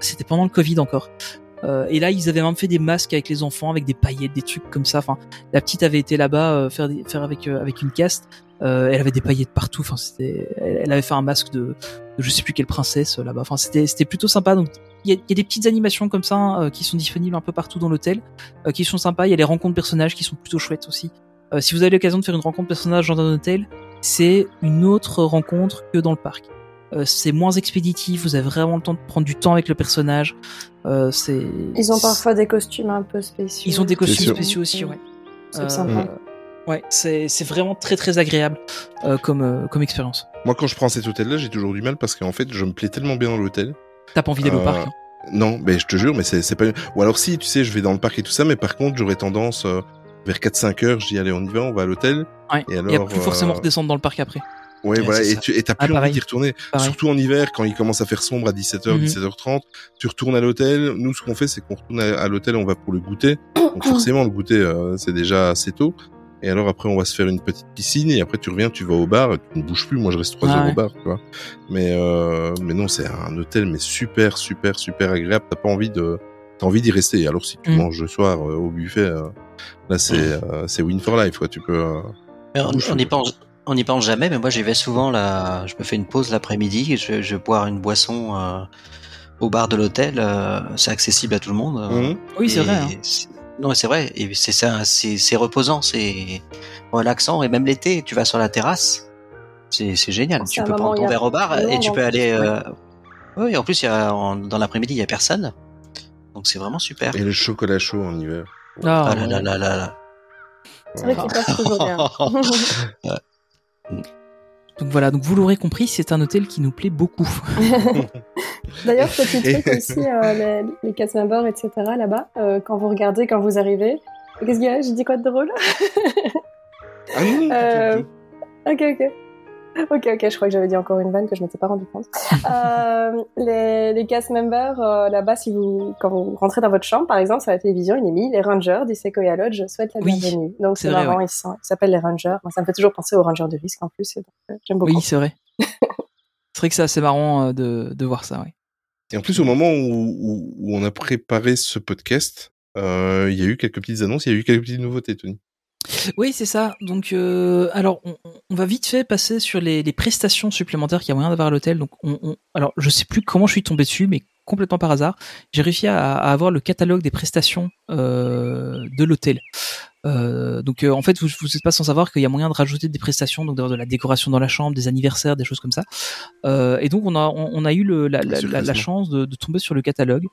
C'était pendant le Covid encore. Euh, et là, ils avaient même fait des masques avec les enfants, avec des paillettes, des trucs comme ça. Enfin, la petite avait été là-bas euh, faire des- faire avec euh, avec une caste. Euh, elle avait des paillettes partout. Enfin, c'était, elle, elle avait fait un masque de, de je sais plus quelle princesse euh, là-bas. Enfin, c'était c'était plutôt sympa. Donc il y a, il y a des petites animations comme ça euh, qui sont disponibles un peu partout dans l'hôtel, euh, qui sont sympas. Il y a les rencontres personnages qui sont plutôt chouettes aussi. Euh, si vous avez l'occasion de faire une rencontre personnage dans un hôtel, c'est une autre rencontre que dans le parc. Euh, c'est moins expéditif, vous avez vraiment le temps de prendre du temps avec le personnage. Euh, c'est Ils ont parfois des costumes un peu spéciaux. ils ont des costumes spéciaux aussi, ouais. C'est Euh, sympa. Ouais, c'est vraiment très très agréable euh, comme euh, comme expérience. Moi, quand je prends cet hôtel-là, j'ai toujours du mal parce qu'en fait, je me plais tellement bien dans l'hôtel. T'as pas envie d'aller au Euh, parc hein. Non, mais je te jure, mais c'est pas. Ou alors si, tu sais, je vais dans le parc et tout ça, mais par contre, j'aurais tendance vers 4-5 heures, je dis allez, on y va, on va à l'hôtel. Ouais. Et Il y a alors, plus forcément redescendre dans le parc après. Ouais, Ouais, voilà, et ça. tu et t'as Ah, plus envie d'y retourner. Pareil. Surtout en hiver, quand il commence à faire sombre à 17h, Mhm. 17h30, tu retournes à l'hôtel. Nous, ce qu'on fait, c'est qu'on retourne à, à l'hôtel, on va pour le goûter. Donc forcément, le goûter, euh, c'est déjà assez tôt. Et alors après, on va se faire une petite piscine et après tu reviens, tu vas au bar, et tu ne bouges plus. Moi, je reste trois Ah heures ouais. au bar, tu vois. Mais euh, mais non, c'est un hôtel, mais super, super, super agréable. T'as pas envie de, t'as envie d'y rester. Alors si tu Mm. manges le soir euh, au buffet, euh, là c'est euh, c'est win for life, quoi. Tu peux. euh, Mais on n'y pense, on n'y pense jamais, mais moi j'y vais souvent là. Je me fais une pause l'après-midi, je, je vais boire une boisson euh, au bar de l'hôtel. euh, c'est accessible à tout le monde. euh, mhm. Oui, c'est vrai. hein. Non, mais c'est vrai. Et c'est ça, c'est c'est reposant, c'est relaxant. Et même l'été, tu vas sur la terrasse, c'est c'est génial. Tu peux prendre ton verre au bar et tu peux aller. euh, Oui, en plus, il y a, en- dans l'après-midi, il y a personne. Donc c'est vraiment super. Et le chocolat chaud en hiver. Ah, Ah là là là là là. C'est vrai toujours bien. Donc voilà, donc vous l'aurez compris, c'est un hôtel qui nous plaît beaucoup. D'ailleurs, petit Et- truc aussi, euh, les, les members, etc. là-bas, euh, quand vous regardez, quand vous arrivez, qu'est-ce qu'il y a? J'ai dit quoi de drôle? Ah non, non, Euh, Ok, ok. Ok, ok, je crois que j'avais dit encore une vanne que je m'étais pas rendu compte. euh, les, les cast members, euh, là-bas, si vous, quand vous rentrez dans votre chambre, par exemple, sur la télévision, il est mis les Rangers du Sequoia Lodge souhaitent la Oui, bienvenue. Donc, c'est marrant, ouais. ils s'appellent les Rangers. Moi, ça me fait toujours penser aux Rangers de risque, en plus. euh, J'aime beaucoup. Oui, c'est vrai. c'est vrai que c'est assez marrant euh, de, de voir ça, ouais. Et en plus, au moment où, où, où on a préparé ce podcast, euh, il y a eu quelques petites annonces, il y a eu quelques petites nouveautés, Tony. Oui, c'est ça. Donc, euh, alors, on, on va vite fait passer sur les, les prestations supplémentaires qu'il y a moyen d'avoir à l'hôtel. Donc, on, on- alors, je sais plus comment je suis tombé dessus, mais complètement par hasard, j'ai réussi à, à avoir le catalogue des prestations euh, de l'hôtel. Euh, donc, euh, en fait, vous n'êtes pas sans savoir qu'il y a moyen de rajouter des prestations, donc d'avoir de la décoration dans la chambre, des anniversaires, des choses comme ça. Euh, et donc, on a, on, on a eu le, la, chance de, de tomber sur le catalogue.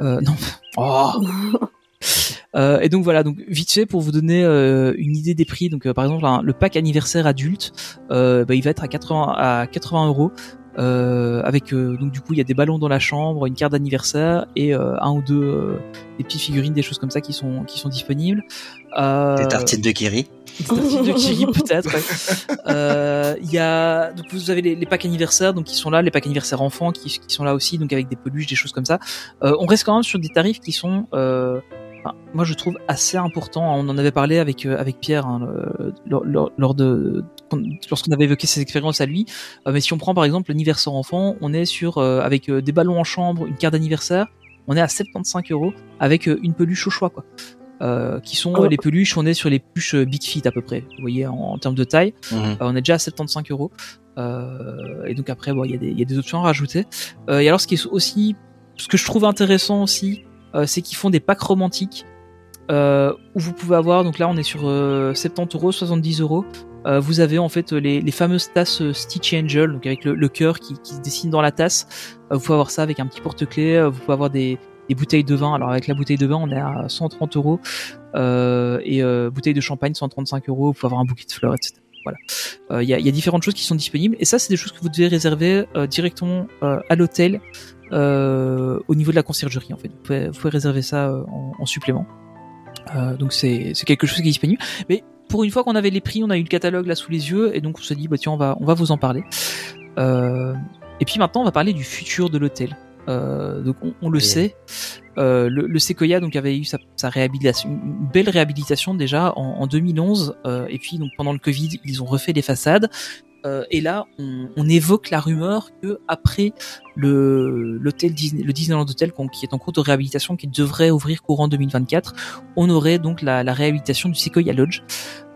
Non. Oh Euh, et donc voilà, donc vite fait pour vous donner euh, une idée des prix. Donc euh, par exemple un- le pack anniversaire adulte, euh, bah, il va être à 80 à 80 euros. Euh, avec euh, donc du coup il y a des ballons dans la chambre, une carte d'anniversaire et euh, un ou deux euh, des petites figurines, des choses comme ça qui sont qui sont disponibles. Euh, Des tartines de Kiri. des tartines de Kiri peut-être. ouais. Euh, Il y a donc vous avez les, les packs anniversaires donc qui sont là, les packs anniversaires enfants qui, qui sont là aussi donc avec des peluches, des choses comme ça. Euh, on reste quand même sur des tarifs qui sont euh, enfin, moi je trouve assez importants. On en avait parlé avec euh, avec Pierre hein, lors, lors- lors de lorsqu'on avait évoqué ses expériences à lui. Euh, mais si on prend par exemple l'anniversaire enfant, on est sur euh, avec euh, des ballons en chambre, une carte d'anniversaire, on est à 75 euros avec euh, une peluche au choix quoi. Euh, qui sont euh, les peluches, on est sur les peluches Big Feet à peu près, vous voyez en, en termes de taille. Mhm. Euh, on est déjà à 75 euros. Euh, et donc après, bon, il y, a des- il y a des options à rajouter. Euh, et alors, ce qui est aussi, ce que je trouve intéressant aussi, euh, c'est qu'ils font des packs romantiques euh, où vous pouvez avoir. Donc là, on est sur euh, 70 euros, 70 euros. Euh, vous avez en fait les, les fameuses tasses euh, Stitch Angel, donc avec le, cœur qui, se dessine dans la tasse. Euh, vous pouvez avoir ça avec un petit porte-clés. euh, Vous pouvez avoir des, des bouteilles de vin. Alors avec la bouteille de vin, on est à 130 euros. Euh, et euh, bouteille de champagne, 135 euros. Vous pouvez avoir un bouquet de fleurs, etc. Voilà. Euh, Il y, a, différentes choses qui sont disponibles. Et ça, c'est des choses que vous devez réserver euh, directement euh, à l'hôtel euh, au niveau de la conciergerie. En fait, vous pouvez, vous pouvez réserver ça euh, en, en supplément. Euh, donc c'est quelque chose qui est disponible. Mais pour une fois qu'on avait les prix, on a eu le catalogue là sous les yeux et donc on se dit bah tiens on va on va vous en parler. Euh, et puis maintenant on va parler du futur de l'hôtel. Euh, donc on, on le Et- sait, euh, le, le Sequoia donc avait eu sa, sa réhabilitation, une belle réhabilitation déjà en, en 2011 euh, et puis donc pendant le Covid ils ont refait les façades. Euh, et là, on, on évoque la rumeur que après le l'hôtel Disney, le Disneyland Hotel qui est en cours de réhabilitation, qui devrait ouvrir courant 2024, on aurait donc la, la réhabilitation du Sequoia Lodge.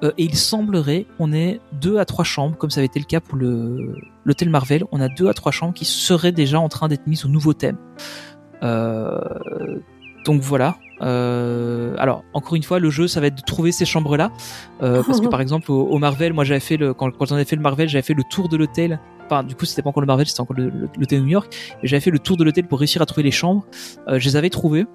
Euh, et il semblerait qu'on ait deux à trois chambres, comme ça avait été le cas pour le l'hôtel Marvel. On a deux à trois chambres qui seraient déjà en train d'être mises au nouveau thème. Euh, donc voilà. Euh, alors encore une fois, le jeu, ça va être de trouver ces chambres-là, Euh, parce que par exemple au, au Marvel, moi j'avais fait le quand, quand on avait fait le Marvel, j'avais fait le tour de l'hôtel. Enfin, du coup, c'était pas encore le marvel, c'était encore l'hôtel New York. Et j'avais fait le tour de l'hôtel pour réussir à trouver les chambres. Euh, je les avais trouvées.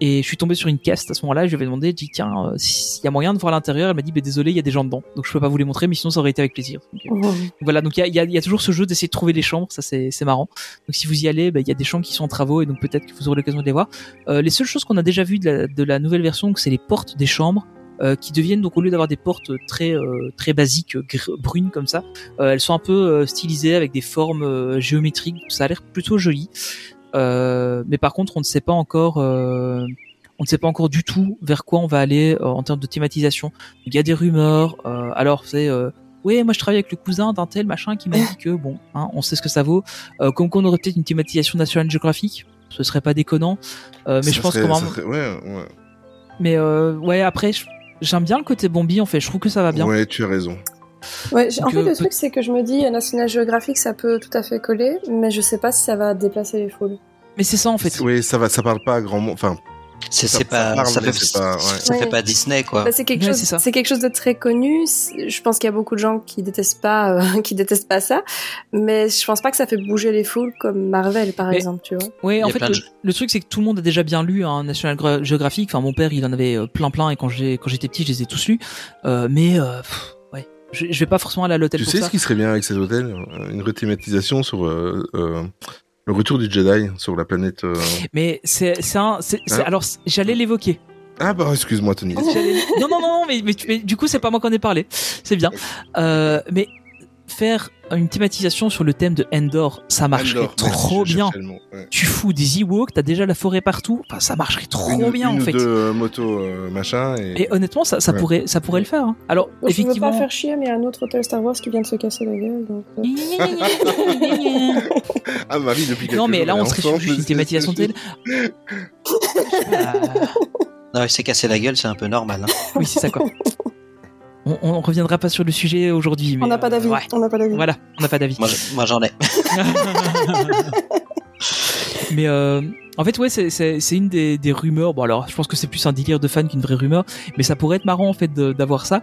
Et je suis tombé sur une caste à ce moment-là. Je lui avais demandé, je dis tiens, euh, s'il y a moyen de voir l'intérieur. Elle m'a dit, bah, désolé, il y a des gens dedans, donc je peux pas vous les montrer, mais sinon ça aurait été avec plaisir. Donc, euh, voilà, donc il y a, y y toujours ce jeu d'essayer de trouver les chambres, ça c'est marrant. Donc si vous y allez, bah, il y a des chambres qui sont en travaux et donc peut-être que vous aurez l'occasion de les voir. Euh, les seules choses qu'on a déjà vues de la, de la nouvelle version, c'est les portes des chambres. euh, qui deviennent donc au lieu d'avoir des portes très euh, très basiques brunes comme ça, euh, elles sont un peu stylisées avec des formes géométriques. Ça a l'air plutôt joli. Euh, mais par contre, on ne sait pas encore. euh, on ne sait pas encore du tout vers quoi on va aller euh, en termes de thématisation. Il y a des rumeurs. euh, alors, c'est euh, oui, moi je travaille avec le cousin d'un tel machin qui m'a dit que bon, hein, on sait ce que ça vaut. Euh, comme qu'on aurait peut-être une thématisation National Geographic, ce serait pas déconnant. Euh, mais Ça je pense serait- quand ça même. serait- ouais, ouais. Mais euh, ouais, après, j'aime bien le côté Bombi en fait. Je trouve que ça va bien. Ouais, tu as raison. Ouais, en fait, euh, le truc, c'est que je me dis, euh, National Geographic, ça peut tout à fait coller, mais je sais pas si ça va déplacer les foules. Mais c'est ça en fait. Oui, ça va, ça parle pas à grand monde. Enfin, C'est Ça- c'est ça pas, parle, ça mais fait, c'est pas- ouais. ça fait pas Disney quoi. Bah, c'est quelque Ouais, chose, c'est quelque chose de très connu. Je pense qu'il y a beaucoup de gens qui détestent pas, euh, qui détestent pas ça, mais je pense pas que ça fait bouger les foules comme Marvel, par Mais- exemple, tu vois. Y en fait, le, de jeux. le truc c'est que tout le monde a déjà bien lu un National Gra- Geographic. Enfin, mon père, il en avait plein plein et quand j'ai quand j'étais petit, je les ai tous lus. Euh, mais euh, pff, je, je vais pas forcément aller à l'hôtel tu pour sais ça. ce qui serait bien avec ces hôtels Euh, Une rethématisation sur euh, euh, le retour du Jedi sur la planète. euh, Mais c'est un, Hein alors j'allais l'évoquer. Ah bah excuse-moi Tony. Non non non mais, mais, du coup c'est pas moi qu'on ai parlé. C'est bien. Mais faire une thématisation sur le thème de Endor, ça marcherait trop bien. ouais. Tu fous des Ewoks, t'as déjà la forêt partout. Enfin, ça marcherait trop une, bien une en ou fait. deux euh, motos euh, machin et, Et honnêtement, ça, ça Ouais. pourrait, ça pourrait le faire. hein. Alors, Donc, je veux effectivement. pas faire chier, mais il y a un autre hôtel Star Wars qui vient de se casser la gueule. Donc, ah Marie depuis quelques non, mais jours, là, on serait sur une c'est- thématisation telle. Ah, Non, il s'est cassé la gueule, c'est un peu normal. hein. oui, c'est ça quoi. On, on reviendra pas sur le sujet aujourd'hui. on n'a pas euh, d'avis. ouais. On n'a pas d'avis. Voilà, on n'a pas d'avis. Moi, je- moi, j'en ai. mais euh, en fait, ouais, c'est- une des, des rumeurs. Bon, alors, je pense que c'est plus un délire de fan qu'une vraie rumeur, mais ça pourrait être marrant en fait de- d'avoir ça.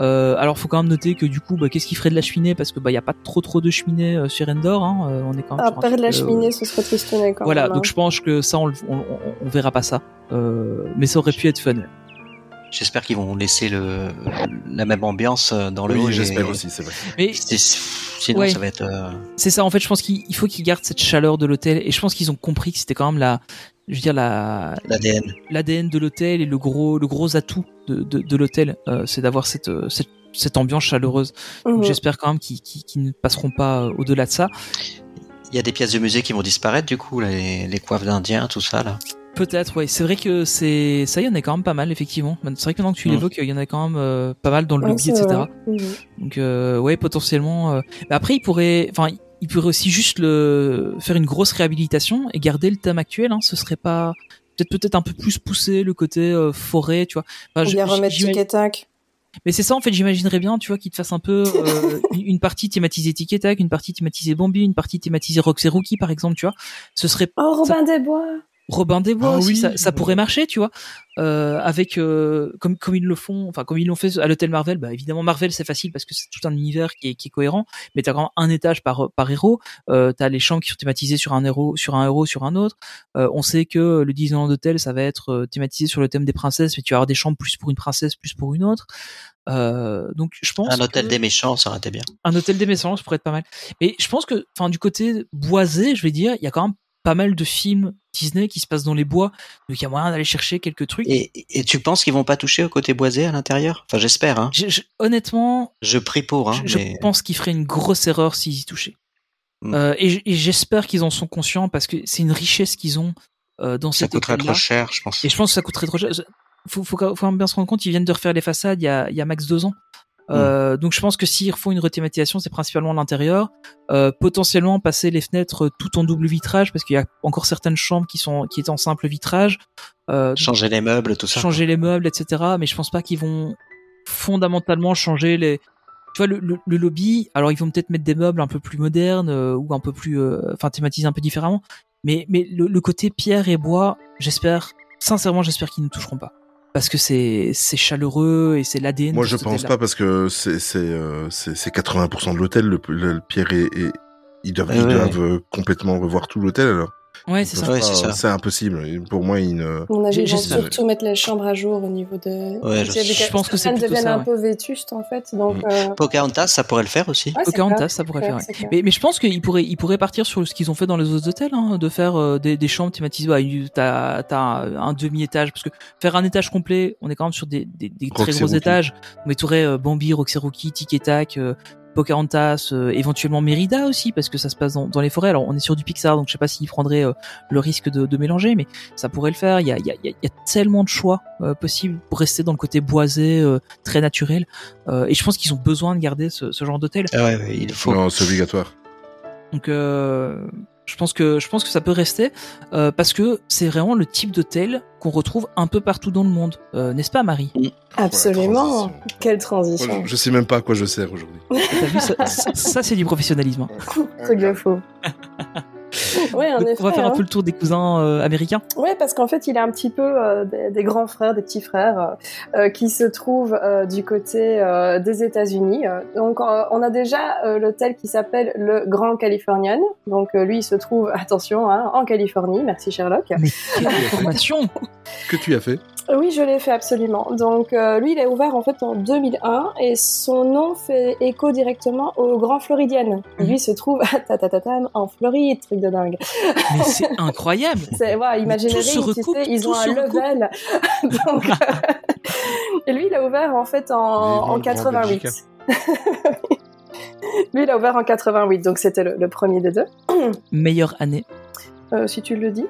Euh, alors, faut quand même noter que du coup, bah, qu'est-ce qui ferait de la cheminée? Parce que bah, il y a pas trop trop de cheminée euh, sur Endor. Hein, euh, on est quand même un perdre truc, la euh, cheminée, ce serait tristounet quand Voilà, même. donc hein. je pense que ça, on, le- on, on- on verra pas ça. Euh, mais ça aurait pu être fun. J'espère qu'ils vont laisser le, la même ambiance euh, dans le Oui, et- j'espère aussi, c'est vrai. Mais Sinon, Ouais. ça va être. euh, c'est ça, en fait, je pense qu'il il faut qu'ils gardent cette chaleur de l'hôtel. Et je pense qu'ils ont compris que c'était quand même la, je veux dire, la, l'ADN. l'ADN de l'hôtel et le gros, le gros atout de, de, de l'hôtel, euh, c'est d'avoir cette, cette, cette ambiance chaleureuse. J'espère quand même qu'ils ne passeront pas au-delà de ça. Il y a des pièces de musée qui vont disparaître, du coup, les, les coiffes d'indiens, tout ça, là. Peut-être, ouais. C'est vrai que c'est ça, il y en a quand même pas mal, effectivement. C'est vrai que maintenant que tu l'évoques, il y en a quand même euh, pas mal dans le Ouais, lobby, etc. vrai. Donc euh, ouais, potentiellement. euh, mais après, il pourrait, enfin, il pourrait aussi juste le faire une grosse réhabilitation et garder le thème actuel. Hein, ce serait pas peut-être peut-être un peu plus poussé le côté euh, forêt, tu vois. Enfin, je- bien remettre Tic et Tac. Mais c'est ça en fait, j'imaginerais bien, tu vois, qu'il te fasse un peu euh, une partie thématisée Tic et Tac, une partie thématisée Bambi, une partie thématisée Rox et Rookie par exemple, tu vois. Ce serait Oh, Robin des Bois Robin des Bois Ah aussi, oui. ça, ça pourrait marcher, tu vois. Euh, avec euh, comme comme ils le font, enfin comme ils l'ont fait à l'hôtel Marvel, bah évidemment Marvel c'est facile parce que c'est tout un univers qui est, qui est cohérent, mais t'as quand même un étage par par héros. Euh, t'as les chambres qui sont thématisées sur un héros, sur un héros, sur un autre. Euh, on sait que le Disneyland Hotel ça va être euh, thématisé sur le thème des princesses, mais tu vas avoir des chambres plus pour une princesse, plus pour une autre. Euh, donc je pense Un hôtel que- des méchants, ça aurait été bien. un hôtel des méchants, ça pourrait être pas mal. Mais je pense que, enfin, du côté boisé, je vais dire, il y a quand même pas mal de films Disney qui se passent dans les bois, donc il y a moyen d'aller chercher quelques trucs. Et, et tu penses qu'ils vont pas toucher au côté boisé à l'intérieur? Enfin, j'espère, hein. Je- je- honnêtement, Je prie pour, hein. je, pense qu'ils feraient une grosse erreur s'ils y touchaient. Mm. Euh, et j'espère qu'ils en sont conscients parce que c'est une richesse qu'ils ont euh, dans ça cet coûterait hôtel-là. trop cher, je pense. Et je pense que ça coûterait trop cher. Faut, faut, bien se rendre compte, ils viennent de refaire les façades il y a, il y a max deux ans. Euh, Donc je pense que s'ils refont une rethématisation, c'est principalement l'intérieur. Euh, potentiellement passer les fenêtres tout en double vitrage parce qu'il y a encore certaines chambres qui sont qui étaient en simple vitrage. Euh, Changer les meubles, tout ça. changer les meubles, etc. Mais je pense pas qu'ils vont fondamentalement changer les. Tu vois le, le, le lobby. Alors ils vont peut-être mettre des meubles un peu plus modernes euh, ou un peu plus, euh, enfin thématisés un peu différemment. Mais mais le, le côté pierre et bois, j'espère sincèrement, j'espère qu'ils ne toucheront pas parce que c'est c'est chaleureux et c'est l'ADN. Moi, je pense pas parce que c'est c'est euh, c'est c'est 80% de l'hôtel. Le, le, le Pierre et, et ils doivent, Ouais, ils ouais, doivent euh, complètement revoir tout l'hôtel alors. Ouais, c'est ça. Ouais, ça. C'est impossible. Pour moi, ils ne. Vont j'espère. surtout mettre les chambres à jour au niveau de. Ouais, je- je pense que c'est plutôt deviennent ça, un ouais. peu vétustes en fait, donc. Mm. euh, Pocahontas, ça pourrait le faire aussi. Pocahontas, ça pourrait c'est faire. Mais, mais je pense qu'ils pourraient, ils pourraient partir sur ce qu'ils ont fait dans les autres hôtels, hein, de faire euh, des, des chambres thématisées. Ouais, t'as, t'as un demi-étage, parce que faire un étage complet, on est quand même sur des, des, des très Roxy gros étages. Mais t'aurais euh, Bambi, Roxy Rookie, Tic et Tac, euh, Pocahontas, euh, éventuellement Mérida aussi, parce que ça se passe dans, dans les forêts. Alors on est sur du Pixar, donc je sais pas s'ils prendraient euh, le risque de, de mélanger, mais ça pourrait le faire. Il y a, il y a, il y a tellement de choix euh, possibles pour rester dans le côté boisé, euh, très naturel. Euh, et je pense qu'ils ont besoin de garder ce, ce genre d'hôtel. Ah ouais, ouais, il faut. Non, c'est obligatoire. Donc euh, je pense que je pense que ça peut rester euh, parce que c'est vraiment le type d'hôtel qu'on retrouve un peu partout dans le monde, Euh, n'est-ce pas Marie? Absolument. Ouais, Quelle transition. Moi, je, je sais même pas à quoi je sers aujourd'hui. Ça, ça, ça, c'est du professionnalisme. hein. Truc de fou. Ouais, en Donc, effet. on va faire un hein. peu le tour des cousins euh, américains. Ouais, parce qu'en fait, il a un petit peu euh, des, des grands frères, des petits frères euh, qui se trouvent euh, du côté euh, des États-Unis. Donc, euh, on a déjà euh, l'hôtel qui s'appelle le Grand Californian. Donc, euh, lui, il se trouve, attention, hein, en Californie. Merci Sherlock. Mais quelle information Que tu as fait Oui, je l'ai fait absolument. Donc, euh, lui, il est ouvert en fait en 2001 et son nom fait écho directement au Grand Floridian. Mhm. Lui se trouve à Tatatatam en Floride, truc de dingue. Mais c'est incroyable C'est tout se tu recoupe, sais, ils ont un level. Donc, euh, et lui, il a ouvert en fait en, Vivement en le Grand 88. Belgique. lui, il a ouvert en 88, donc c'était le, le premier des deux, Meilleure année. euh, si tu le dis.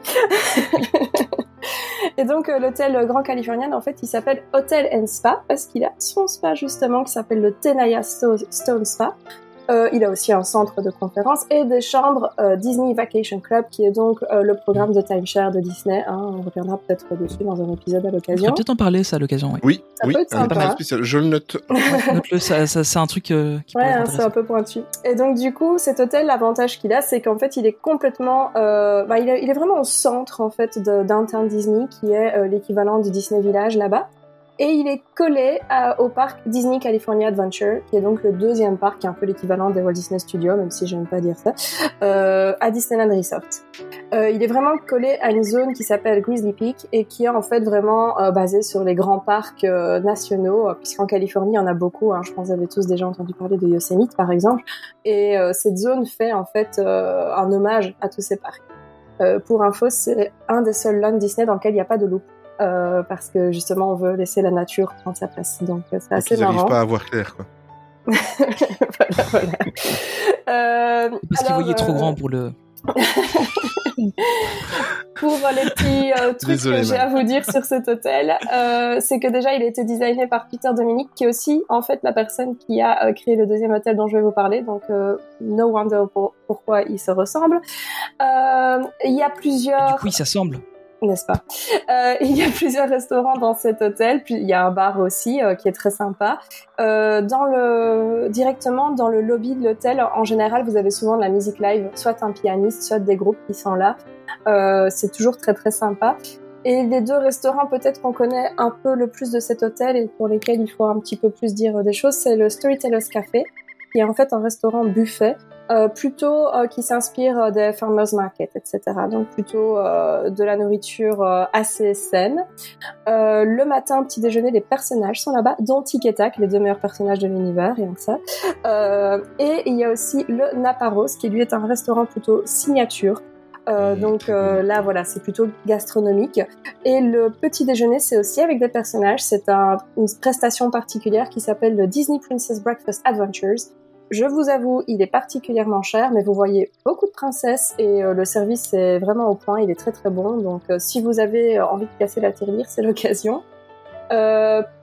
Et donc euh, l'hôtel Grand Californian, en fait, il s'appelle Hotel and Spa parce qu'il a son spa justement qui s'appelle le Tenaya Sto- Stone Spa. Euh, il a aussi un centre de conférence et des chambres euh, Disney Vacation Club, qui est donc euh, le programme de timeshare de Disney. hein. on reviendra peut-être dessus dans un épisode à On l'occasion. pourrait peut-être en parler ça à l'occasion. Ouais. Oui, Ça oui, peut être épisode spécial. Je le note. Note-le, ça, ça- c'est un truc euh, qui Ouais, hein, c'est un peu pointu. Et donc du coup, cet hôtel, l'avantage qu'il a, c'est qu'en fait, il est complètement, euh, bah, il, est, il est vraiment au centre en fait de Downtown Disney, qui est euh, l'équivalent du Disney Village là-bas. Et il est collé au parc Disney California Adventure, qui est donc le deuxième parc, qui est un peu l'équivalent des Walt Disney Studios, même si j'aime pas dire ça, euh, à Disneyland Resort. Euh, il est vraiment collé à une zone qui s'appelle Grizzly Peak et qui est en fait vraiment euh, basée sur les grands parcs nationaux, puisqu'en Californie, il y en a beaucoup. Hein, je pense que vous avez tous déjà entendu parler de Yosemite, par exemple. Et cette zone fait en fait un hommage à tous ces parcs. Pour info, c'est un des seuls lands Disney dans lequel il n'y a pas de loup. Euh, parce que justement, on veut laisser la nature prendre sa place. Donc, euh, c'est assez ils n'arrivent marrant. pas à voir clair, quoi. voilà, voilà. Euh, Parce qu'il alors, voyait trop grand pour le. pour les petits euh, trucs Désolé, que j'ai à vous dire sur cet hôtel, euh, c'est que déjà il a été designé par Peter Dominic, qui est aussi en fait la personne qui a euh, créé le deuxième hôtel dont je vais vous parler. Donc euh, no wonder pour- pourquoi ils se ressemblent. Euh, Il y a Et plusieurs du coup, il s'assemble. N'est-ce pas? Euh, Il y a plusieurs restaurants dans cet hôtel, puis il y a un bar aussi euh, qui est très sympa. Euh, dans le directement dans le lobby de l'hôtel, en général, vous avez souvent de la musique live, soit un pianiste, soit des groupes qui sont là. Euh, c'est toujours très très sympa. Et les deux restaurants peut-être qu'on connaît un peu le plus de cet hôtel et pour lesquels il faut un petit peu plus dire des choses, c'est le Storytellers Café, qui est en fait un restaurant buffet euh, plutôt euh, qui s'inspire euh, des farmers market, etc. Donc plutôt euh, de la nourriture euh, assez saine. Euh, le matin, petit déjeuner, les personnages sont là-bas, dont Tic et Tac, les deux meilleurs personnages de l'univers, rien que ça. Euh, et il y a aussi le Naparos, qui lui est un restaurant plutôt signature. Euh, Mmh, donc euh, là voilà, c'est plutôt gastronomique. Et le petit déjeuner, c'est aussi avec des personnages. C'est un- une prestation particulière qui s'appelle le Disney Princess Breakfast Adventures. Je vous avoue, il est particulièrement cher, mais vous voyez beaucoup de princesses et euh, le service est vraiment au point. Il est très très bon. Donc, euh, si vous avez euh, envie de casser la tirelire, c'est l'occasion.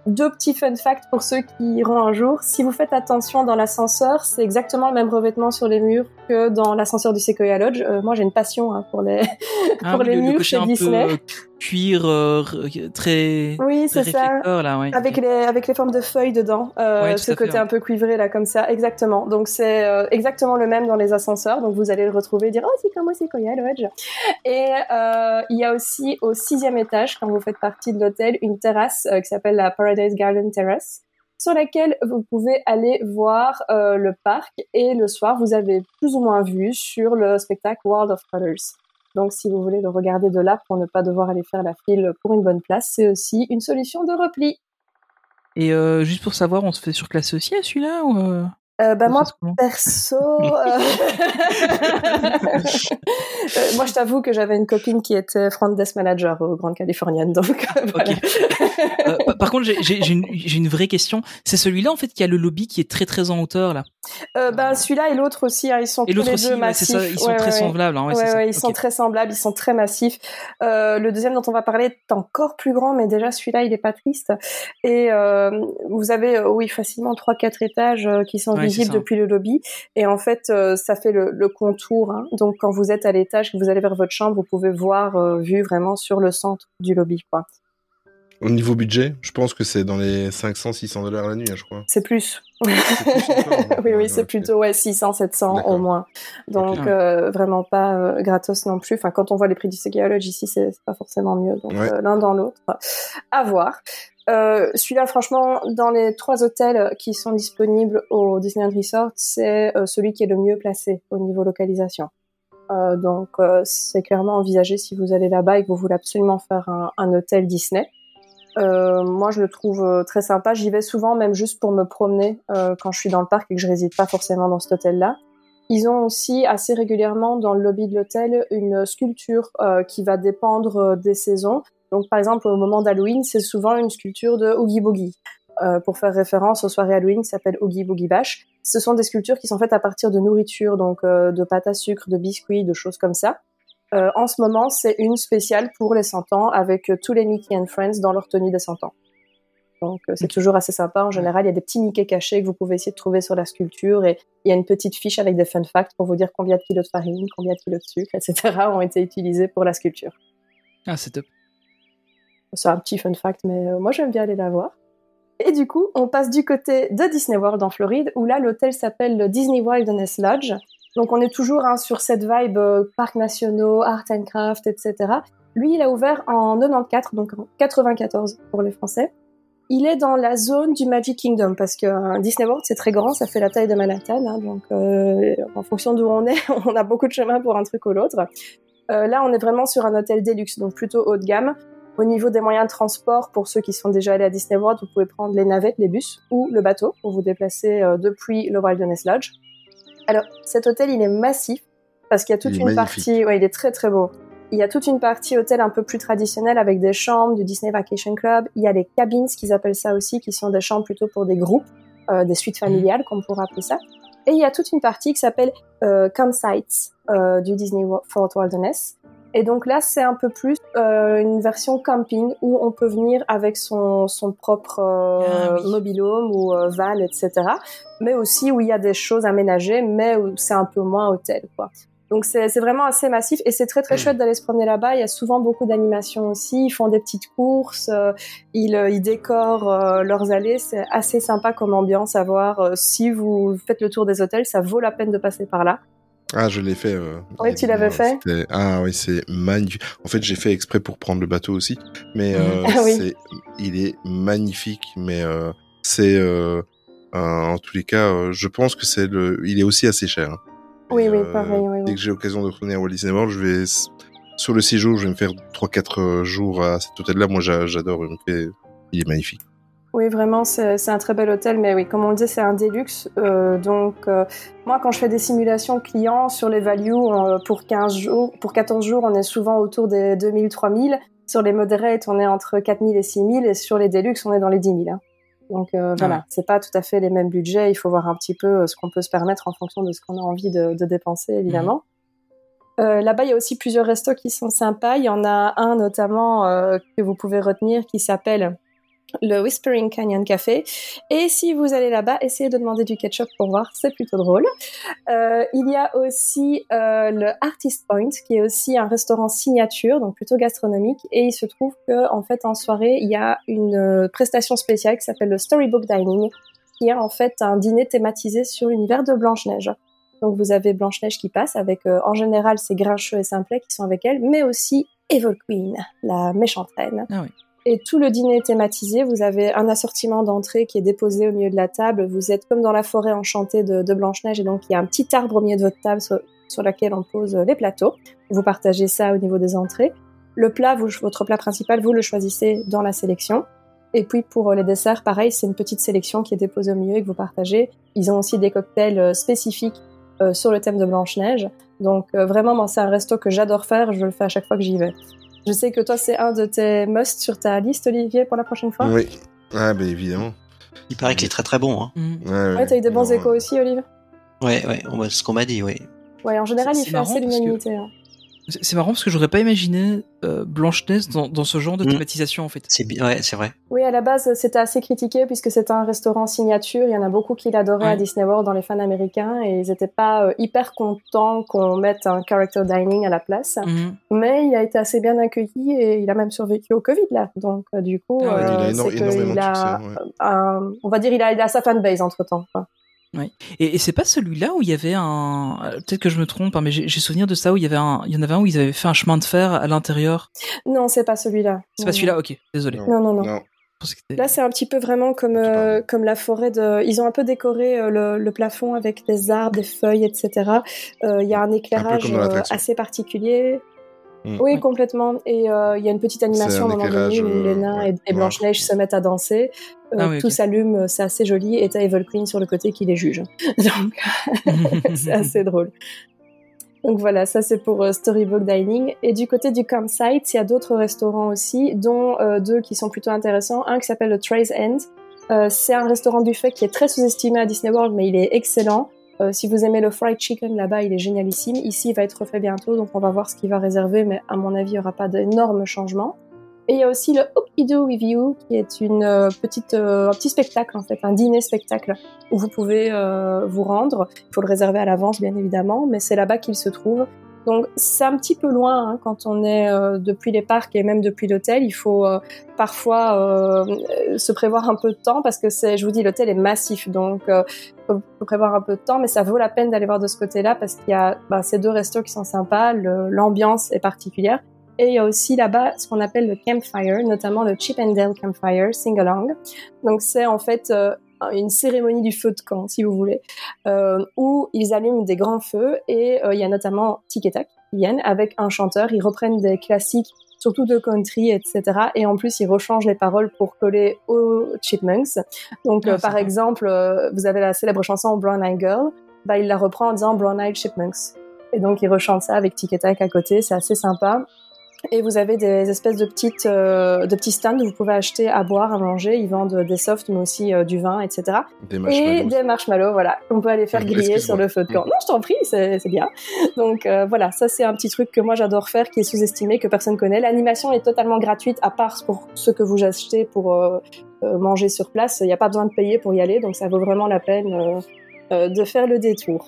Deux petits fun facts pour ceux qui iront un jour. Si vous faites attention dans l'ascenseur, c'est exactement le même revêtement sur les murs que dans l'ascenseur du Sequoia Lodge. Euh, moi, j'ai une passion hein, pour les Ah pour oui, les le- murs chez un Disney. peu euh, cuir euh, très Oui, c'est ça. là, ouais. Avec les avec les formes de feuilles dedans, euh, Ouais, ce fait, côté ouais. un peu cuivré là comme ça, exactement. Donc c'est euh, exactement le même dans les ascenseurs. Donc vous allez le retrouver et dire oh c'est comme moi c'est Sequoia Lodge. Et il y a aussi au sixième étage quand vous faites partie de l'hôtel une terrasse qui s'appelle la Paradise Garden Terrace sur laquelle vous pouvez aller voir euh, le parc et le soir vous avez plus ou moins vu sur le spectacle World of Colors. Donc si vous voulez le regarder de là pour ne pas devoir aller faire la file pour une bonne place, c'est aussi une solution de repli. Et euh, juste pour savoir, on se fait surclasser aussi à celui-là euh, Euh, bah moi perso, euh, euh, moi je t'avoue que j'avais une copine qui était front desk manager au Grand Californian, donc euh, voilà. Par- contre, j'ai- une, une vraie question. C'est celui-là en fait qui a le lobby qui est très très en hauteur là? Ben celui-là et l'autre aussi, hein, ils sont Et tous l'autre les aussi, deux ouais, c'est massifs. ça, ils sont Ouais, très ouais, semblables. hein, ça. ils sont très semblables, ils sont très massifs. Le deuxième dont on va parler est encore plus grand, mais déjà celui-là, il est pas triste. Et vous avez, oui, facilement trois, quatre étages qui sont Ouais, ça. depuis le lobby. Et en fait, euh, ça fait le, le contour. hein. Donc, quand vous êtes à l'étage, que vous allez vers votre chambre, vous pouvez voir euh, vue vraiment sur le centre du lobby. Quoi. Au niveau budget, je pense que c'est dans les 500-600 dollars la nuit, hein, je crois. C'est plus. hein. oui, oui, c'est plutôt ouais, 600, 700 D'accord. au moins. Donc, Ok. euh, vraiment pas euh, gratos non plus. Enfin, quand on voit les prix du Sequoia Lodge ici, c'est c'est pas forcément mieux. Donc, Ouais. euh, l'un dans l'autre. À voir. Euh, Celui-là, franchement, dans les trois hôtels qui sont disponibles au Disneyland Resort, c'est euh, celui qui est le mieux placé au niveau localisation. Euh, donc, euh, c'est clairement envisagé si vous allez là-bas et que vous voulez absolument faire un, hôtel Disney. Euh, moi, je le trouve euh, très sympa. J'y vais souvent, même juste pour me promener euh, quand je suis dans le parc et que je réside pas forcément dans cet hôtel-là. Ils ont aussi assez régulièrement dans le lobby de l'hôtel une sculpture euh, qui va dépendre euh, des saisons. Donc, par exemple, au moment d'Halloween, c'est souvent une sculpture de Oogie Boogie. Euh, pour faire référence aux soirées Halloween, qui s'appelle Oogie Boogie Bash. Ce sont des sculptures qui sont faites à partir de nourriture, donc euh, de pâte à sucre, de biscuits, de choses comme ça. Euh, en ce moment, c'est une spéciale pour les 100 ans avec tous les Mickey and Friends dans leur tenue des 100 ans. Donc c'est toujours assez sympa. En général, il y a des petits Mickey cachés que vous pouvez essayer de trouver sur la sculpture et il y a une petite fiche avec des fun facts pour vous dire combien de kilos de farine, combien de kilos de sucre, etc. ont été utilisés pour la sculpture. Ah, c'est top. C'est un petit fun fact, mais euh, moi j'aime bien aller la voir. Et du coup, on passe du côté de Disney World en Floride, où là l'hôtel s'appelle le Disney Wilderness Lodge. Donc on est toujours hein, sur cette vibe euh, parcs nationaux, art and craft, etc. Lui, il a ouvert en 94, donc en 94 pour les Français. Il est dans la zone du Magic Kingdom parce que euh, Disney World c'est très grand, ça fait la taille de Manhattan, hein, donc euh, en fonction d'où on est, on a beaucoup de chemin pour un truc ou l'autre. Euh, là, on est vraiment sur un hôtel deluxe, donc plutôt haut de gamme. Au niveau des moyens de transport, pour ceux qui sont déjà allés à Disney World, vous pouvez prendre les navettes, les bus ou le bateau pour vous déplacer euh, depuis le Wilderness Lodge. Alors, cet hôtel, il est massif parce qu'il y a toute une magnifique. partie, ouais, il est très très beau. Il y a toute une partie hôtel un peu plus traditionnelle avec des chambres du Disney Vacation Club. Il y a les cabins, qu'ils appellent ça aussi, qui sont des chambres plutôt pour des groupes, euh, des suites familiales, comme pourrait appeler ça. Et il y a toute une partie qui s'appelle euh, Campsites euh, du Disney Fort Wilderness. Et donc là, c'est un peu plus euh, une version camping où on peut venir avec son, son propre euh, Ah oui. mobilhome ou euh, van, etc. Mais aussi où il y a des choses aménagées, mais où c'est un peu moins hôtel, quoi. Donc c'est c'est vraiment assez massif et c'est très très Mm. chouette d'aller se promener là-bas. Il y a souvent beaucoup d'animations aussi. Ils font des petites courses, euh, ils, euh, ils décorent euh, leurs allées. C'est assez sympa comme ambiance à voir. Euh, si vous faites le tour des hôtels, ça vaut la peine de passer par là. Ah, je l'ai fait. euh, Oui, tu l'avais fait Ah oui, c'est magnifique. En fait, j'ai fait exprès pour prendre le bateau aussi, mais Mhm. euh, Ah oui. il est magnifique. Mais euh, c'est, euh, en tous les cas, euh, je pense que c'est le, il est aussi assez cher. hein. Oui, Et, oui, pareil, oui, Dès oui. que j'ai l'occasion de retourner à Walt Disney World, je vais sur le séjour, je vais me faire 3-4 jours à cet hôtel-là. Moi, j'a- j'adore. Il est magnifique. Oui, vraiment, c'est un très bel hôtel, mais oui, comme on le dit, c'est un deluxe. Euh, donc, euh, moi, quand je fais des simulations clients sur les values euh, pour 15 jours, pour 14 jours, on est souvent autour des 2000, 3000. Sur les moderates, on est entre 4000 et 6000, et sur les deluxe, on est dans les 10 000. hein. Donc euh, voilà, c'est pas tout à fait les mêmes budgets. Il faut voir un petit peu ce qu'on peut se permettre en fonction de ce qu'on a envie de, de dépenser, évidemment. Euh, Là-bas, il y a aussi plusieurs restos qui sont sympas. Il y en a un notamment euh, que vous pouvez retenir qui s'appelle le Whispering Canyon Café. Et si vous allez là-bas, essayez de demander du ketchup pour voir, c'est plutôt drôle. Euh, il y a aussi euh, le Artist Point, qui est aussi un restaurant signature, donc plutôt gastronomique. Et il se trouve que en fait en soirée, il y a une euh, prestation spéciale qui s'appelle le Storybook Dining, qui est en fait un dîner thématisé sur l'univers de Blanche-Neige. Donc vous avez Blanche-Neige qui passe avec, en général, ces grincheux et simplets qui sont avec elle, mais aussi Evil Queen, la méchante reine. Ah oui. Et tout le dîner est thématisé. Vous avez un assortiment d'entrées qui est déposé au milieu de la table. Vous êtes comme dans la forêt enchantée de, Blanche-Neige. Et donc, il y a un petit arbre au milieu de votre table sur, sur laquelle on pose les plateaux. Vous partagez ça au niveau des entrées. Le plat, vous, votre plat principal, vous le choisissez dans la sélection. Et puis pour les desserts, pareil, c'est une petite sélection qui est déposée au milieu et que vous partagez. Ils ont aussi des cocktails euh, spécifiques euh, sur le thème de Blanche-Neige. Donc euh, vraiment, moi, c'est un resto que j'adore faire. Je le fais à chaque fois que j'y vais. Je sais que toi, c'est un de tes musts sur ta liste, Olivier, pour la prochaine fois. Oui. Ah, ben évidemment. Il paraît qu'il est très très bon. Hein. Mm. Ouais, ouais. Ouais, t'as eu des bons Non, échos aussi, Olivier Ouais, ouais, ce qu'on m'a dit, oui. Ouais, en général, il fait assez que- l'unanimité. hein. C'est marrant parce que j'aurais pas imaginé euh, Blanche-Neige dans, dans ce genre de Mm. thématisation en fait. C'est bien, ouais, c'est vrai. Oui, à la base, c'était assez critiqué puisque c'était un restaurant signature. Il y en a beaucoup qui l'adoraient à. Disney World dans les fans américains et ils n'étaient pas euh, hyper contents qu'on mette un character dining à la place. Mhm. Mais il a été assez bien accueilli et il a même survécu au Covid là. Donc euh, du coup, Ah ouais, il a euh, éno- c'est énormément qu'il de a, succès, ouais. un- on va dire, il a, il a sa fanbase entre temps. Et, et c'est pas celui-là où il y avait un. euh, Peut-être que je me trompe, hein, mais j'ai souvenir de ça où il y avait un. Il y en avait un où ils avaient fait un chemin de fer à l'intérieur. Non, c'est pas celui-là. C'est pas celui-là. Ok, désolé. Non. Non, non, Là, c'est un petit peu vraiment comme, euh, comme la forêt de. Ils ont un peu décoré euh, le, le plafond avec des arbres, des feuilles, etc. Euh, Il y a un éclairage assez particulier. Mm. Oui, Ouais. complètement. Et euh, il y a une petite animation un un moment donné où les euh, nains ouais, et, et Blanche-Neige se mettent à danser. Euh, Ah oui, tout s'allume, c'est assez joli. Et t'as Evil Queen sur le côté qui les juge. Donc, c'est assez drôle. Donc voilà, ça c'est pour euh, Storybook Dining. Et du côté du campsite, il y a d'autres restaurants aussi, dont euh, deux qui sont plutôt intéressants. Un qui s'appelle le Trace End. Euh, c'est un restaurant buffet qui est très sous-estimé à Disney World, mais il est excellent. Euh, si vous aimez le fried chicken là-bas, il est génialissime. Ici, il va être refait bientôt, donc on va voir ce qu'il va réserver, mais à mon avis, il n'y aura pas d'énormes changements. Et il y a aussi le Hookidoo With You, qui est une euh, petite, euh, un petit spectacle en fait, un dîner spectacle où vous pouvez vous rendre. Il faut le réserver à l'avance, bien évidemment, mais c'est là-bas qu'il se trouve. Donc c'est un petit peu loin hein, quand on est euh, depuis les parcs et même depuis l'hôtel. Il faut euh, parfois euh, se prévoir un peu de temps parce que c'est, je vous dis, l'hôtel est massif, donc euh, faut, prévoir un peu de temps, mais ça vaut la peine d'aller voir de ce côté-là parce qu'il y a ben, ces deux restos qui sont sympas, l'ambiance est particulière. Et il y a aussi là-bas ce qu'on appelle le campfire, notamment le Chip and Dale Campfire Sing-Along. Donc c'est en fait une cérémonie du feu de camp, si vous voulez, euh, où ils allument des grands feux et euh, il y a notamment Tic et Tac qui viennent avec un chanteur. Ils reprennent des classiques, surtout de country, etc. Et en plus, ils rechangent les paroles pour coller aux Chipmunks. Donc, Ah, euh, par exemple, euh, vous avez la célèbre chanson Brown Eyed Girl. Bah, il la reprend en disant Brown Eyed Chipmunks. Et donc, ils rechantent ça avec Tic et Tac à côté. C'est assez sympa. Et vous avez des espèces de petites, euh, de petits stands où vous pouvez acheter à boire, à manger. Ils vendent des softs, mais aussi euh, du vin, etc. Des Et marshmallows. des marshmallows, voilà, qu'on peut aller faire Mm, griller sur le feu de camp. Non, je t'en prie, c'est bien. Donc euh, voilà, ça c'est un petit truc que moi j'adore faire, qui est sous-estimé, que personne connaît. L'animation est totalement gratuite, à part pour ce que vous achetez pour euh, euh, manger sur place. Il n'y a pas besoin de payer pour y aller, donc ça vaut vraiment la peine euh, euh, de faire le détour.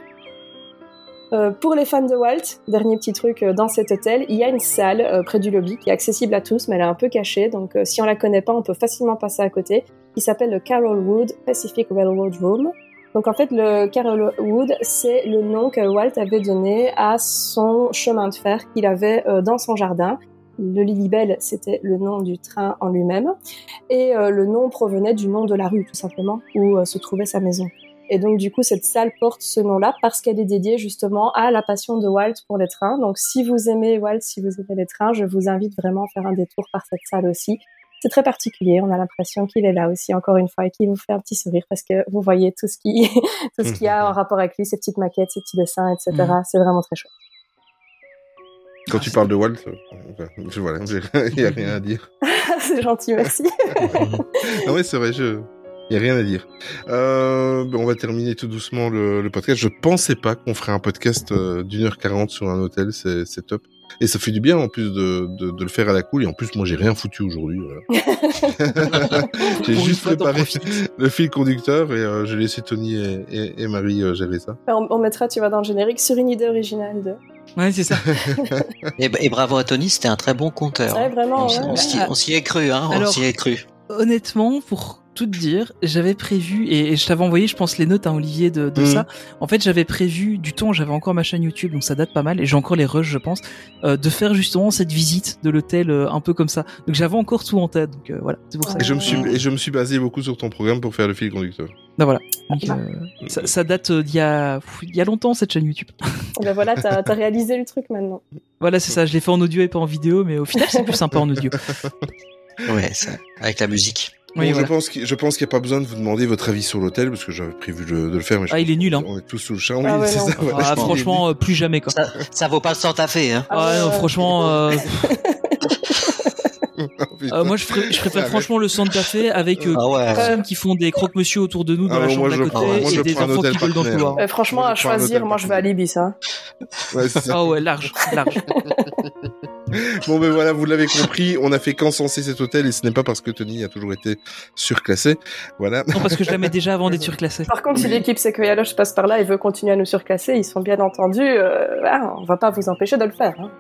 Euh, pour les fans de Walt, dernier petit truc euh, dans cet hôtel, il y a une salle euh, près du lobby qui est accessible à tous, mais elle est un peu cachée, donc si on la connaît pas, on peut facilement passer à côté, qui s'appelle le Carrollwood Pacific Railroad Room. Donc en fait, le Carrollwood, c'est le nom que Walt avait donné à son chemin de fer qu'il avait dans son jardin. Le Lilybell, c'était le nom du train en lui-même, et le nom provenait du nom de la rue, tout simplement, où se trouvait sa maison. Et donc, du coup, cette salle porte ce nom-là parce qu'elle est dédiée justement à la passion de Walt pour les trains. Donc, si vous aimez Walt, si vous aimez les trains, je vous invite vraiment à faire un détour par cette salle aussi. C'est très particulier. On a l'impression qu'il est là aussi, encore une fois, et qu'il vous fait un petit sourire parce que vous voyez tout ce qui, tout ce qu'il y a en rapport avec lui, ses petites maquettes, ses petits dessins, etc. Mhm. C'est vraiment très chouette. Quand tu parles de Walt, euh, je, voilà, il n'y a rien à dire. C'est gentil, merci. Ah ouais, c'est vrai, je, Il y a rien à dire. Euh, on va terminer tout doucement le, le podcast. Je pensais pas qu'on ferait un podcast euh, d'une heure quarante sur un hôtel. C'est top. Et ça fait du bien en plus de, de, de le faire à la cool. Et en plus, moi, j'ai rien foutu aujourd'hui. Voilà. j'ai juste préparé le fil conducteur et euh, j'ai laissé Tony et, et, et Marie euh, gérer ça. On, on mettra, tu vois, dans le générique sur une idée originale de. Ouais, c'est ça. Et, et bravo à Tony, c'était un très bon compteur. Ouais, vraiment, On, ouais. s'y- est cru, hein. Alors- on s'y est cru. Honnêtement, pour tout te dire, j'avais prévu, et, et je t'avais envoyé, je pense, les notes à Olivier de, de Mhm. ça. En fait, j'avais prévu du temps, j'avais encore ma chaîne YouTube, donc ça date pas mal, et j'ai encore les rushs, je pense, euh, de faire justement cette visite de l'hôtel euh, un peu comme ça. Donc j'avais encore tout en tête, donc euh, voilà, c'est pour ça. Et je me suis et je me suis basé beaucoup sur ton programme pour faire le fil conducteur. Ben voilà. Donc, euh, ça, ça date euh, d'il y a, il y a longtemps cette chaîne YouTube. Ben voilà, t'as as réalisé le truc maintenant. Voilà, c'est ça. Je l'ai fait en audio et pas en vidéo, mais au final, c'est plus sympa en audio. Ouais, ça, avec la musique. Oui, bon, voilà. je pense qu'il je pense qu'il n'y a pas besoin de vous demander votre avis sur l'hôtel parce que j'avais prévu de, de le faire. Mais je Ah, il est nul, hein. On est tous sous le champ. Ah ouais, ça, ouais. Ah, franchement, euh, plus jamais quoi. Ça, ça vaut pas le Santa Fe, hein. Ah, ouais, non, ouais. franchement, euh, Oh, putain. euh, moi je, ferais- je préfère franchement le Santa Fe avec euh, Ah ouais. personnes qui font des croque-monsieur autour de nous dans Ah la chambre moi, d'à je côté prends- moi, et des enfants qui gueulent dans le couloir. Franchement, Moi, à choisir, moi je vais à l'Ibis. Hein. Ouais, ça. Ah ouais, large, large. Bon ben voilà, vous l'avez compris, on a fait qu'encenser cet hôtel et ce n'est pas parce que Tony a toujours été surclassé. Voilà. Non, parce que je la mets déjà avant d'être surclassée. Par contre, si l'équipe Sequoia Lodge passe par là et veut continuer à nous surclasser, ils sont bien entendus. Euh, ah, on va pas vous empêcher de le faire. Hein.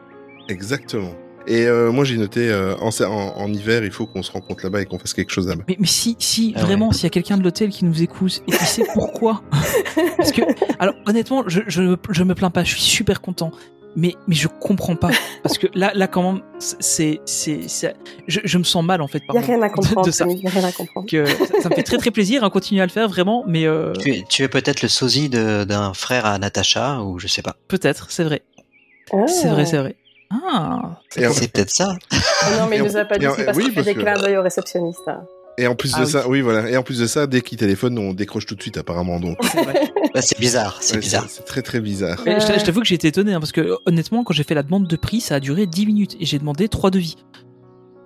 Exactement. Et euh, moi j'ai noté euh, en, en, en hiver, il faut qu'on se rencontre là-bas et qu'on fasse quelque chose là-bas. Mais, mais si, si, Ah vraiment, s'il y a quelqu'un de l'hôtel qui nous écoute et qui sait pourquoi. Parce que, alors, honnêtement, je, je, je me plains pas, je suis super content. Mais, mais je comprends pas. Parce que là, là, quand même, c'est, c'est, c'est, je, je me sens mal, en fait, Il y a pardon, rien à de- comprendre. de ça. Tony, y a rien à comprendre. Que ça, ça me fait très très plaisir, hein, continuer à le faire, vraiment, mais euh, Tu es, tu es peut-être le sosie de- d'un frère à Natacha, ou je sais pas. peut-être, c'est vrai. Ah. C'est vrai, c'est vrai. Ah, C'est peut-être ça. Ah non, mais il nous a pas dit, c'est parce oui, qu'il fait des que- clins d'œil au réceptionniste. hein. Et en plus Ah de oui. ça, oui voilà. Et en plus de ça, dès qu'il téléphone, on décroche tout de suite apparemment. Donc c'est. Bah, c'est bizarre, c'est Ouais, bizarre. c'est très très bizarre. Mais je je t'avoue que j'ai été étonné, hein, parce que honnêtement, quand j'ai fait la demande de prix, ça a duré 10 minutes et j'ai demandé 3 devis.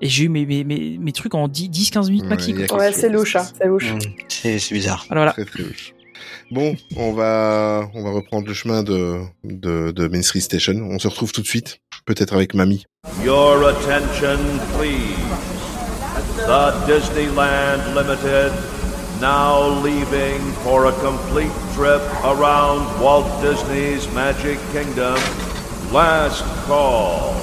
Et j'ai eu mes, mes, mes, mes trucs en 10-15 minutes maxi. Ouais, c'est louche, hein, c'est louche. Mm, C'est bizarre. Voilà, voilà. Très très louche. Bon, on va on va reprendre le chemin de de, de Main Street Station. On se retrouve tout de suite, peut-être avec Mamie. Your attention, please. The Disneyland Limited now leaving for a complete trip around Walt Disney's Magic Kingdom. Last call.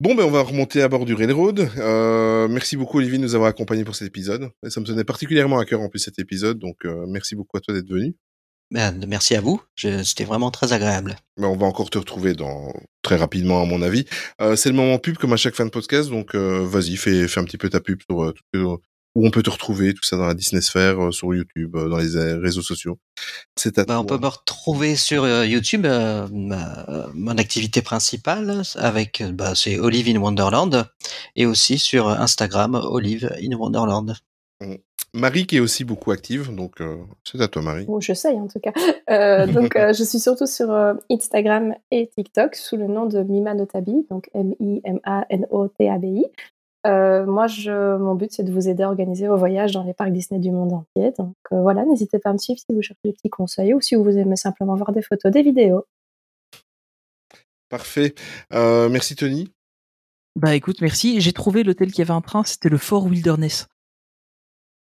Bon, ben on va remonter à bord du Railroad. Euh, merci beaucoup Olivier de nous avoir accompagnés pour cet épisode. Ça me tenait particulièrement à cœur en plus cet épisode, donc euh, merci beaucoup à toi d'être venu. Ben, merci à vous. C'était vraiment très agréable. Mais on va encore te retrouver dans très rapidement à mon avis. Euh, c'est le moment pub comme à chaque fin de podcast, donc euh, vas-y fais, fais un petit peu ta pub sur euh, tout où on peut te retrouver, tout ça dans la Disney Sphere, sur YouTube, dans les réseaux sociaux. C'est à Ben, on peut me retrouver sur YouTube. euh, ma- mon activité principale avec, bah, c'est Olive in Wonderland et aussi sur Instagram Olive in Wonderland. Marie qui est aussi beaucoup active, donc euh, c'est à toi Marie. Bon, j'essaye en tout cas. Euh, donc, euh, je suis surtout sur euh, Instagram et TikTok sous le nom de Mima Notabi, donc M-I-M-A-N-O-T-A-B-I. Euh, moi, je, mon but, c'est de vous aider à organiser vos voyages dans les parcs Disney du monde entier. Donc euh, voilà, n'hésitez pas à me suivre si vous cherchez des petits conseils ou si vous aimez simplement voir des photos, des vidéos. Parfait. Euh, merci Tony. Bah écoute, merci. J'ai trouvé l'hôtel qui avait un train, c'était le Fort Wilderness.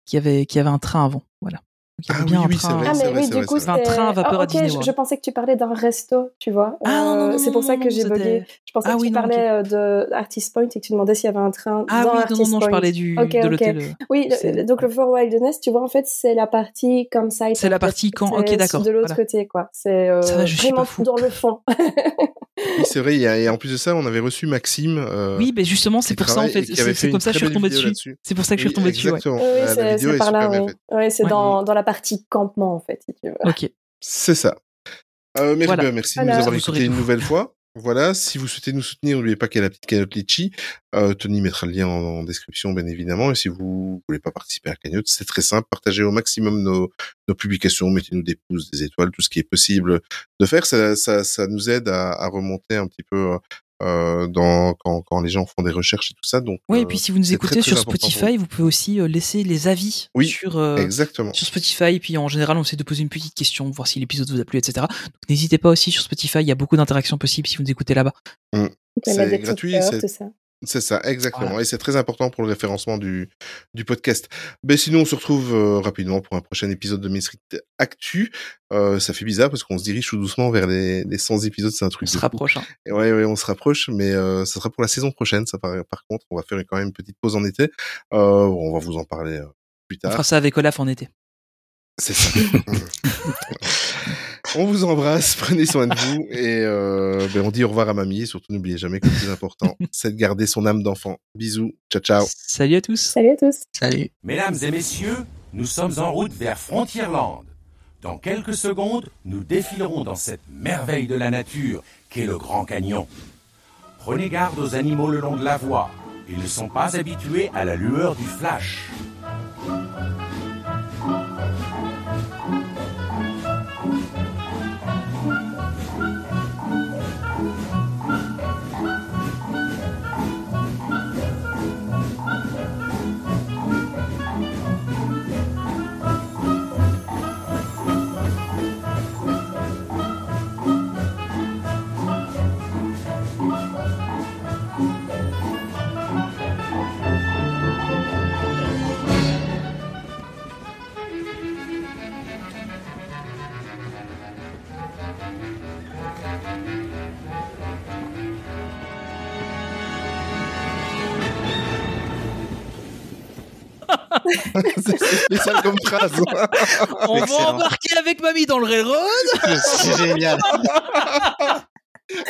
Qui avait, qui avait un train avant. Voilà. Il y Ah bien oui, un oui, train. c'est vrai, Ah, c'est mais vrai, oui, du coup. Un train à vapeur Ah, à ok, Disney je, World. je pensais que tu parlais d'un resto, tu vois. Ah, non, non, Euh, non, c'est pour ça que j'ai bugué. Je pensais Ah que oui, tu non, parlais euh, de Artist Point et que tu demandais s'il y avait un train Ah dans oui, non, Artist non, non, je Point. parlais du, Ok, de l'hôtel. euh, Oui, donc le Fort Wilderness, tu vois, en fait, c'est la partie comme ça. C'est la partie quand- ok, d'accord, De l'autre voilà. côté, quoi. C'est euh, Ça va, je suis vraiment pas fou. dans le fond. Oui, c'est vrai. Et en plus de ça, on avait reçu Maxime. euh, Oui, mais justement, qui c'est pour ça en fait. C'est comme ça que je suis retombé belle vidéo dessus. C'est pour ça que je suis Oui, retombé dessus. Exactement. La c'est par là, bien oui. c'est dans la partie campement, en fait, si tu veux. Ok. C'est ça. Euh, merci, Voilà. merci de nous avoir écoutés une nouvelle fois. Voilà, si vous souhaitez nous soutenir, n'oubliez pas qu'il y a la petite cagnotte Litchi. Euh, Tony mettra le lien en, en description, bien évidemment. Et si vous voulez pas participer à la cagnotte, c'est très simple. Partagez au maximum nos, nos publications, mettez-nous des pouces, des étoiles, tout ce qui est possible de faire. Ça, ça, ça nous aide à, à remonter un petit peu euh, euh, dans quand, quand les gens font des recherches et tout ça. Donc, euh, et puis si vous nous écoutez très, très sur Spotify, vous pouvez aussi euh, laisser les avis Oui, sur, euh, exactement. sur Spotify. Et puis en général, on essaie de poser une petite question, voir si l'épisode vous a plu, etc. Donc n'hésitez pas aussi sur Spotify, il y a beaucoup d'interactions possibles si vous nous écoutez là-bas. Mm. A C'est gratuit, c'est-. C'est ça, exactement. Voilà. Et c'est très important pour le référencement du, du podcast. Ben, sinon, on se retrouve euh, rapidement pour un prochain épisode de Street Actu. Euh, ça fait bizarre parce qu'on se dirige tout doucement vers les, les 100 épisodes. C'est un On truc se de fou. rapproche. hein. Et Ouais, ouais, on se rapproche, mais euh, ça sera pour la saison prochaine. Ça, par, par contre, on va faire quand même une petite pause en été. Euh, on va vous en parler euh, plus On tard. fera ça avec Olaf en été. C'est ça. on vous embrasse, prenez soin de vous et euh, ben, on dit au revoir à mamie. Et surtout, n'oubliez jamais que le plus important, c'est de garder son âme d'enfant. Bisous, ciao, ciao. Salut à tous. Salut à tous. Salut. Mesdames et messieurs, nous sommes en route vers Frontierland. Dans quelques secondes, nous défilerons dans cette merveille de la nature qu'est le Grand Canyon. Prenez garde aux animaux le long de la voie. Ils ne sont pas habitués à la lueur du flash. c'est spécial comme phrase. On va embarquer avec mamie dans le railroad. C'est génial.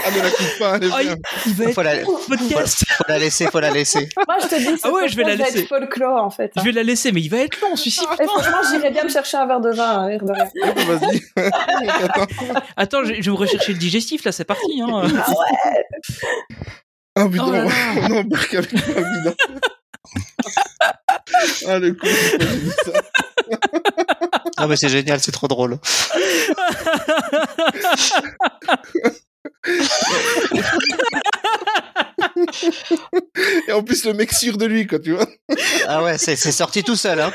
Ah, ne la coupe pas, elle est Ah, bien. il, va être Faut la, podcast. faut la laisser, faut la laisser. Moi, je te dis, Ah ouais, je vais la ça va laisser. être folklore, en fait. Je vais la laisser, mais il va être long, celui-ci. Et franchement, j'irais bien me chercher un verre de vin, un verre de rien. Ah, Vas-y. Attends. Attends, je, je vais me rechercher le digestif, là, c'est parti. Hein. Ah putain, Oh là là. on embarque avec ma vie. Ah le coup, j'ai pas vu ça. Ah mais c'est génial, c'est trop drôle. Et en plus le mec sûr de lui, quoi, tu vois. Ah ouais, c'est c'est sorti tout seul. Hein.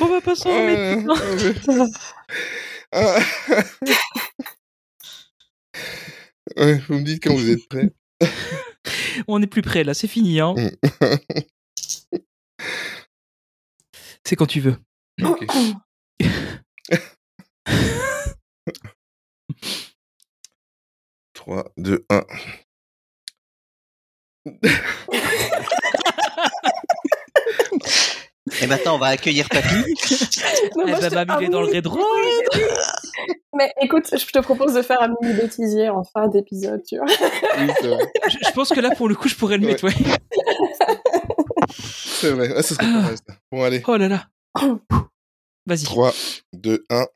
On va pas s'en remettre. Ouais, ouais. Ah. Ouais, vous me dites quand vous êtes prêts. On est plus près, là, c'est fini. Hein. c'est quand tu veux. Ok. Trois, deux, un. Et maintenant, on va accueillir Papy. Non, il est ah dans le oui. Mais écoute, je te propose de faire un mini bêtisier en fin d'épisode, tu vois. Oui. Je, je pense que là, pour le coup, je pourrais le mettre, ouais. C'est vrai. Ah, ça serait pas mal, ça. Bon, allez. Oh là là. Vas-y. 3, 2, 1.